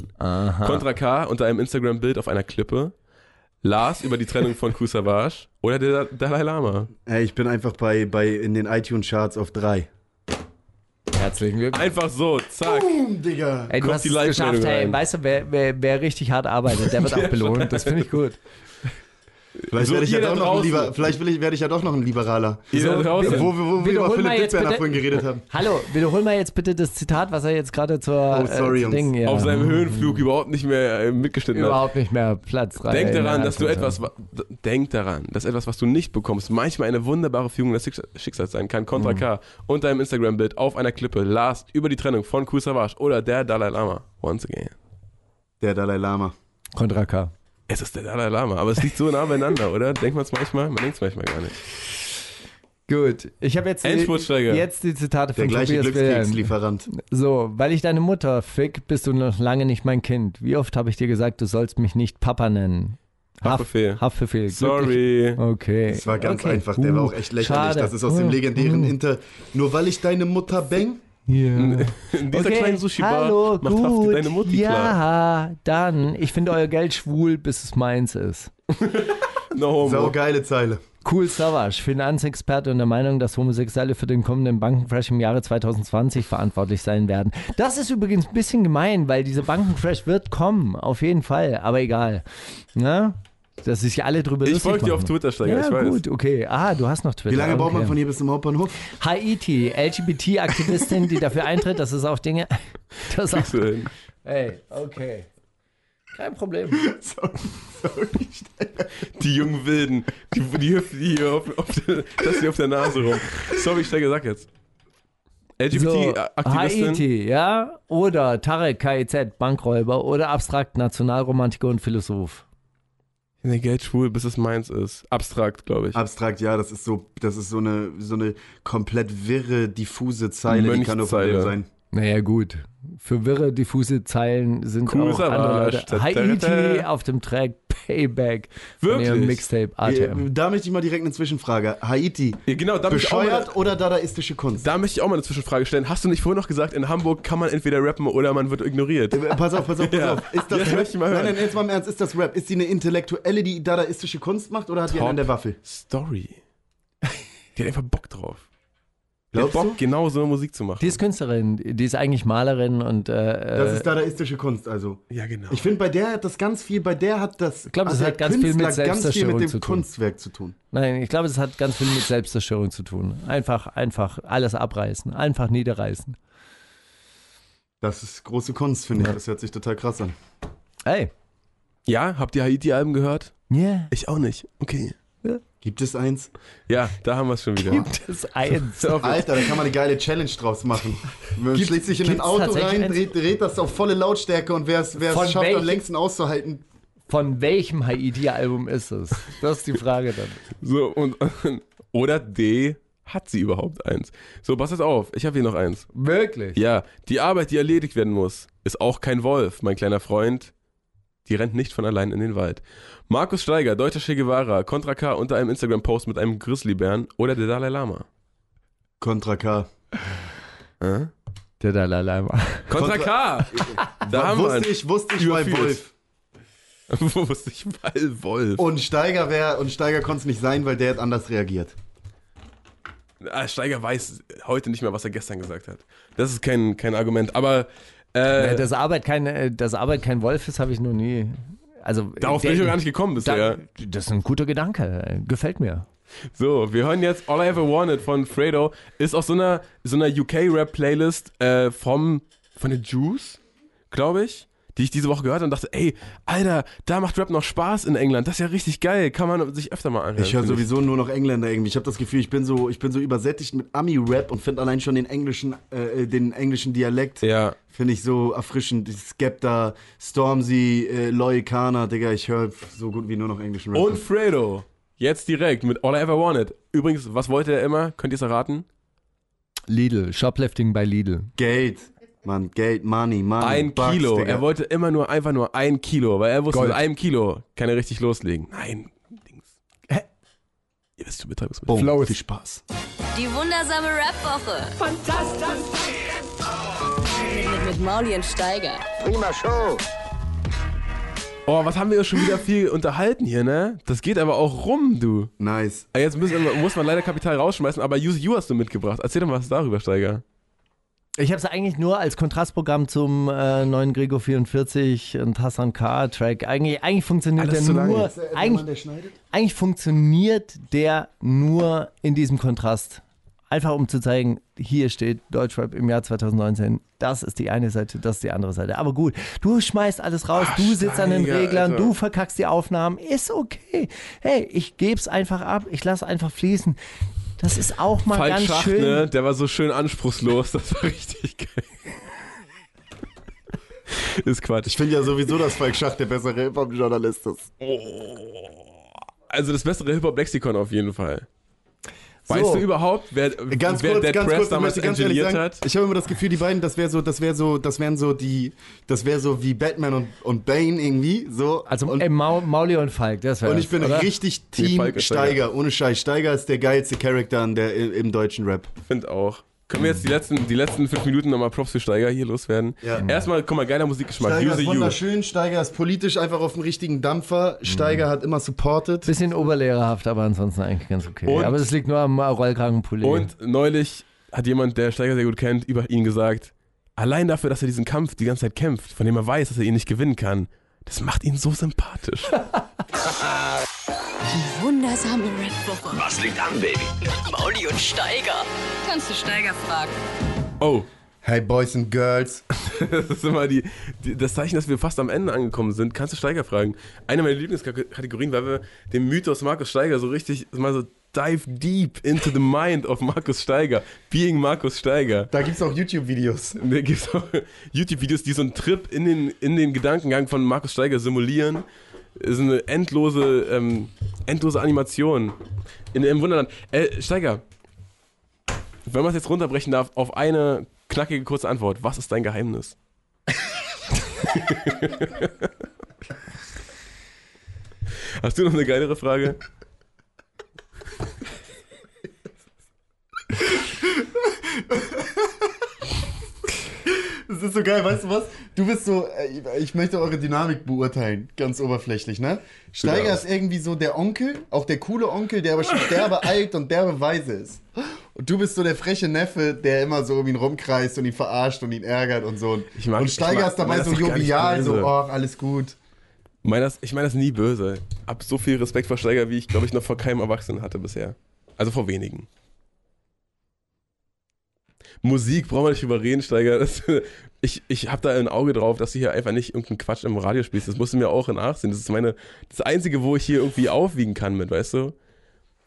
Contra K unter einem Instagram-Bild auf einer Klippe. Lars über die Trennung von Kusavage oder der Dalai Lama. Ey, ich bin einfach bei, bei in den iTunes-Charts auf drei. Herzlichen Glückwunsch. Einfach so, zack. Digga. Ey, du Kommt hast die es geschafft, Live-Meldung hey. rein. Weißt du, wer, wer, wer richtig hart arbeitet, der wird auch belohnt. Das finde ich gut. Vielleicht, So, werde ich ja doch noch ein. Lieber, vielleicht will ich, werde ich ja doch noch ein Liberaler. Draußen. Wo, wo, wo wir Wiederhol über mal Philipp bitte- vorhin geredet haben. Hallo, wiederhol mal jetzt bitte das Zitat, was er jetzt gerade zur Oh, sorry, äh, Jungs. Ding, ja. Auf seinem Höhenflug überhaupt nicht mehr äh, mitgeschnitten hat. überhaupt nicht mehr Platz drei. Denk daran, dass du etwas, denk daran, dass etwas, was du nicht bekommst, manchmal eine wunderbare Fügung des Schicks- Schicksals sein kann. Mhm. Contra K unter einem Instagram-Bild auf einer Klippe, Last über die Trennung von Kusavage oder der Dalai Lama. Once again. Der Dalai Lama. Contra K. Es ist der Dalai Lama, aber es liegt so nah beieinander, oder? Denkt man es manchmal? Man denkt es manchmal gar nicht. Gut, ich habe jetzt, jetzt die Zitate Der von gleiche Tobias Wilhelm. Glückskekslieferant. So, weil ich deine Mutter fick, bist du noch lange nicht mein Kind. Wie oft habe ich dir gesagt, du sollst mich nicht Papa nennen? Haftbefehl. Haftbefehl. Sorry. Okay. Das war ganz okay. einfach, der war Uh, auch echt lächerlich. schade. Das ist aus dem Uh, legendären uh. Inter. Nur weil ich deine Mutter bang? Ja. In dieser okay, kleinen Sushi-Bar hallo, macht gut. Hafti deine Mutti klar. ja, dann, ich finde euer Geld schwul, bis es meins ist. No homo. Sau geile Zeile. Cool Savage, Finanzexperte und der Meinung, dass Homosexuelle für den kommenden Bankencrash im Jahre 2020 verantwortlich sein werden. Das ist übrigens ein bisschen gemein, weil dieser Bankencrash wird kommen, auf jeden Fall, aber egal. Na? Dass sich alle drüber Ich folge dir auf. Twitter, Steiger, Ja, ich weiß. gut, okay. Ah, du hast noch Twitter. Wie lange braucht man okay. von hier bis zum Hauptbahnhof? Haiti, LGBT-Aktivistin, die dafür eintritt, dass es auch Dinge. Das auch, ey, okay. Kein Problem. Die jungen Wilden, die, die hüpfen hier auf, auf der, das hier auf der Nase rum. Sorry, Steiger, sag jetzt. So, LGBT-Aktivistin. Haiti, ja? Oder Tarek KIZ, Bankräuber oder abstrakt Nationalromantiker und Philosoph. Nee, Geld schwul, bis es meins ist. Abstrakt, glaube ich. Abstrakt, ja, das ist so, das ist so eine, so eine komplett wirre, diffuse Zeile, die kann nur von dem sein. Naja, gut. Für wirre, diffuse Zeilen sind Cool auch andere. Leute. Haiti auf dem Track Payback von Wirklich? ihrem Mixtape ATM. Äh, Da möchte ich mal direkt eine Zwischenfrage. Haiti, Ja, genau, da möchte, ich auch mal, bescheuert oder dadaistische Kunst? da möchte ich auch mal eine Zwischenfrage stellen. Hast du nicht vorhin noch gesagt, in Hamburg kann man entweder rappen oder man wird ignoriert? Äh, Pass auf, pass auf, pass Ja. auf. Ist das Ja, Rap? möchte ich mal hören. Nein, nein, jetzt mal im Ernst. Ist das Rap? Ist sie eine Intellektuelle, die dadaistische Kunst macht oder hat die einen Top an der Waffel? Story. Die hat einfach Bock drauf. Glaubst hat du? Bock, genau so Musik zu machen. Die ist Künstlerin, die ist eigentlich Malerin und äh, Das äh, ist dadaistische Kunst, also. ja, genau. Ich finde, bei der hat das ganz viel, bei der hat das, Ich glaub, das der hat ganz viel mit Künstler ganz viel Selbstzerstörung mit dem zu tun. Kunstwerk zu tun. nein, ich glaube, das hat ganz viel mit Selbstzerstörung zu tun. Einfach, einfach alles abreißen, einfach niederreißen. Das ist große Kunst, finde ich. Das hört sich total krass an. Ey, ja, habt ihr Haiti-Alben gehört? yeah. Ich auch nicht. Okay. Gibt es eins? Ja, da haben wir es schon wieder. gibt es eins. Alter, da kann man eine geile Challenge draus machen. Man Gibt- schlägt sich in ein Auto rein, dreht, dreht das auf volle Lautstärke und wer es schafft, welchem- am längsten auszuhalten. Von welchem Haiti-Album ist es? Das ist die Frage dann. So, und, oder D, hat sie überhaupt eins? So, pass jetzt auf, ich habe hier noch eins. Wirklich? Ja, die Arbeit, die erledigt werden muss, ist auch kein Wolf, mein kleiner Freund. Die rennt nicht von allein in den Wald. Markus Steiger, deutscher Che Guevara, Contra K unter einem Instagram-Post mit einem Grizzlybären oder der Dalai Lama. Contra K. Äh? Der Dalai Lama. Contra K! Da haben wusste wir ich, wusste ich bei. Wolf. Wo wusste ich? Weil Wolf. Und Steiger wäre, und Steiger konnte es nicht sein, weil der hat anders reagiert. Ah, Steiger weiß heute nicht mehr, was er gestern gesagt hat. Das ist kein, kein Argument. Aber äh, Äh, dass, Arbeit kein, äh, dass Arbeit kein Wolf ist, habe ich noch nie. Also, darauf bin ich noch gar nicht gekommen bisher. da, Das ist ein guter Gedanke. Gefällt mir. So, wir hören jetzt All I Ever Wanted von Fredo. Ist auf so einer, so einer UK-Rap-Playlist äh, vom, von den Juice, glaube ich, die ich diese Woche gehört habe und dachte, ey, Alter, da macht Rap noch Spaß in England. Das ist ja richtig geil. Kann man sich öfter mal anhören. Ich höre sowieso nur noch Engländer irgendwie. Ich habe das Gefühl, ich bin so, ich bin so übersättigt mit Ami-Rap und finde allein schon den englischen, äh, den englischen Dialekt, Ja, finde ich so erfrischend. Skepta, Stormzy, äh, Loy Kana, Digga, ich höre so gut wie nur noch englischen Rap. und Fredo. Jetzt direkt mit All I Ever Wanted. Übrigens, was wollte er immer? Könnt ihr es erraten? Lidl, Shoplifting bei Lidl. Geld. Mann, Geld, Money, Money. Ein Bucks, Kilo. Digga. Er wollte immer nur, einfach nur ein Kilo, weil er wusste, Gold. mit einem Kilo kann er richtig loslegen. Nein, Dings. Hä? Ihr wisst schon Betäubungsmittel. Flows. viel Spaß. Die wundersame Rap-Woche. Fantastisch. Mit, mit Mauli und Steiger. Oh, was haben wir uns schon wieder viel unterhalten hier, ne? Das geht aber auch rum, du. Nice. Ah, Jetzt müssen, muss man leider Kapital rausschmeißen, aber Use You hast du mitgebracht. Erzähl doch mal was darüber, Steiger. Ich habe es eigentlich nur als Kontrastprogramm zum äh, neuen Gregor 44 und Hassan K. Track. Eigentlich, eigentlich funktioniert Alles der nur. Ist der, Eigentlich, der schneidet? eigentlich funktioniert der nur in diesem Kontrast. Einfach um zu zeigen, hier steht Deutschrap im Jahr 2019. Das ist die eine Seite, das ist die andere Seite. Aber gut, du schmeißt alles raus, Ach, du sitzt an den Steiger, Reglern, Alter. du verkackst die Aufnahmen. Ist okay. Hey, ich geb's einfach ab, ich lasse einfach fließen. Das ist auch mal Falk ganz Schacht, schön. ne? Der war so schön anspruchslos. Das war richtig geil. ist Quatsch. Ich finde ja sowieso, dass Falk Schacht der bessere Hip-Hop-Journalist ist. Also das bessere Hip-Hop-Lexikon auf jeden Fall. Weißt So. du überhaupt, wer, Ganz wer kurz, Dead ganz Press kurz, damals ganz engineert sagen, hat? ich habe immer das Gefühl, die beiden, das wäre so, das wäre so, das wären so die, das wäre so wie Batman und, und Bane irgendwie, so. Also und, ey, Mau, Mauli und Falk, das wäre und ich bin richtig Team Steiger, Steiger. ohne Scheiß. Steiger ist der geilste Charakter an der, im deutschen Rap. Find auch. Können wir jetzt die letzten, die letzten fünf Minuten nochmal Props für Steiger hier loswerden? Ja. Erstmal, guck mal, geiler Musikgeschmack. Steiger Use ist You. wunderschön, Steiger ist politisch einfach auf dem richtigen Dampfer. Steiger hat immer supported. Bisschen oberlehrerhaft, aber ansonsten eigentlich ganz okay. Und- aber es liegt nur am Rollkragenpulli. Und neulich hat jemand, der Steiger sehr gut kennt, über ihn gesagt, allein dafür, dass er diesen Kampf die ganze Zeit kämpft, von dem er weiß, dass er ihn nicht gewinnen kann, das macht ihn so sympathisch. Die wundersame Rap-Woche. Was liegt an, Baby? Mauli und Steiger. Kannst du Steiger fragen? Oh, Hey Boys and Girls. das ist immer die, die, das Zeichen, dass wir fast am Ende angekommen sind. Kannst du Steiger fragen? Eine meiner Lieblingskategorien, weil wir den Mythos Markus Steiger so richtig mal so dive deep into the mind of Markus Steiger. Being Markus Steiger. Da gibt's auch YouTube-Videos. Da gibt es auch YouTube-Videos, die so einen Trip in den, in den Gedankengang von Markus Steiger simulieren. Das ist eine endlose, ähm, endlose Animation in, im Wunderland. Äh, Steiger, wenn man es jetzt runterbrechen darf auf eine knackige kurze Antwort. Was ist dein Geheimnis? Hast du noch eine geilere Frage? Das ist so geil, weißt du was? Du bist so, äh, ich möchte eure Dynamik beurteilen, ganz oberflächlich, ne? Steiger Ja. ist irgendwie so der Onkel, auch der coole Onkel, der aber schon derbe alt und derbe weise ist. Und du bist so der freche Neffe, der immer so um ihn rumkreist und ihn verarscht und ihn ärgert und so. Ich mag- und Steiger mag- ist dabei so jovial, so, ach, alles gut. Mein das, ich meine das nie böse. Hab so viel Respekt vor Steiger, wie ich, glaube ich, noch vor keinem Erwachsenen hatte bisher. Also vor wenigen. Musik brauchen wir nicht drüber reden, Steiger. Das, ich ich habe da ein Auge drauf, dass du hier einfach nicht irgendeinen Quatsch im Radio spielst. Das musst du mir auch nachsehen. Das ist meine, das Einzige, wo ich hier irgendwie aufwiegen kann mit, weißt du?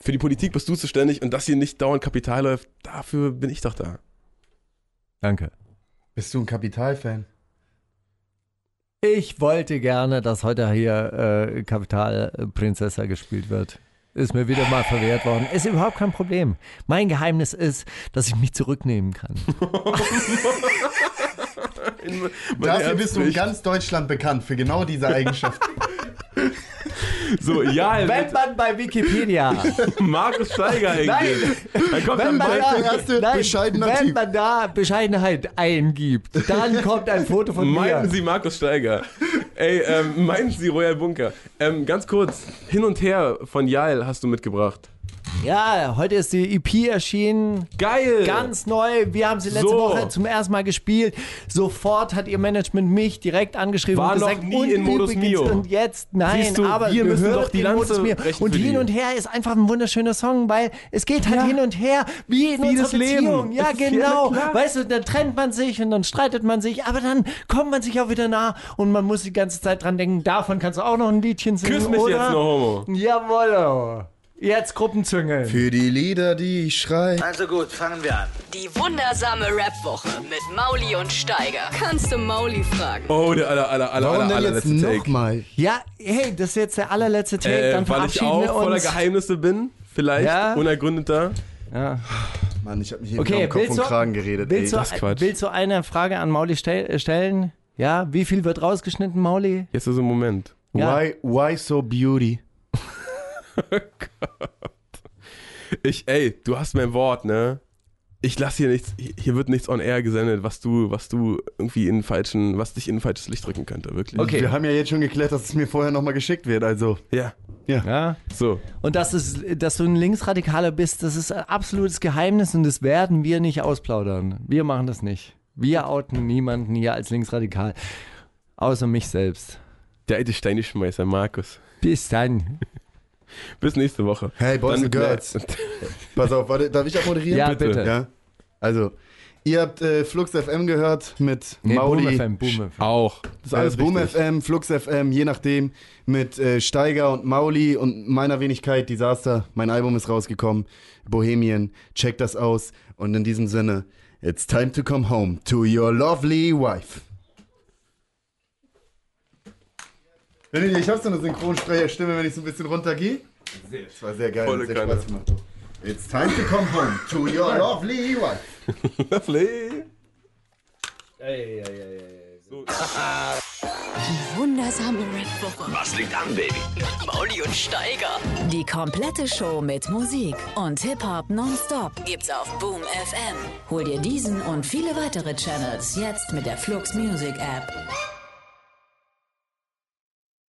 Für die Politik bist du zuständig und dass hier nicht dauernd Kapital läuft, dafür bin ich doch da. Danke. Bist du ein Kapitalfan? Ich wollte gerne, dass heute hier äh, Kapitalprinzessa gespielt wird. Ist mir wieder mal verwehrt worden. Ist überhaupt kein Problem. Mein Geheimnis ist, dass ich mich zurücknehmen kann. Dafür bist du in ganz Deutschland bekannt, für genau diese Eigenschaft. So, ja, Wenn man bei Wikipedia Markus Steiger eingeht, dann kommt Wenn man, da, der erste nein, bescheidener wenn man da Bescheidenheit eingibt, dann kommt ein Foto von Meinten mir. Sie Markus Steiger? Ey, ähm, meinen Sie Royal Bunker? Ähm, ganz kurz, hin und her von Jael hast du mitgebracht. Ja, heute ist die EP erschienen. Geil! Ganz neu. Wir haben sie letzte So. Woche zum ersten Mal gespielt. Sofort hat ihr Management mich direkt angeschrieben War und noch gesagt, nie und in Modus Mio. Und jetzt, nein, du, aber wir müssen doch die Lanze Und hin und her ist einfach ein wunderschöner Song, weil es geht halt hin und her, wie in Wie unserer das Leben. Beziehung. Ja, ja, genau. weißt du, dann trennt man sich und dann streitet man sich, aber dann kommt man sich auch wieder nah und man muss die ganze Zeit dran denken, davon kannst du auch noch ein Liedchen singen, Küss mich oder? jetzt, no homo. Jawoll. Jetzt Gruppenzüngeln. Für die Lieder, die ich schrei. Also gut, fangen wir an. Die wundersame Rap-Woche mit Mauli und Steiger. Kannst du Mauli fragen? Oh, der aller, aller, aller, Warum aller, denn jetzt allerletzte Take. nochmal? Ja, hey, das ist jetzt der allerletzte Take, Äh, dann weil ich verabschieden auch wir voller. Geheimnisse bin, vielleicht Ja. unergründeter. Ja. Mann, ich hab mich hier Okay, Kopf und Kragen geredet. ey. willst, du, das ist Quatsch. willst du eine Frage an Mauli stell, äh, stellen? Ja, wie viel wird rausgeschnitten, Mauli? Jetzt ist so ein Moment. Ja. Why, why so beauty? Ich, ey, du hast mein Wort, ne? Ich lass hier nichts, hier wird nichts on air gesendet, was du, was du irgendwie in falschen, was dich in ein falsches Licht drücken könnte, wirklich. Okay. Wir haben ja jetzt schon geklärt, dass es mir vorher nochmal geschickt wird, also. Ja, Ja. so. Und dass, es, dass du ein Linksradikaler bist, das ist ein absolutes Geheimnis und das werden wir nicht ausplaudern. Wir machen das nicht. Wir outen niemanden hier als Linksradikal. Außer mich selbst. Der alte Steineschmeißer, Markus. Bis dann. Bis nächste Woche. Hey, Boys Dann and Girls. Pass auf, warte, darf ich abmoderieren? Ja, bitte. bitte. Ja. Also, ihr habt äh, Flux FM gehört mit Nee, Boom Mauli. FM, Boom FM. Auch. Das ist Äh, alles Boom richtig. FM, Flux FM, je nachdem, mit äh, Steiger und Mauli und meiner Wenigkeit Disaster. Mein Album ist rausgekommen, Bohemian, checkt das aus. Und in diesem Sinne, it's time to come home to your lovely wife. Benny, ich hab so eine Synchronsprecherstimme, wenn ich so ein bisschen runtergehe. Das war sehr geil, Volle sehr. Spaß gemacht. It's time to come home to your lovely wife. Lovely. Die wundersame Rap-Woche Was liegt an, Baby? mit Mauli und Steiger. Die komplette Show mit Musik und Hip-Hop nonstop gibt's auf Boom FM. Hol dir diesen und viele weitere Channels jetzt mit der Flux Music App.